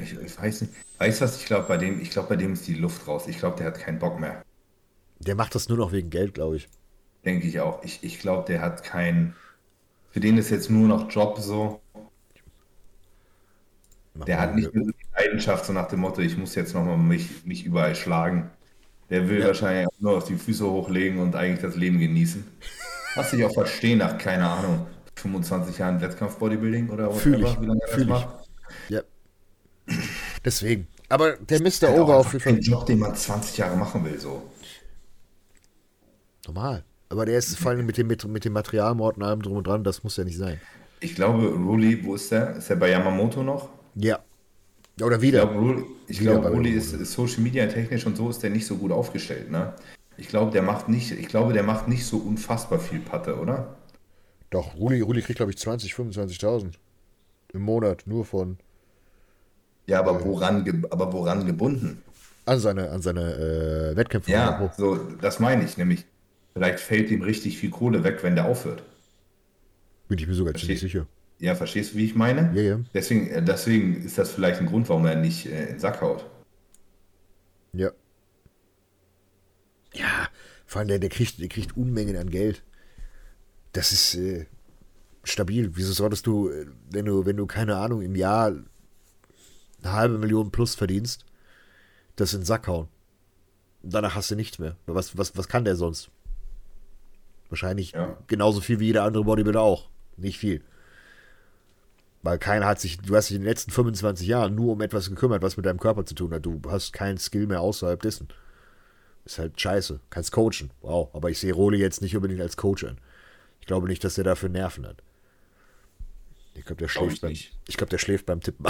Ich, ich weiß nicht. Weißt du was? Ich glaube, bei dem, ich glaube, bei dem ist die Luft raus. Ich glaube, der hat keinen Bock mehr. Der macht das nur noch wegen Geld, glaube ich. Denke ich auch. Ich, ich glaube, der hat keinen. Für den ist jetzt nur noch Job so. der hat nicht mehr so die Leidenschaft, so nach dem Motto, ich muss jetzt nochmal mich, mich überall schlagen. Der will ja. wahrscheinlich nur auf die Füße hochlegen und eigentlich das Leben genießen. Was ich auch verstehe nach, keine Ahnung, 25 Jahren Wettkampf-Bodybuilding oder Fühl ich. wie lange er das macht. Ja. Deswegen. Aber der Mr. Ober auf jeden Fall. Ein Job, den man 20 Jahre machen will, so. Normal. Aber der ist vor allem mit dem, mit, mit dem Materialmord und allem drum und dran, das muss ja nicht sein. Ich glaube, Ruli, wo ist der? Ist der bei Yamamoto noch? Ja. Oder wieder. Ich glaube, Ruli, ich Ruli ist, ist Social Media technisch und so ist der nicht so gut aufgestellt, ne? Ich glaube, der macht nicht, ich glaube, der macht nicht so unfassbar viel Patte, oder? Doch, Ruli, Ruli kriegt, glaube ich, 20, 25.000 im Monat, nur von. Ja, aber, äh, woran, aber woran gebunden? An seine, an seine äh, Wettkämpfe. Ja, so, das meine ich, nämlich, vielleicht fällt ihm richtig viel Kohle weg, wenn der aufhört. Bin ich mir sogar ziemlich sicher. Ja, verstehst du, wie ich meine? Ja, ja. Deswegen, äh, deswegen ist das vielleicht ein Grund, warum er nicht äh, in den Sack haut. Ja. Ja, vor allem der, der, kriegt, der kriegt Unmengen an Geld. Das ist äh, stabil. Wieso solltest du, äh, wenn du, wenn du, keine Ahnung, im Jahr eine halbe Million plus verdienst, das in den Sack hauen? danach hast du nichts mehr. Was, was, was kann der sonst? Wahrscheinlich ja. genauso viel wie jeder andere Bodybuilder auch. Nicht viel. Weil keiner hat sich, du hast dich in den letzten 25 Jahren nur um etwas gekümmert, was mit deinem Körper zu tun hat. Du hast keinen Skill mehr außerhalb dessen. Ist halt scheiße. Kannst coachen. Wow. Aber ich sehe Roli jetzt nicht unbedingt als Coach an. Ich glaube nicht, dass er dafür Nerven hat. Ich glaube, der schläft beim, ich glaube, der schläft beim Tippen.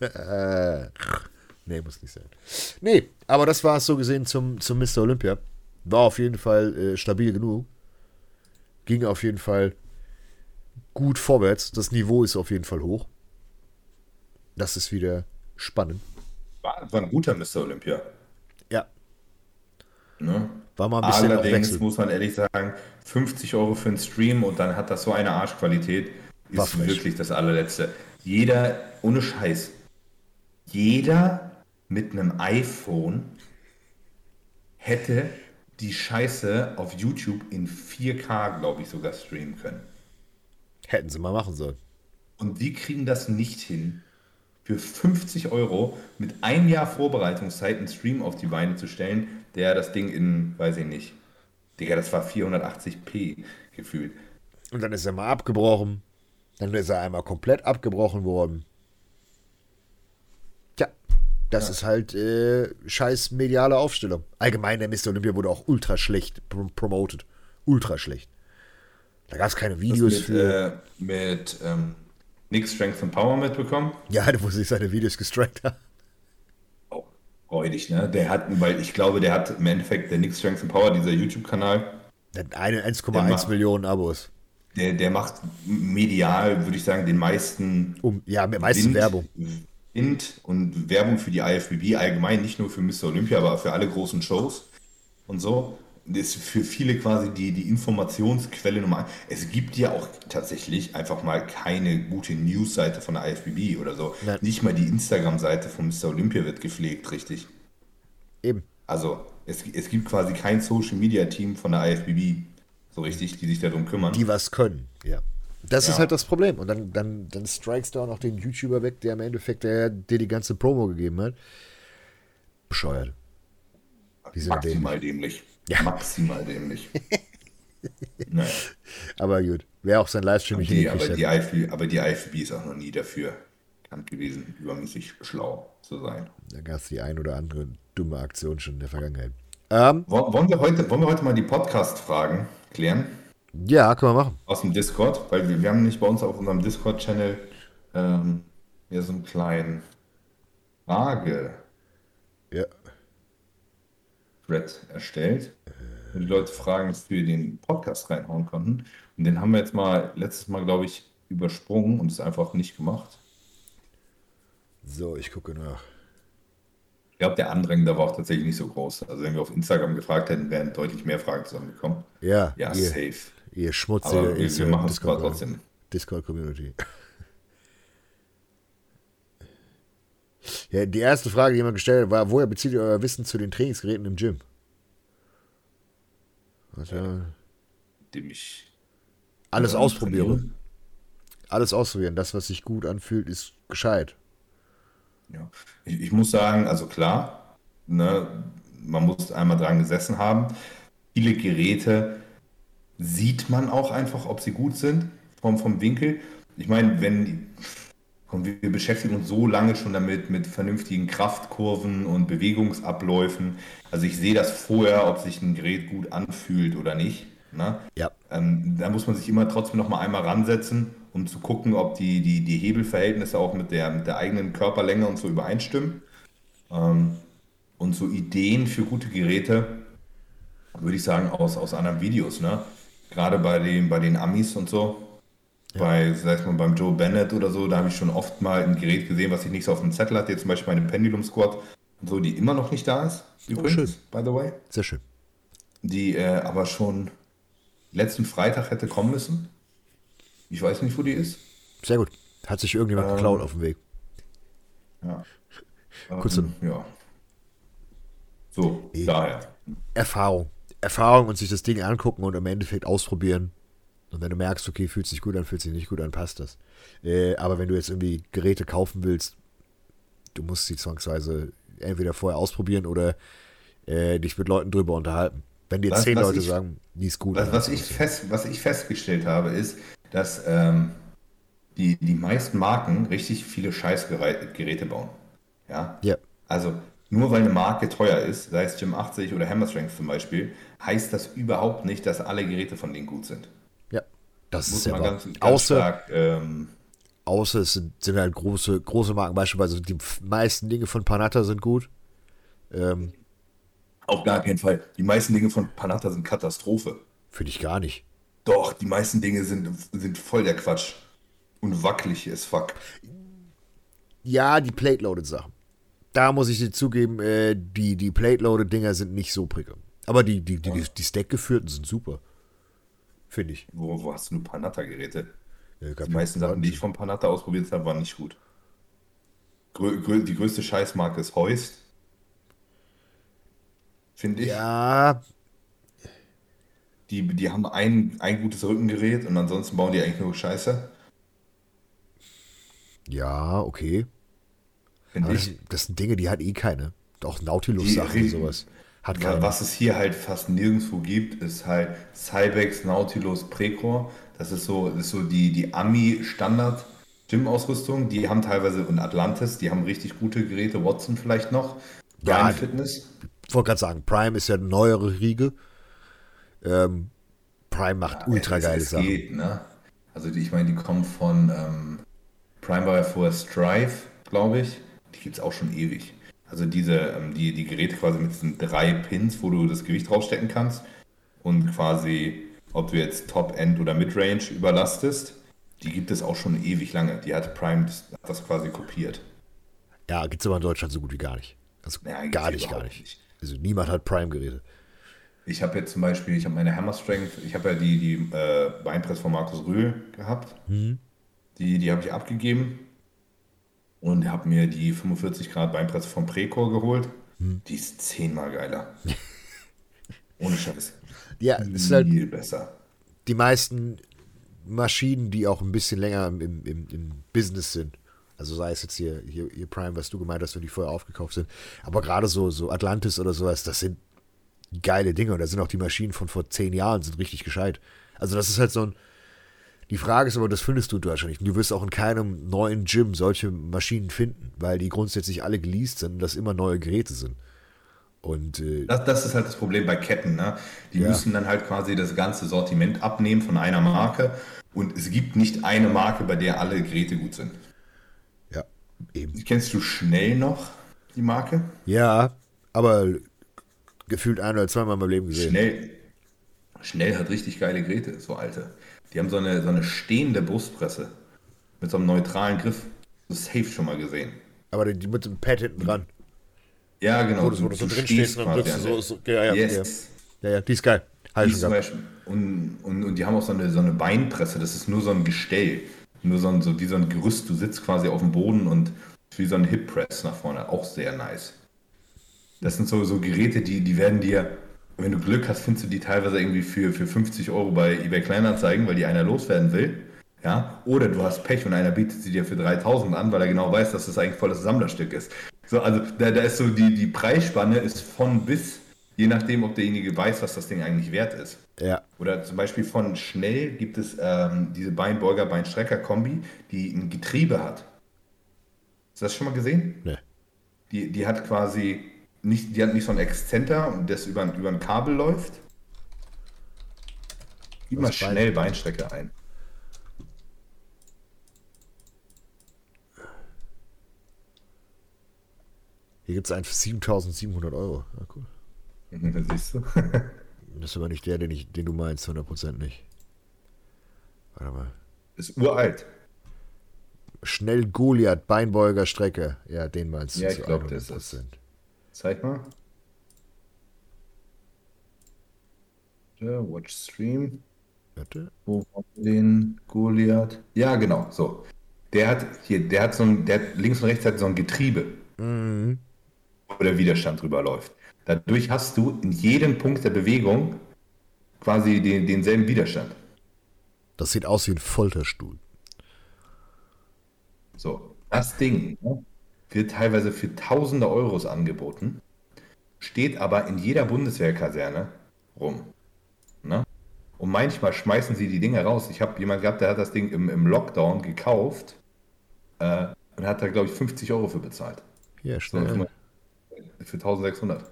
äh, nee, muss nicht sein. Nee, aber das war es so gesehen zum, zum Mr. Olympia. War auf jeden Fall äh, stabil genug. Ging auf jeden Fall gut vorwärts. Das Niveau ist auf jeden Fall hoch. Das ist wieder spannend. War, war ein guter Mr. Olympia. Ja. Ne? War mal ein bisschen Allerdings muss man ehrlich sagen, 50 Euro für einen Stream und dann hat das so eine Arschqualität, ist wirklich das allerletzte. Jeder, ohne Scheiß, jeder mit einem iPhone hätte die Scheiße auf YouTube in 4K, glaube ich, sogar streamen können. Hätten sie mal machen sollen. Und die kriegen das nicht hin für 50 Euro mit einem Jahr Vorbereitungszeit einen Stream auf die Beine zu stellen, der das Ding in, weiß ich nicht, Digga, das war 480p gefühlt. Und dann ist er mal abgebrochen. Dann ist er einmal komplett abgebrochen worden. Das ja. ist halt äh, scheiß mediale Aufstellung. Allgemein, der Mr. Olympia wurde auch ultra schlecht prom promoted. Ultra schlecht. Da gab es keine Videos mit, für. Äh, mit ähm, Nick Strength and Power mitbekommen? Ja, wo sie seine Videos gestrankt hat. Oh. Freudig, ne? Der hat, weil ich glaube, der hat im Endeffekt der Nick Strength and Power, dieser YouTube-Kanal. Der hat 1,1 Millionen Abos. Der, der macht medial, würde ich sagen, den meisten. Um, ja, mit meisten Werbung. Wind und Werbung für die IFBB allgemein, nicht nur für Mr. Olympia, aber für alle großen Shows und so. Das ist für viele quasi die, die Informationsquelle Nummer eins. Es gibt ja auch tatsächlich einfach mal keine gute News-Seite von der IFBB oder so. Nein. Nicht mal die Instagram-Seite von Mr. Olympia wird gepflegt, richtig. Eben. Also, es, es gibt quasi kein Social-Media-Team von der IFBB, so richtig, die sich darum kümmern. Die was können, ja. Das ja. ist halt das Problem. Und dann, dann, dann strikes du auch noch den YouTuber weg, der im Endeffekt der, der die ganze Promo gegeben hat. Bescheuert. Maximal dämlich. Ja. Maximal dämlich. naja. Aber gut. Wer auch sein Livestream nicht die, aber, die IFB, aber die IFB ist auch noch nie dafür bekannt gewesen, übermäßig schlau zu sein. Da gab es die ein oder andere dumme Aktion schon in der Vergangenheit. Ähm, wollen, wir heute, wollen wir heute mal die Podcast-Fragen klären? Ja, können wir machen. Aus dem Discord, weil wir, wir haben nicht bei uns auf unserem Discord-Channel ähm, hier so einen kleinen Frage. Ja. Thread erstellt, wo die Leute Fragen für den Podcast reinhauen konnten. Und den haben wir jetzt mal letztes Mal, glaube ich, übersprungen und es einfach nicht gemacht. So, ich gucke nach. Ich glaube, der Andrang da war auch tatsächlich nicht so groß. Also wenn wir auf Instagram gefragt hätten, wären deutlich mehr Fragen zusammengekommen. Ja, ja, ihr, safe. Ihr schmutzige Aber wir, wir machen es trotzdem. Discord-Community. Ja, die erste Frage, die jemand gestellt hat, war, woher bezieht ihr euer Wissen zu den Trainingsgeräten im Gym? Also, ja, dem ich alles äh, ausprobiere. Alles ausprobieren. Das, was sich gut anfühlt, ist gescheit. Ja, ich, ich muss sagen, also klar, ne, man muss einmal dran gesessen haben. Viele Geräte sieht man auch einfach, ob sie gut sind vom, vom Winkel. Ich meine, wenn und wir beschäftigen uns so lange schon damit, mit vernünftigen Kraftkurven und Bewegungsabläufen. Also ich sehe das vorher, ob sich ein Gerät gut anfühlt oder nicht. Ne? Ja. Ähm, da muss man sich immer trotzdem noch mal einmal ransetzen, um zu gucken, ob die, die, die Hebelverhältnisse auch mit der, mit der eigenen Körperlänge und so übereinstimmen. Ähm, und so Ideen für gute Geräte, würde ich sagen, aus, aus anderen Videos. Ne? Gerade bei den, bei den Amis und so ja. Bei, sei es mal beim Joe Bennett oder so, da habe ich schon oft mal ein Gerät gesehen, was ich nicht so auf dem Zettel hatte, jetzt zum Beispiel meine Pendulum Squad und so, die immer noch nicht da ist. Oh, übrigens, oh, by the way. Sehr schön. Die äh, aber schon letzten Freitag hätte kommen müssen. Ich weiß nicht, wo die ist. Sehr gut. Hat sich irgendjemand ähm, geklaut auf dem Weg. Ja. Kurz ähm, ja. So, e daher. Erfahrung. Erfahrung und sich das Ding angucken und im Endeffekt ausprobieren. Und wenn du merkst, okay, fühlt sich gut an, fühlt sich nicht gut an, passt das. Äh, aber wenn du jetzt irgendwie Geräte kaufen willst, du musst sie zwangsweise entweder vorher ausprobieren oder äh, dich mit Leuten drüber unterhalten. Wenn dir was, zehn was Leute ich, sagen, die ist gut. Was, was ich fest, was ich festgestellt habe, ist, dass ähm, die, die meisten Marken richtig viele Scheißgeräte bauen. Ja. ja. Also nur weil eine Marke teuer ist, sei es Gym 80 oder Hammer Strength zum Beispiel, heißt das überhaupt nicht, dass alle Geräte von denen gut sind. Das Muss ist ja ganz, ganz außer, stark, ähm, außer es sind, sind, halt große, große Marken, beispielsweise die meisten Dinge von Panatta sind gut. Ähm, auf gar keinen Fall. Die meisten Dinge von Panatta sind Katastrophe. Finde ich gar nicht. Doch, die meisten Dinge sind, sind voll der Quatsch. Und wackelig ist fuck. Ja, die Plate-Loaded-Sachen. Da muss ich dir zugeben, äh, die, die Plate-Loaded-Dinger sind nicht so prickelnd. Aber die, die, die, die, die Stack-geführten sind super. Finde ich. Wo, wo hast du nur Panatta-Geräte? Ja, die meisten Sachen, die ich von Panatta ausprobiert habe, waren nicht gut. Grö grö die größte Scheißmarke ist Heust. Finde ich. Ja. Die, die haben ein, ein gutes Rückengerät und ansonsten bauen die eigentlich nur Scheiße. Ja, okay. Finde ich. Das, das, sind Dinge, die hat eh keine. Auch Nautilus-Sachen und sowas. Hat keine. Was es hier halt fast nirgendwo gibt, ist halt Cybex Nautilus Precor. Das ist so, das ist so die, die Ami-Standard. Gym-Ausrüstung, die haben teilweise und Atlantis, die haben richtig gute Geräte, Watson vielleicht noch. Prime ja, Fitness. Ich wollte gerade sagen, Prime ist ja eine neuere Riege. Ähm, Prime macht ja, ultra geile Sachen. Geht, ne? Also die, ich meine, die kommen von ähm, Prime war ja vorher Strive, glaube ich. Die gibt es auch schon ewig. Also diese, ähm, die, die Geräte quasi mit diesen drei Pins, wo du das Gewicht draufstecken kannst und quasi, ob du jetzt Top-End oder Midrange überlastest, die gibt es auch schon ewig lange. Die hat Prime das, quasi kopiert. Ja, gibt es aber in Deutschland so gut wie gar nicht. Also Ja, gar nicht, gar nicht. nicht. Also niemand hat Prime-Geräte. Ich habe jetzt zum Beispiel, ich habe meine Hammer Strength, ich habe ja die, die äh, Beinpress von Markus Rühl gehabt. Die, die habe ich abgegeben und habe mir die 45 Grad Beinpresse von Precor geholt. Die ist zehnmal geiler. Ohne Scheiß. Ja, es ist halt Viel besser. die meisten Maschinen, die auch ein bisschen länger im, im, im, im Business sind. Also sei es jetzt hier, hier, hier Prime, was du gemeint hast, wenn die vorher aufgekauft sind. Aber gerade so, so Atlantis oder sowas, das sind geile Dinge. Und da sind auch die Maschinen von vor zehn Jahren, sind richtig gescheit. Also das ist halt so ein. Die Frage ist aber, das findest du in Deutschland nicht. Und Du wirst auch in keinem neuen Gym solche Maschinen finden, weil die grundsätzlich alle geleast sind und das immer neue Geräte sind. Und äh, Das, das ist halt das Problem bei Ketten. Ne? Die Ja. müssen dann halt quasi das ganze Sortiment abnehmen von einer Marke. Und es gibt nicht eine Marke, bei der alle Geräte gut sind. ja, eben. Kennst du schnell noch die Marke? Ja, aber gefühlt ein oder zweimal in meinem Leben gesehen. Schnell, schnell hat richtig geile Geräte, so alte. Die haben so eine, so eine stehende Brustpresse mit so einem neutralen Griff. Das ist safe schon mal gesehen. Aber die, mit dem Pad hinten dran. Ja, genau. Wo du, wo du so drin stehst und dann drückst du so, so ja, ja, Yes. ja, ja, die ist geil. Die. Beispiel, und, und, und die haben auch so eine, so eine Beinpresse, das ist nur so ein Gestell. Nur so ein, so wie so ein Gerüst, du sitzt quasi auf dem Boden und wie so ein Hip Press nach vorne, auch sehr nice. Das sind so, so Geräte, die, die werden dir, wenn du Glück hast, findest du die teilweise irgendwie für, für 50 Euro bei eBay Kleinanzeigen, weil die einer loswerden will. Ja, oder du hast Pech und einer bietet sie dir für 3000 an, weil er genau weiß, dass das eigentlich volles Sammlerstück ist. So, also da, da ist so die, die Preisspanne ist von bis, je nachdem, ob derjenige weiß, was das Ding eigentlich wert ist. Ja, Oder zum Beispiel von Schnell gibt es ähm, diese Beinbeuger-Beinstrecker-Kombi, die ein Getriebe hat. Hast du das schon mal gesehen? ne. Die, die hat quasi nicht, die hat nicht so ein Exzenter und das über, ein- über ein Kabel läuft. Gib mal schnell Beinstrecker ein. Hier gibt es einen für 7700 Euro. Ja, cool. Siehst du? Das ist aber nicht der, den, ich, den du meinst, 100% nicht. Warte mal. Ist uralt. Schnell Goliath, Beinbeuger, Strecke. Ja, den meinst du Ja, ich glaub, das ist- 100%. Zeig mal. Watch Stream. Warte. Wo haben wir den Goliath? Ja, genau, so. Der hat hier, der hat so ein, der hat links und rechts hat so ein Getriebe, wo der Widerstand drüber läuft. Dadurch hast du in jedem Punkt der Bewegung quasi den, denselben Widerstand. Das sieht aus wie ein Folterstuhl. So, das Ding ne, wird teilweise für tausende Euros angeboten, steht aber in jeder Bundeswehrkaserne rum. Ne? Und manchmal schmeißen sie die Dinge raus. Ich habe jemanden gehabt, der hat das Ding im, im Lockdown gekauft äh, und hat da, glaube ich, 50 Euro für bezahlt. Hier, So, schnell. für 1600.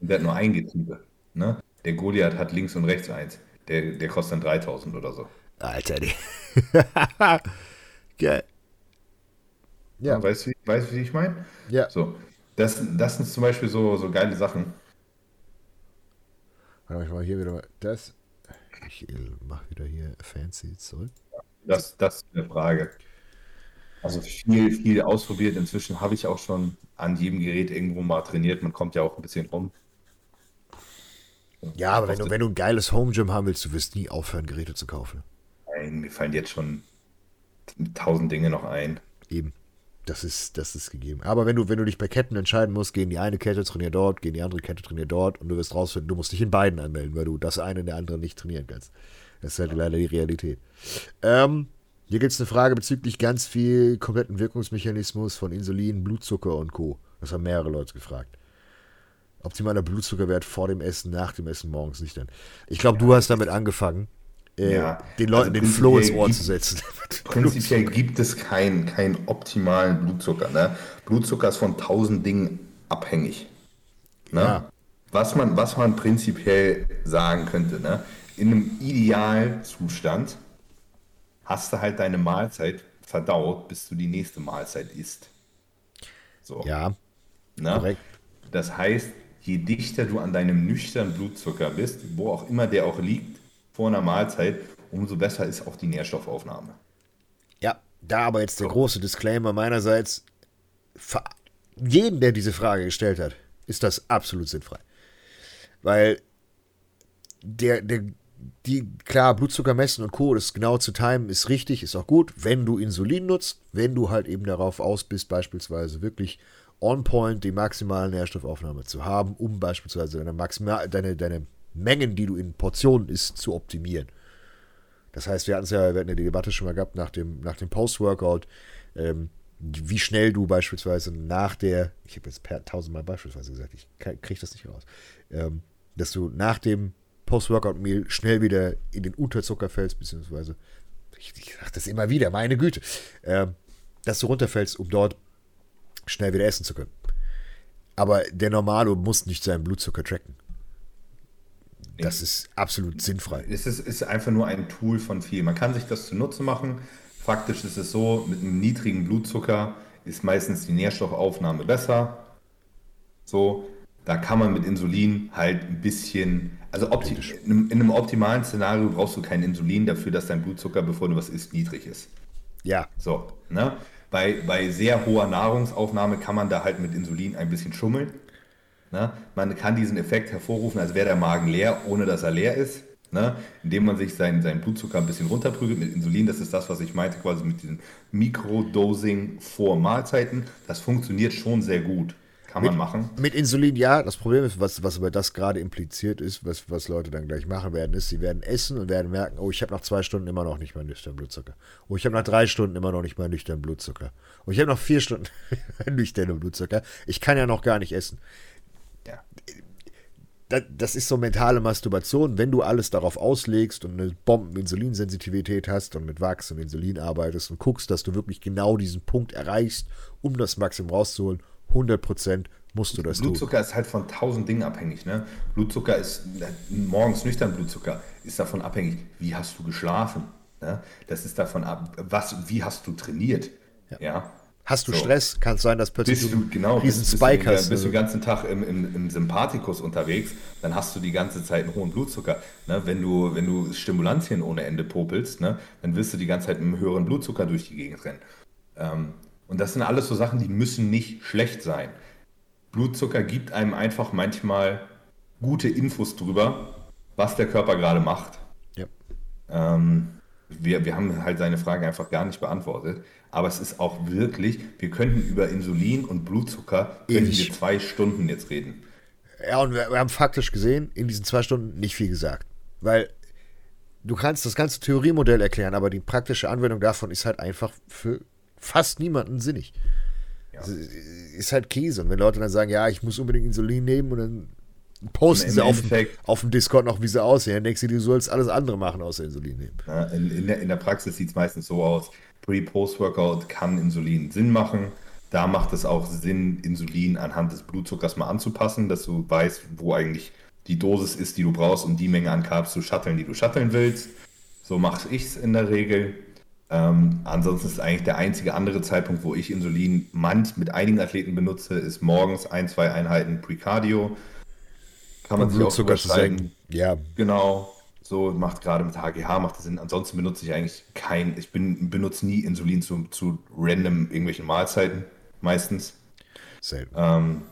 Und der hat nur ein Getriebe. Ne? Der Goliath hat links und rechts eins. Der, der kostet dann 3000 oder so. Alter, die. Geil. Ja, Weißt du, wie- weißt wie ich meine? ja. So, das, das sind zum Beispiel so, so geile Sachen. Warte mal, ich mach hier wieder mal das. Ich äh, mach wieder hier fancy zurück. Das, das ist eine Frage. Also viel, viel ausprobiert. Inzwischen habe ich auch schon an jedem Gerät irgendwo mal trainiert. Man kommt ja auch ein bisschen rum. Ja, aber wenn du, wenn du ein geiles Home Gym haben willst, du wirst nie aufhören, Geräte zu kaufen. Nein, mir fallen jetzt schon tausend Dinge noch ein. Eben. Das ist, das ist gegeben. Aber wenn du, wenn du dich bei Ketten entscheiden musst, gehen die eine Kette, trainier dort, gehen die andere Kette, trainier dort und du wirst rausfinden, du musst dich in beiden anmelden, weil du das eine in der anderen nicht trainieren kannst. Das ist halt leider die Realität. Ähm, hier gibt es eine Frage bezüglich ganz viel kompletten Wirkungsmechanismus von Insulin, Blutzucker und Co. Das haben mehrere Leute gefragt. Optimaler Blutzuckerwert vor dem Essen, nach dem Essen, morgens nicht dann. Ich glaube, du hast damit angefangen, äh, Ja, den Leuten also den Floh ins prinzipiell Ohr gibt- zu setzen. Prinzipiell gibt es keinen keinen optimalen Blutzucker. Ne? Blutzucker ist von tausend Dingen abhängig. Ne? Ja. Was, man, was man prinzipiell sagen könnte, ne? in einem Idealzustand hast du halt deine Mahlzeit verdaut, bis du die nächste Mahlzeit isst. So. Ja, Ne? korrekt. Das heißt, je dichter du an deinem nüchternen Blutzucker bist, wo auch immer der auch liegt, vor einer Mahlzeit, umso besser ist auch die Nährstoffaufnahme. Ja, da aber jetzt der große Disclaimer meinerseits. Für jeden, der diese Frage gestellt hat, ist das absolut sinnfrei. Weil der, der, die, klar, Blutzucker messen und Co., das genau zu timen ist richtig, ist auch gut, wenn du Insulin nutzt, wenn du halt eben darauf aus bist, beispielsweise wirklich on point die maximale Nährstoffaufnahme zu haben, um beispielsweise deine, maximal, deine, deine Mengen, die du in Portionen isst, zu optimieren. Das heißt, wir hatten es ja, wir hatten ja die Debatte schon mal gehabt nach dem, nach dem Post-Workout, ähm, wie schnell du beispielsweise nach der, ich habe jetzt tausendmal beispielsweise gesagt, ich kriege das nicht raus, ähm, dass du nach dem Post-Workout-Meal schnell wieder in den Unterzucker fällst, beziehungsweise, ich, ich sage das immer wieder, meine Güte, ähm, dass du runterfällst, um dort schnell wieder essen zu können. Aber der Normalo muss nicht seinen Blutzucker tracken. Das ist absolut sinnfrei. Es ist, ist einfach nur ein Tool von viel. Man kann sich das zunutze machen. Faktisch ist es so, mit einem niedrigen Blutzucker ist meistens die Nährstoffaufnahme besser. So, da kann man mit Insulin halt ein bisschen, also in einem optimalen Szenario brauchst du kein Insulin dafür, dass dein Blutzucker, bevor du was isst, niedrig ist. Ja, So, ne? Bei, bei sehr hoher Nahrungsaufnahme kann man da halt mit Insulin ein bisschen schummeln. Ne? Man kann diesen Effekt hervorrufen, als wäre der Magen leer, ohne dass er leer ist. Ne? Indem man sich seinen, seinen Blutzucker ein bisschen runterprügelt mit Insulin. Das ist das, was ich meinte, quasi mit diesem Mikrodosing vor Mahlzeiten. Das funktioniert schon sehr gut. Kann man machen. Mit Insulin ja. Das Problem ist, was, was aber das gerade impliziert ist, was, was Leute dann gleich machen werden, ist, sie werden essen und werden merken, oh, ich habe nach zwei Stunden immer noch nicht meinen nüchternen Blutzucker. Oh, ich habe nach drei Stunden immer noch nicht meinen nüchternen Blutzucker. Oh, ich habe nach vier Stunden nüchternen Blutzucker. Ich kann ja noch gar nicht essen. Ja. Das, das ist so mentale Masturbation, wenn du alles darauf auslegst und eine Bomben-Insulinsensitivität hast und mit Wachs und Insulin arbeitest und guckst, dass du wirklich genau diesen Punkt erreichst, um das Maximum rauszuholen. 100% musst du das tun. Blutzucker ist halt von tausend Dingen abhängig. Ne? Blutzucker ist morgens nüchtern Blutzucker ist davon abhängig, wie hast du geschlafen. Ne? Das ist davon ab, was, wie hast du trainiert. Ja. Hast du So. Stress, kann es sein, dass plötzlich Bist du, genau, riesen bist, bist, Spike du, hast. bist du den ganzen Tag im, im, im Sympathikus unterwegs, dann hast du die ganze Zeit einen hohen Blutzucker. Ne? Wenn, du, wenn du Stimulantien ohne Ende popelst, ne? dann wirst du die ganze Zeit mit einem höheren Blutzucker durch die Gegend rennen. Ähm, und das sind alles so Sachen, die müssen nicht schlecht sein. Blutzucker gibt einem einfach manchmal gute Infos drüber, was der Körper gerade macht. ja. Ähm, wir, wir haben halt seine Frage einfach gar nicht beantwortet. Aber es ist auch wirklich, wir könnten über Insulin und Blutzucker könnten wir zwei Stunden jetzt reden. Ja, und wir, wir haben faktisch gesehen, in diesen zwei Stunden nicht viel gesagt. Weil du kannst das ganze Theoriemodell erklären, aber die praktische Anwendung davon ist halt einfach für fast niemanden sinnig. Ja. Ist halt Käse. Und wenn Leute dann sagen, ja, ich muss unbedingt Insulin nehmen und dann posten sie auf, auf dem Discord noch, wie sie aussehen, dann denkst du, du sollst alles andere machen, außer Insulin nehmen. Ja, In, in, der, in der Praxis sieht es meistens so aus, Pre-Post-Workout kann Insulin Sinn machen. Da macht es auch Sinn, Insulin anhand des Blutzuckers mal anzupassen, dass du weißt, wo eigentlich die Dosis ist, die du brauchst, um die Menge an Carbs zu shutteln, die du shutteln willst. So mache ich es in der Regel. Ähm, ansonsten ist eigentlich der einzige andere Zeitpunkt, wo ich Insulin manch mit einigen Athleten benutze, ist morgens ein, zwei Einheiten Pre-Cardio. Kann man Um sich auch Blutzucker zu senken. Ja, Genau, so macht gerade mit HGH macht das Sinn. Ansonsten benutze ich eigentlich kein, ich bin, benutze nie Insulin zu, zu random irgendwelchen Mahlzeiten, meistens. selten. Ähm,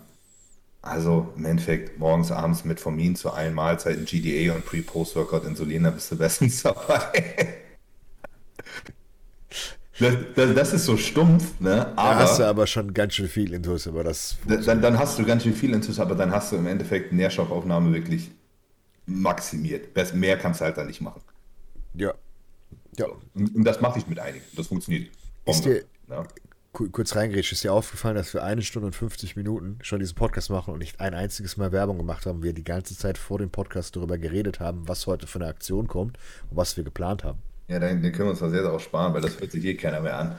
also im Endeffekt morgens, abends Metformin zu allen Mahlzeiten, GDA und Pre-Post-Workout Insulin, da bist du bestens dabei. Das, das, das ist so stumpf, ne? Da hast du Aber aber schon ganz schön viel Intus, aber das dann, dann hast du ganz schön viel Intus, aber dann hast du im Endeffekt Nährstoffaufnahme wirklich maximiert. Mehr kannst du halt dann nicht machen. ja. Ja, Und das mache ich mit einigen. Das funktioniert. Ist Bombe. dir- ja. Ku- kurz reingrätsch, ist dir aufgefallen, dass wir eine Stunde und 50 Minuten schon diesen Podcast machen und nicht ein einziges Mal Werbung gemacht haben, wir die ganze Zeit vor dem Podcast darüber geredet haben, was heute für eine Aktion kommt und was wir geplant haben. ja, den, den können wir uns da sehr darauf sparen, weil das hört sich eh keiner mehr an.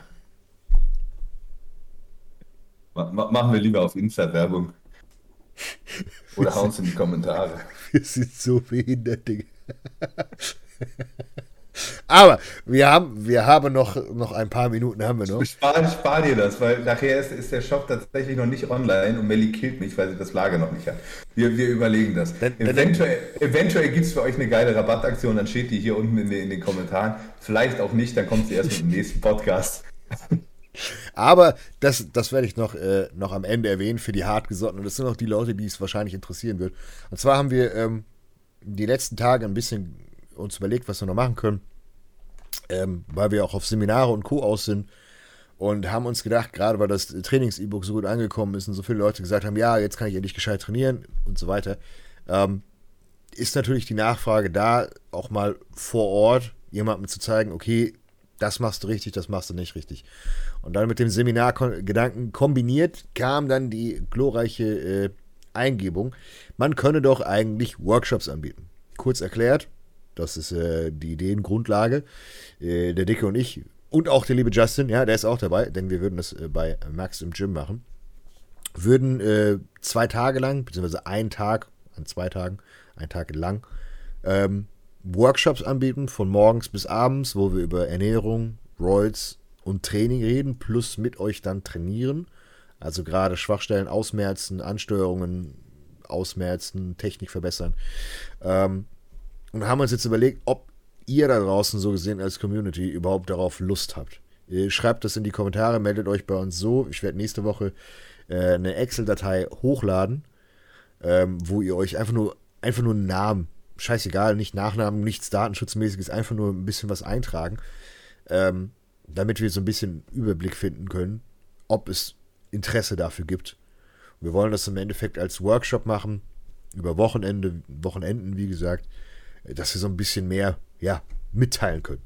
Ma ma machen wir lieber auf Insta Werbung. Oder hauen es in die Kommentare. Wir sind so behindert, Digga. Aber wir haben, wir haben noch, noch ein paar Minuten haben wir noch. Spar, spar dir das, weil nachher ist, ist der Shop tatsächlich noch nicht online und Melly killt mich, weil sie das Lager noch nicht hat. Wir, wir überlegen das. Dann, eventuell eventuell gibt es für euch eine geile Rabattaktion, dann steht die hier unten in, den, in den Kommentaren. Vielleicht auch nicht, dann kommt sie erst mit dem nächsten Podcast. Aber das, das werde ich noch, äh, noch am Ende erwähnen für die Hartgesottenen. Das sind auch die Leute, die es wahrscheinlich interessieren wird. Und zwar haben wir ähm, die letzten Tage ein bisschen uns überlegt, was wir noch machen können, ähm, weil wir auch auf Seminare und Co. aus sind und haben uns gedacht, gerade weil das Trainings-E-Book so gut angekommen ist und so viele Leute gesagt haben, ja, jetzt kann ich endlich gescheit trainieren und so weiter, ähm, ist natürlich die Nachfrage da, auch mal vor Ort jemandem zu zeigen, okay, das machst du richtig, das machst du nicht richtig. Und dann mit dem Seminargedanken kombiniert kam dann die glorreiche äh, Eingebung, man könne doch eigentlich Workshops anbieten. Kurz erklärt, das ist äh, die Ideengrundlage. Äh, der Dicke und ich und auch der liebe Justin, ja, der ist auch dabei, denn wir würden das äh, bei Max im Gym machen. Würden äh, zwei Tage lang, beziehungsweise einen Tag, an zwei Tagen, einen Tag lang, ähm, Workshops anbieten, von morgens bis abends, wo wir über Ernährung, Roids und Training reden, plus mit euch dann trainieren. Also gerade Schwachstellen ausmerzen, Ansteuerungen ausmerzen, Technik verbessern. Ähm, und haben uns jetzt überlegt, ob ihr da draußen so gesehen als Community überhaupt darauf Lust habt. Ihr schreibt das in die Kommentare, meldet euch bei uns so. Ich werde nächste Woche äh, eine Excel-Datei hochladen, ähm, wo ihr euch einfach nur, einfach nur einen Namen, scheißegal, nicht Nachnamen, nichts Datenschutzmäßiges, einfach nur ein bisschen was eintragen, ähm, damit wir so ein bisschen Überblick finden können, ob es Interesse dafür gibt. Wir wollen das im Endeffekt als Workshop machen, über Wochenende, Wochenenden, wie gesagt, dass wir so ein bisschen mehr, ja, mitteilen können.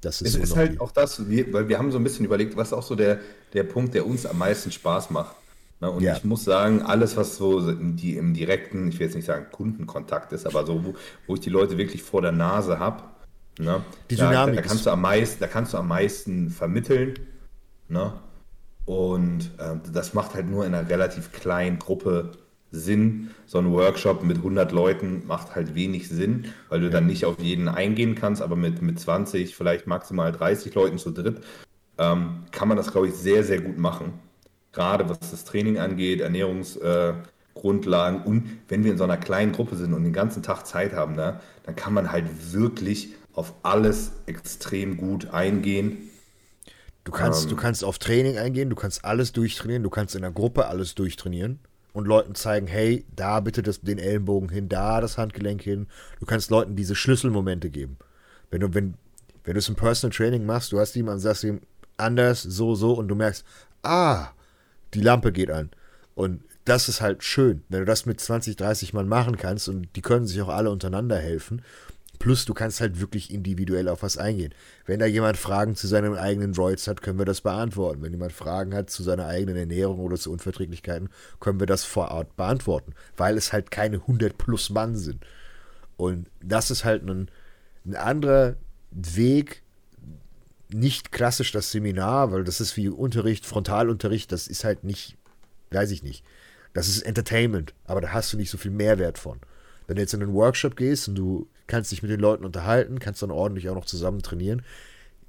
Das ist, es so ist halt die... auch das, weil wir haben so ein bisschen überlegt, was auch so der, der Punkt, der uns am meisten Spaß macht. Ne? Und ja. ich muss sagen, alles, was so die, im direkten, ich will jetzt nicht sagen Kundenkontakt ist, aber so, wo, wo ich die Leute wirklich vor der Nase habe, ne? die Dynamik da, da, kannst du am meisten, da kannst du am meisten vermitteln. Ne? Und äh, das macht halt nur in einer relativ kleinen Gruppe Sinn. So ein Workshop mit 100 Leuten macht halt wenig Sinn, weil du dann nicht auf jeden eingehen kannst, aber mit, mit 20, vielleicht maximal 30 Leuten zu dritt ähm, kann man das, glaube ich, sehr, sehr gut machen. Gerade was das Training angeht, Ernährungsgrundlagen äh, und wenn wir in so einer kleinen Gruppe sind und den ganzen Tag Zeit haben, ne, dann kann man halt wirklich auf alles extrem gut eingehen Du kannst, ähm, du kannst auf Training eingehen, du kannst alles durchtrainieren, du kannst in der Gruppe alles durchtrainieren und Leuten zeigen, hey, da bitte das, den Ellenbogen hin, da das Handgelenk hin. Du kannst Leuten diese Schlüsselmomente geben. Wenn du, wenn, wenn du es im Personal Training machst, du hast jemanden, sagst ihm anders, so, so und du merkst, ah, die Lampe geht an. Und das ist halt schön, wenn du das mit 20, 30 Mann machen kannst und die können sich auch alle untereinander helfen Plus, du kannst halt wirklich individuell auf was eingehen. Wenn da jemand Fragen zu seinen eigenen Droids hat, können wir das beantworten. Wenn jemand Fragen hat zu seiner eigenen Ernährung oder zu Unverträglichkeiten, können wir das vor Ort beantworten, weil es halt keine 100 plus Mann sind. Und das ist halt ein, ein anderer Weg, nicht klassisch das Seminar, weil das ist wie Unterricht, Frontalunterricht, das ist halt nicht, weiß ich nicht. Das ist Entertainment, aber da hast du nicht so viel Mehrwert von. Wenn du jetzt in einen Workshop gehst und du kannst dich mit den Leuten unterhalten, kannst dann ordentlich auch noch zusammen trainieren,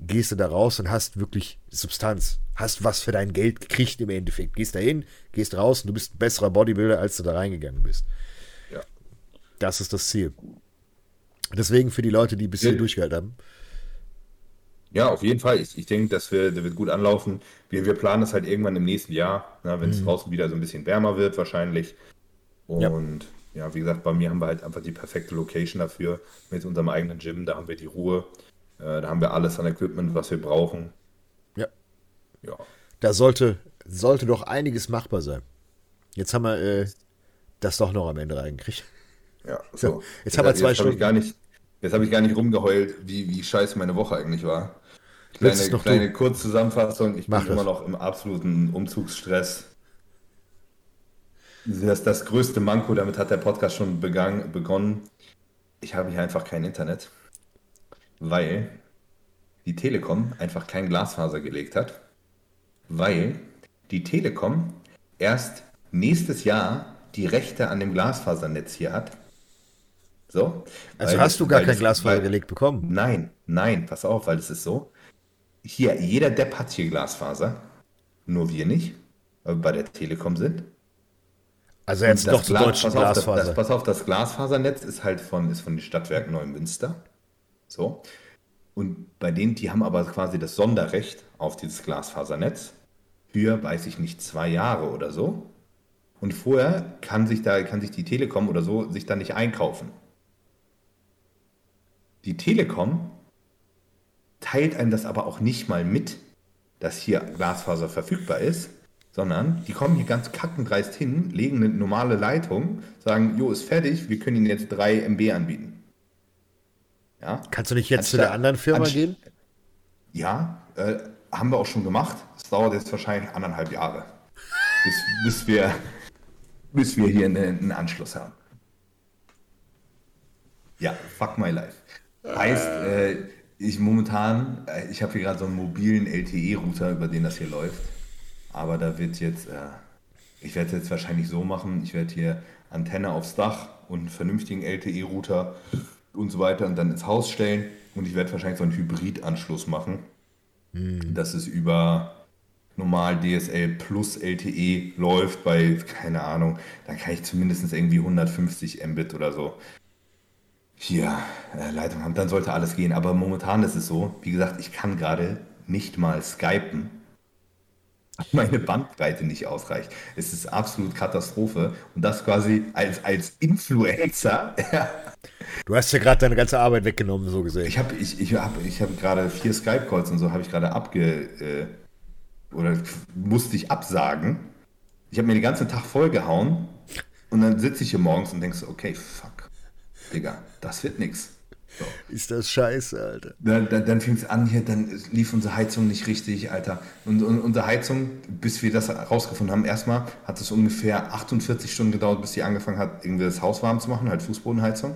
gehst du da raus und hast wirklich Substanz, hast was für dein Geld gekriegt im Endeffekt. Gehst da hin, gehst raus und du bist ein besserer Bodybuilder, als du da reingegangen bist. Ja. Das ist das Ziel. Deswegen für die Leute, die bis hier durchgehalten haben. Ja, auf jeden Fall. Ich, ich denke, das wird, das wird gut anlaufen. Wir, wir planen das halt irgendwann im nächsten Jahr, wenn es mhm. draußen wieder so ein bisschen wärmer wird, wahrscheinlich. Und ja ja, wie gesagt, bei mir haben wir halt einfach die perfekte Location dafür mit unserem eigenen Gym. Da haben wir die Ruhe, äh, da haben wir alles an Equipment, was wir brauchen. Ja. Ja. Da sollte, sollte doch einiges machbar sein. Jetzt haben wir äh, das doch noch am Ende reingekriegt. Ja, so. jetzt haben wir zwei jetzt Stunden. Hab gar nicht, jetzt habe ich gar nicht rumgeheult, wie, wie scheiße meine Woche eigentlich war. Kleine, kleine Kurzzusammenfassung. Ich Mach bin das. immer noch im absoluten Umzugsstress. Das, das größte Manko, damit hat der Podcast schon begangen, begonnen. Ich habe hier einfach kein Internet, weil die Telekom einfach kein Glasfaser gelegt hat, weil die Telekom erst nächstes Jahr die Rechte an dem Glasfasernetz hier hat So. Also Weil hast du gar kein das- Glasfaser weil- gelegt bekommen? Nein, nein, pass auf, weil es ist so. Hier, jeder Depp hat hier Glasfaser. Nur wir nicht, weil wir bei der Telekom sind. Also jetzt Das doch zu deutschen pass auf, das, Glasfaser. das, pass auf, das Glasfasernetz ist halt von, ist von den Stadtwerken Neumünster. So. Und bei denen, die haben aber quasi das Sonderrecht auf dieses Glasfasernetz für, weiß ich nicht, zwei Jahre oder so. Und vorher kann sich da, kann sich die Telekom oder so sich da nicht einkaufen. Die Telekom teilt einem das aber auch nicht mal mit, dass hier Glasfaser verfügbar ist, sondern die kommen hier ganz kackendreist hin, legen eine normale Leitung, sagen, jo, ist fertig, wir können Ihnen jetzt 3 MB anbieten. Ja, Kannst du nicht jetzt zu Anstatt- der anderen Firma gehen? ja äh, haben wir auch schon gemacht. Es dauert jetzt wahrscheinlich anderthalb Jahre, bis, bis, wir, bis wir hier einen, einen Anschluss haben. Ja, fuck my life. Heißt, äh, ich momentan, äh, ich habe hier gerade so einen mobilen LTE-Router, über den das hier läuft. Aber da wird jetzt, äh, ich werde es jetzt wahrscheinlich so machen, ich werde hier Antenne aufs Dach und einen vernünftigen LTE-Router und so weiter und dann ins Haus stellen. Und ich werde wahrscheinlich so einen Hybridanschluss machen, dass es über normal DSL plus LTE läuft bei, keine Ahnung, dann kann ich zumindest irgendwie 150 Mbit oder so. Hier äh, Leitung haben, dann sollte alles gehen. Aber momentan ist es so, wie gesagt, ich kann gerade nicht mal skypen, meine Bandbreite nicht ausreicht. Es ist absolut Katastrophe. Und das quasi als, als Influencer. Du hast ja gerade deine ganze Arbeit weggenommen, so gesehen. ich habe ich, ich hab, ich hab gerade vier Skype-Calls und so habe ich gerade abge... Äh, oder musste ich absagen. Ich habe mir den ganzen Tag vollgehauen und dann sitze ich hier morgens und denkst, okay, fuck, Digga, das wird nix. Ist das scheiße, Alter. Dann, dann, dann fing es an, hier, dann lief unsere Heizung nicht richtig, Alter. Und, und unsere Heizung, bis wir das rausgefunden haben, erstmal hat es ungefähr 48 Stunden gedauert, bis sie angefangen hat, irgendwie das Haus warm zu machen, halt Fußbodenheizung.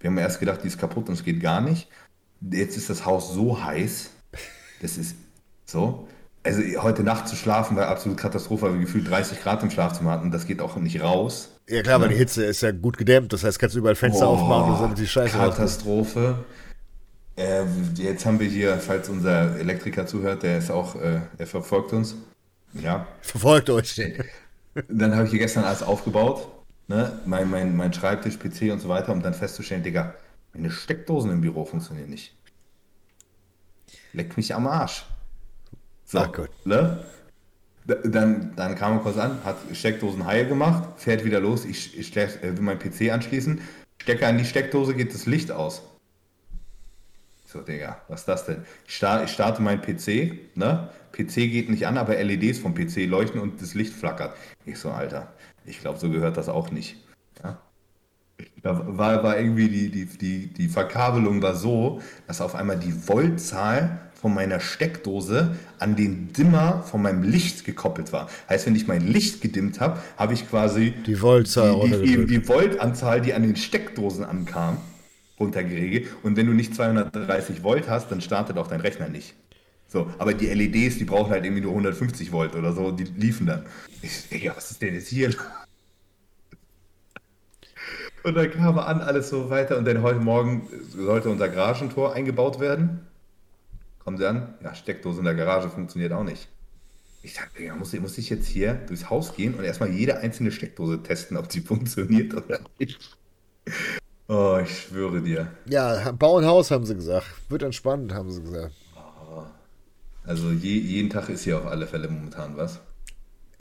Wir haben erst gedacht, die ist kaputt und es geht gar nicht. Jetzt ist das Haus so heiß, das ist so. Also heute Nacht zu schlafen war absolut Katastrophe, weil wir gefühlt 30 Grad im Schlafzimmer hatten. Das geht auch nicht raus. Ja klar, weil die Hitze ist ja gut gedämmt, das heißt, kannst du überall Fenster aufmachen und damit die Scheiße. Katastrophe. Äh, jetzt haben wir hier, falls unser Elektriker zuhört, der ist auch, äh, der verfolgt uns. Ja. Verfolgt euch. Dann habe ich hier gestern alles aufgebaut. Ne? Mein, mein, mein Schreibtisch, PC und so weiter, um dann festzustellen, Digga, meine Steckdosen im Büro funktionieren nicht. Leckt mich am Arsch. So, Ach Gott. Ne? Da- Dann, dann kam er kurz an, hat Steckdosen heil gemacht, fährt wieder los, ich, ich äh, will meinen PC anschließen, stecke an die Steckdose, geht das Licht aus. So, Digga, was ist das denn? Ich starte, ich starte meinen PC, ne? PC geht nicht an, aber LEDs vom PC leuchten und das Licht flackert. Ich so, Alter, ich glaube, so gehört das auch nicht. Ja? Da war, war irgendwie die, die, die, die Verkabelung war so, dass auf einmal die Voltzahl von meiner Steckdose an den Dimmer von meinem Licht gekoppelt war. Heißt, wenn ich mein Licht gedimmt habe, habe ich quasi Die Voltzahl die, die, die, Voltanzahl, die an den Steckdosen ankam, runtergeregelt. Und wenn du nicht 230 Volt hast, dann startet auch dein Rechner nicht. So, aber die LEDs, die brauchen halt irgendwie nur 150 Volt oder so, die liefen dann. Ich, Digga, was ist denn jetzt hier? Und dann kam er an, alles so weiter. Und dann heute Morgen sollte unser Garagentor eingebaut werden. Kommen sie an? Ja, Steckdose in der Garage funktioniert auch nicht. Ich dachte, Digga, muss, ich- muss ich jetzt hier durchs Haus gehen und erstmal jede einzelne Steckdose testen, ob sie funktioniert oder nicht? Oh, ich schwöre dir. Ja, bau ein Haus, haben sie gesagt. Wird entspannt, haben sie gesagt. Also je, jeden Tag ist hier auf alle Fälle momentan was.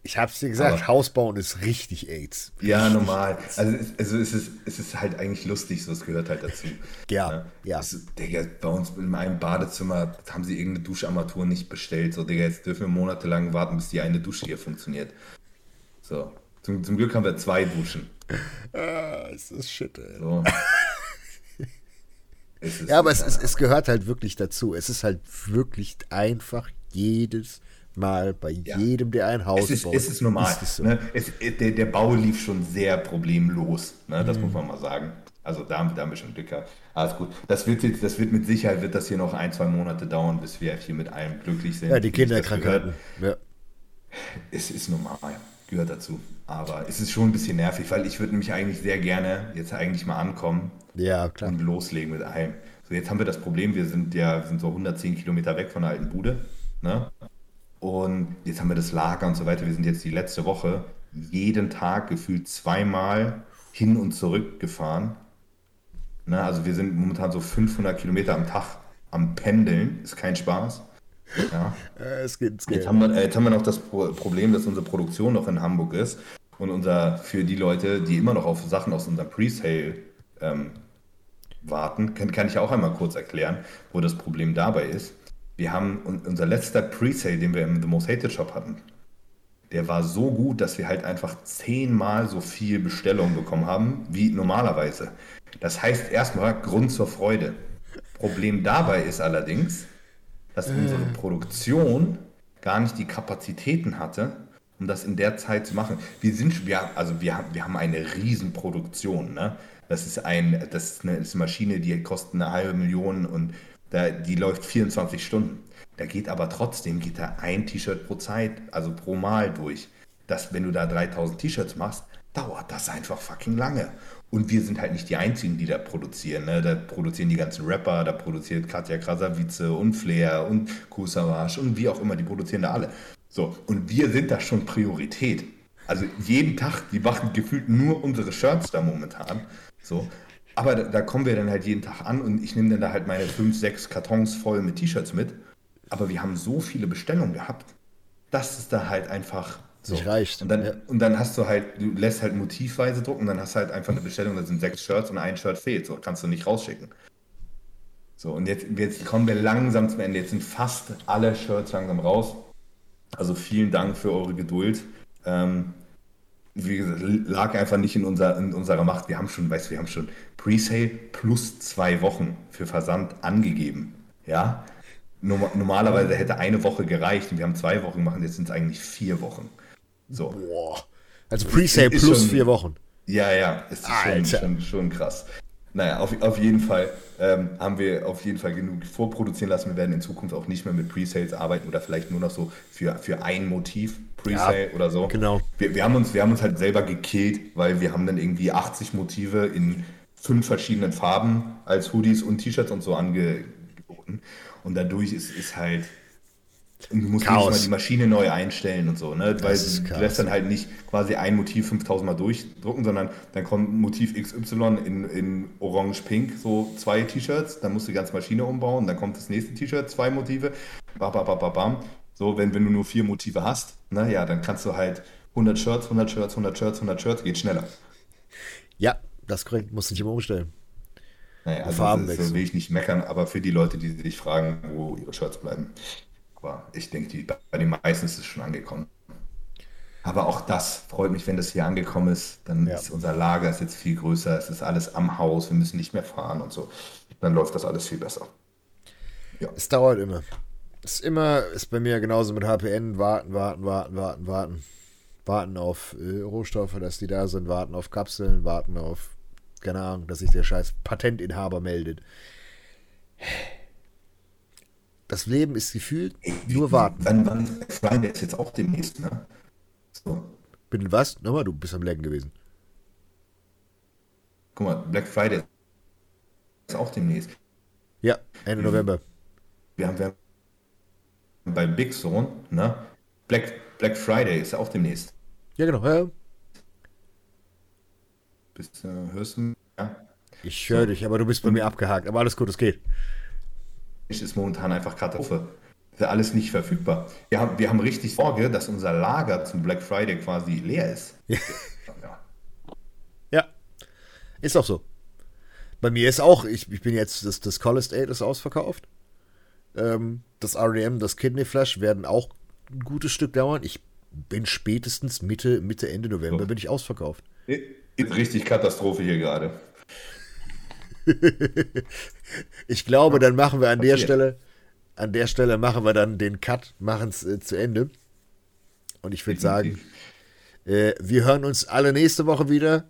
Ich hab's dir gesagt, Aber- Haus bauen ist richtig AIDS. Ja, normal. Also, es, also es, ist, es ist halt eigentlich lustig, so es gehört halt dazu. Ja, ja. Es, ist- Digga, bei uns in meinem Badezimmer haben sie irgendeine Duscharmatur nicht bestellt. So, Digga, jetzt dürfen wir monatelang warten, bis die eine Dusche hier funktioniert. So. Zum, zum Glück haben wir zwei Duschen. Ah, es ist shit, ey. So. Ist Ja, aber es, keine es gehört halt wirklich dazu. Es ist halt wirklich einfach jedes Mal bei jedem, der ein Haus Es ist, baut. es ist normal. es so. ne? es, der, der Bau lief schon sehr problemlos. Ne? Mhm. Das muss man mal sagen. Also da, haben- wir schon Glück gehabt. Alles gut. Das wird, jetzt, das wird mit Sicherheit wird das hier noch ein, zwei Monate dauern, bis wir hier mit allem glücklich sind. Ja, die Kinderkrankheiten. Ja. Es ist normal. gehört dazu. Aber es ist schon ein bisschen nervig, weil ich würde nämlich eigentlich sehr gerne jetzt eigentlich mal ankommen Ja, klar. und loslegen mit allem. So, jetzt haben wir das Problem, wir sind ja wir sind so 110 Kilometer weg von der alten Bude. Ne? Und jetzt haben wir das Lager und so weiter. Wir sind jetzt die letzte Woche jeden Tag gefühlt zweimal hin und zurück gefahren. Ne? Also wir sind momentan so 500 Kilometer am Tag am Pendeln. Ist kein Spaß. Ja. Äh, es geht, es geht. Jetzt haben, wir, äh, jetzt haben wir noch das Pro Problem, dass unsere Produktion noch in Hamburg ist und unser für die Leute, die immer noch auf Sachen aus unserem Presale ähm, warten, kann, kann ich auch einmal kurz erklären, wo das Problem dabei ist. Wir haben un unser letzter Presale, den wir im The Most Hated Shop hatten, der war so gut, dass wir halt einfach zehnmal so viel Bestellung bekommen haben wie normalerweise. Das heißt erstmal Grund zur Freude. Problem dabei ist allerdings, dass unsere Produktion gar nicht die Kapazitäten hatte, um das in der Zeit zu machen. Wir sind, wir, also wir, haben- wir haben eine Riesenproduktion, ne? Das ist ein, das ist eine, das ist eine Maschine, die kostet eine halbe Million und da, die läuft 24 Stunden. Da geht aber trotzdem, geht da ein T-Shirt pro Zeit, also pro Mal durch. Das, wenn du da 3000 T-Shirts machst, dauert das einfach fucking lange. Und wir sind halt nicht die Einzigen, die da produzieren. Ne? Da produzieren die ganzen Rapper, da produziert Katja Krasavice und Flair und Kusavage und wie auch immer, die produzieren da alle. So, und wir sind da schon Priorität. Also jeden Tag, die machen gefühlt nur unsere Shirts da momentan. So. Aber da, da kommen wir dann halt jeden Tag an und ich nehme dann da halt meine fünf, sechs Kartons voll mit T-Shirts mit. Aber wir haben so viele Bestellungen gehabt, dass es da halt einfach so. Nicht reicht. Und dann, Ja. und dann hast du halt, du lässt halt motivweise drucken, dann hast du halt einfach eine Bestellung, da sind sechs Shirts und ein Shirt fehlt. So kannst du nicht rausschicken. So, und jetzt, jetzt kommen wir langsam zum Ende. Jetzt sind fast alle Shirts langsam raus. Also vielen Dank für eure Geduld. Ähm, wie gesagt, lag einfach nicht in, unser, in unserer Macht. Wir haben schon, weißt du, wir haben schon Presale plus zwei Wochen für Versand angegeben. Ja. Norm- Normalerweise hätte eine Woche gereicht und wir haben zwei Wochen gemacht, jetzt sind es eigentlich vier Wochen. So. Boah. Also Presale Ist plus schon- vier Wochen. Ja, ja, ist schon, schon, schon krass. Naja, auf, auf jeden Fall ähm, haben wir auf jeden Fall genug vorproduzieren lassen. Wir werden in Zukunft auch nicht mehr mit Presales arbeiten oder vielleicht nur noch so für, für ein Motiv Presale Ja, oder so. genau. Wir, wir, haben uns, wir haben uns halt selber gekillt, weil wir haben dann irgendwie 80 Motive in fünf verschiedenen Farben als Hoodies und T-Shirts und so angeboten. Und dadurch ist, ist halt und du musst Chaos. jedes Mal die Maschine neu einstellen und so, ne? Weil ist du lässt dann halt nicht quasi ein Motiv 5000 Mal durchdrucken, sondern dann kommt Motiv XY in, in orange-pink, so zwei T-Shirts, dann musst du die ganze Maschine umbauen, dann kommt das nächste T-Shirt, zwei Motive, bam, bam, bam, bam, bam. So, wenn, wenn du nur vier Motive hast, na ja, dann kannst du halt 100 Shirts, 100 Shirts, 100 Shirts, 100 Shirts, geht schneller. Ja, das ist korrekt. Musst du nicht immer umstellen. Naja, also Farben das, wechseln. das will ich nicht meckern, aber für die Leute, die sich fragen, wo ihre Shirts bleiben. Aber ich denke, die, bei den meisten ist es schon angekommen. Aber auch das freut mich, wenn das hier angekommen ist. Dann Ja. ist unser Lager ist jetzt viel größer, es ist alles am Haus, wir müssen nicht mehr fahren und so. Dann läuft das alles viel besser. Es dauert immer. Es ist immer, ist bei mir genauso mit HPN. Warten, warten, warten, warten, warten. Warten auf äh, Rohstoffe, dass die da sind. Warten auf Kapseln. Warten auf, keine Ahnung, dass sich der scheiß Patentinhaber meldet. Das Leben ist gefühlt nur warten. Wann, wann Friday ist jetzt auch demnächst, ne? So. Bitte was? Nochmal, du bist am Lecken gewesen. Guck mal, Black Friday ist auch demnächst. Ja, Ende November. Wir haben, wir haben bei Big Zone, ne? Black, Black Friday ist ja auch demnächst. Ja, genau. Ja. Bist, äh, hörst du mich? Ja. Ich höre dich, aber du bist bei mir abgehakt. Aber alles gut, es geht. Ist momentan einfach Katastrophe. Ist ja alles nicht verfügbar. Wir haben, wir haben richtig Sorge, dass unser Lager zum Black Friday quasi leer ist. Ja. Ja. Ja, ist auch so. Bei mir ist auch, ich, ich bin jetzt, das, das Collist 8 ist ausverkauft. Ähm, das REM, das Kidney Flash werden auch ein gutes Stück dauern. Ich bin spätestens Mitte, Mitte, Ende November So. bin ich ausverkauft. Ist richtig Katastrophe hier gerade. Ich glaube, dann machen wir an der Passiert. Stelle, an der Stelle machen wir dann den Cut, machen es äh, zu Ende. Und ich würde sagen, äh, wir hören uns alle nächste Woche wieder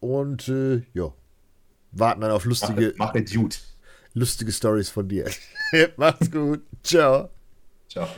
und äh, ja, warten dann auf lustige, Mach es gut. lustige Stories von dir. Macht's gut. Ciao. Ciao.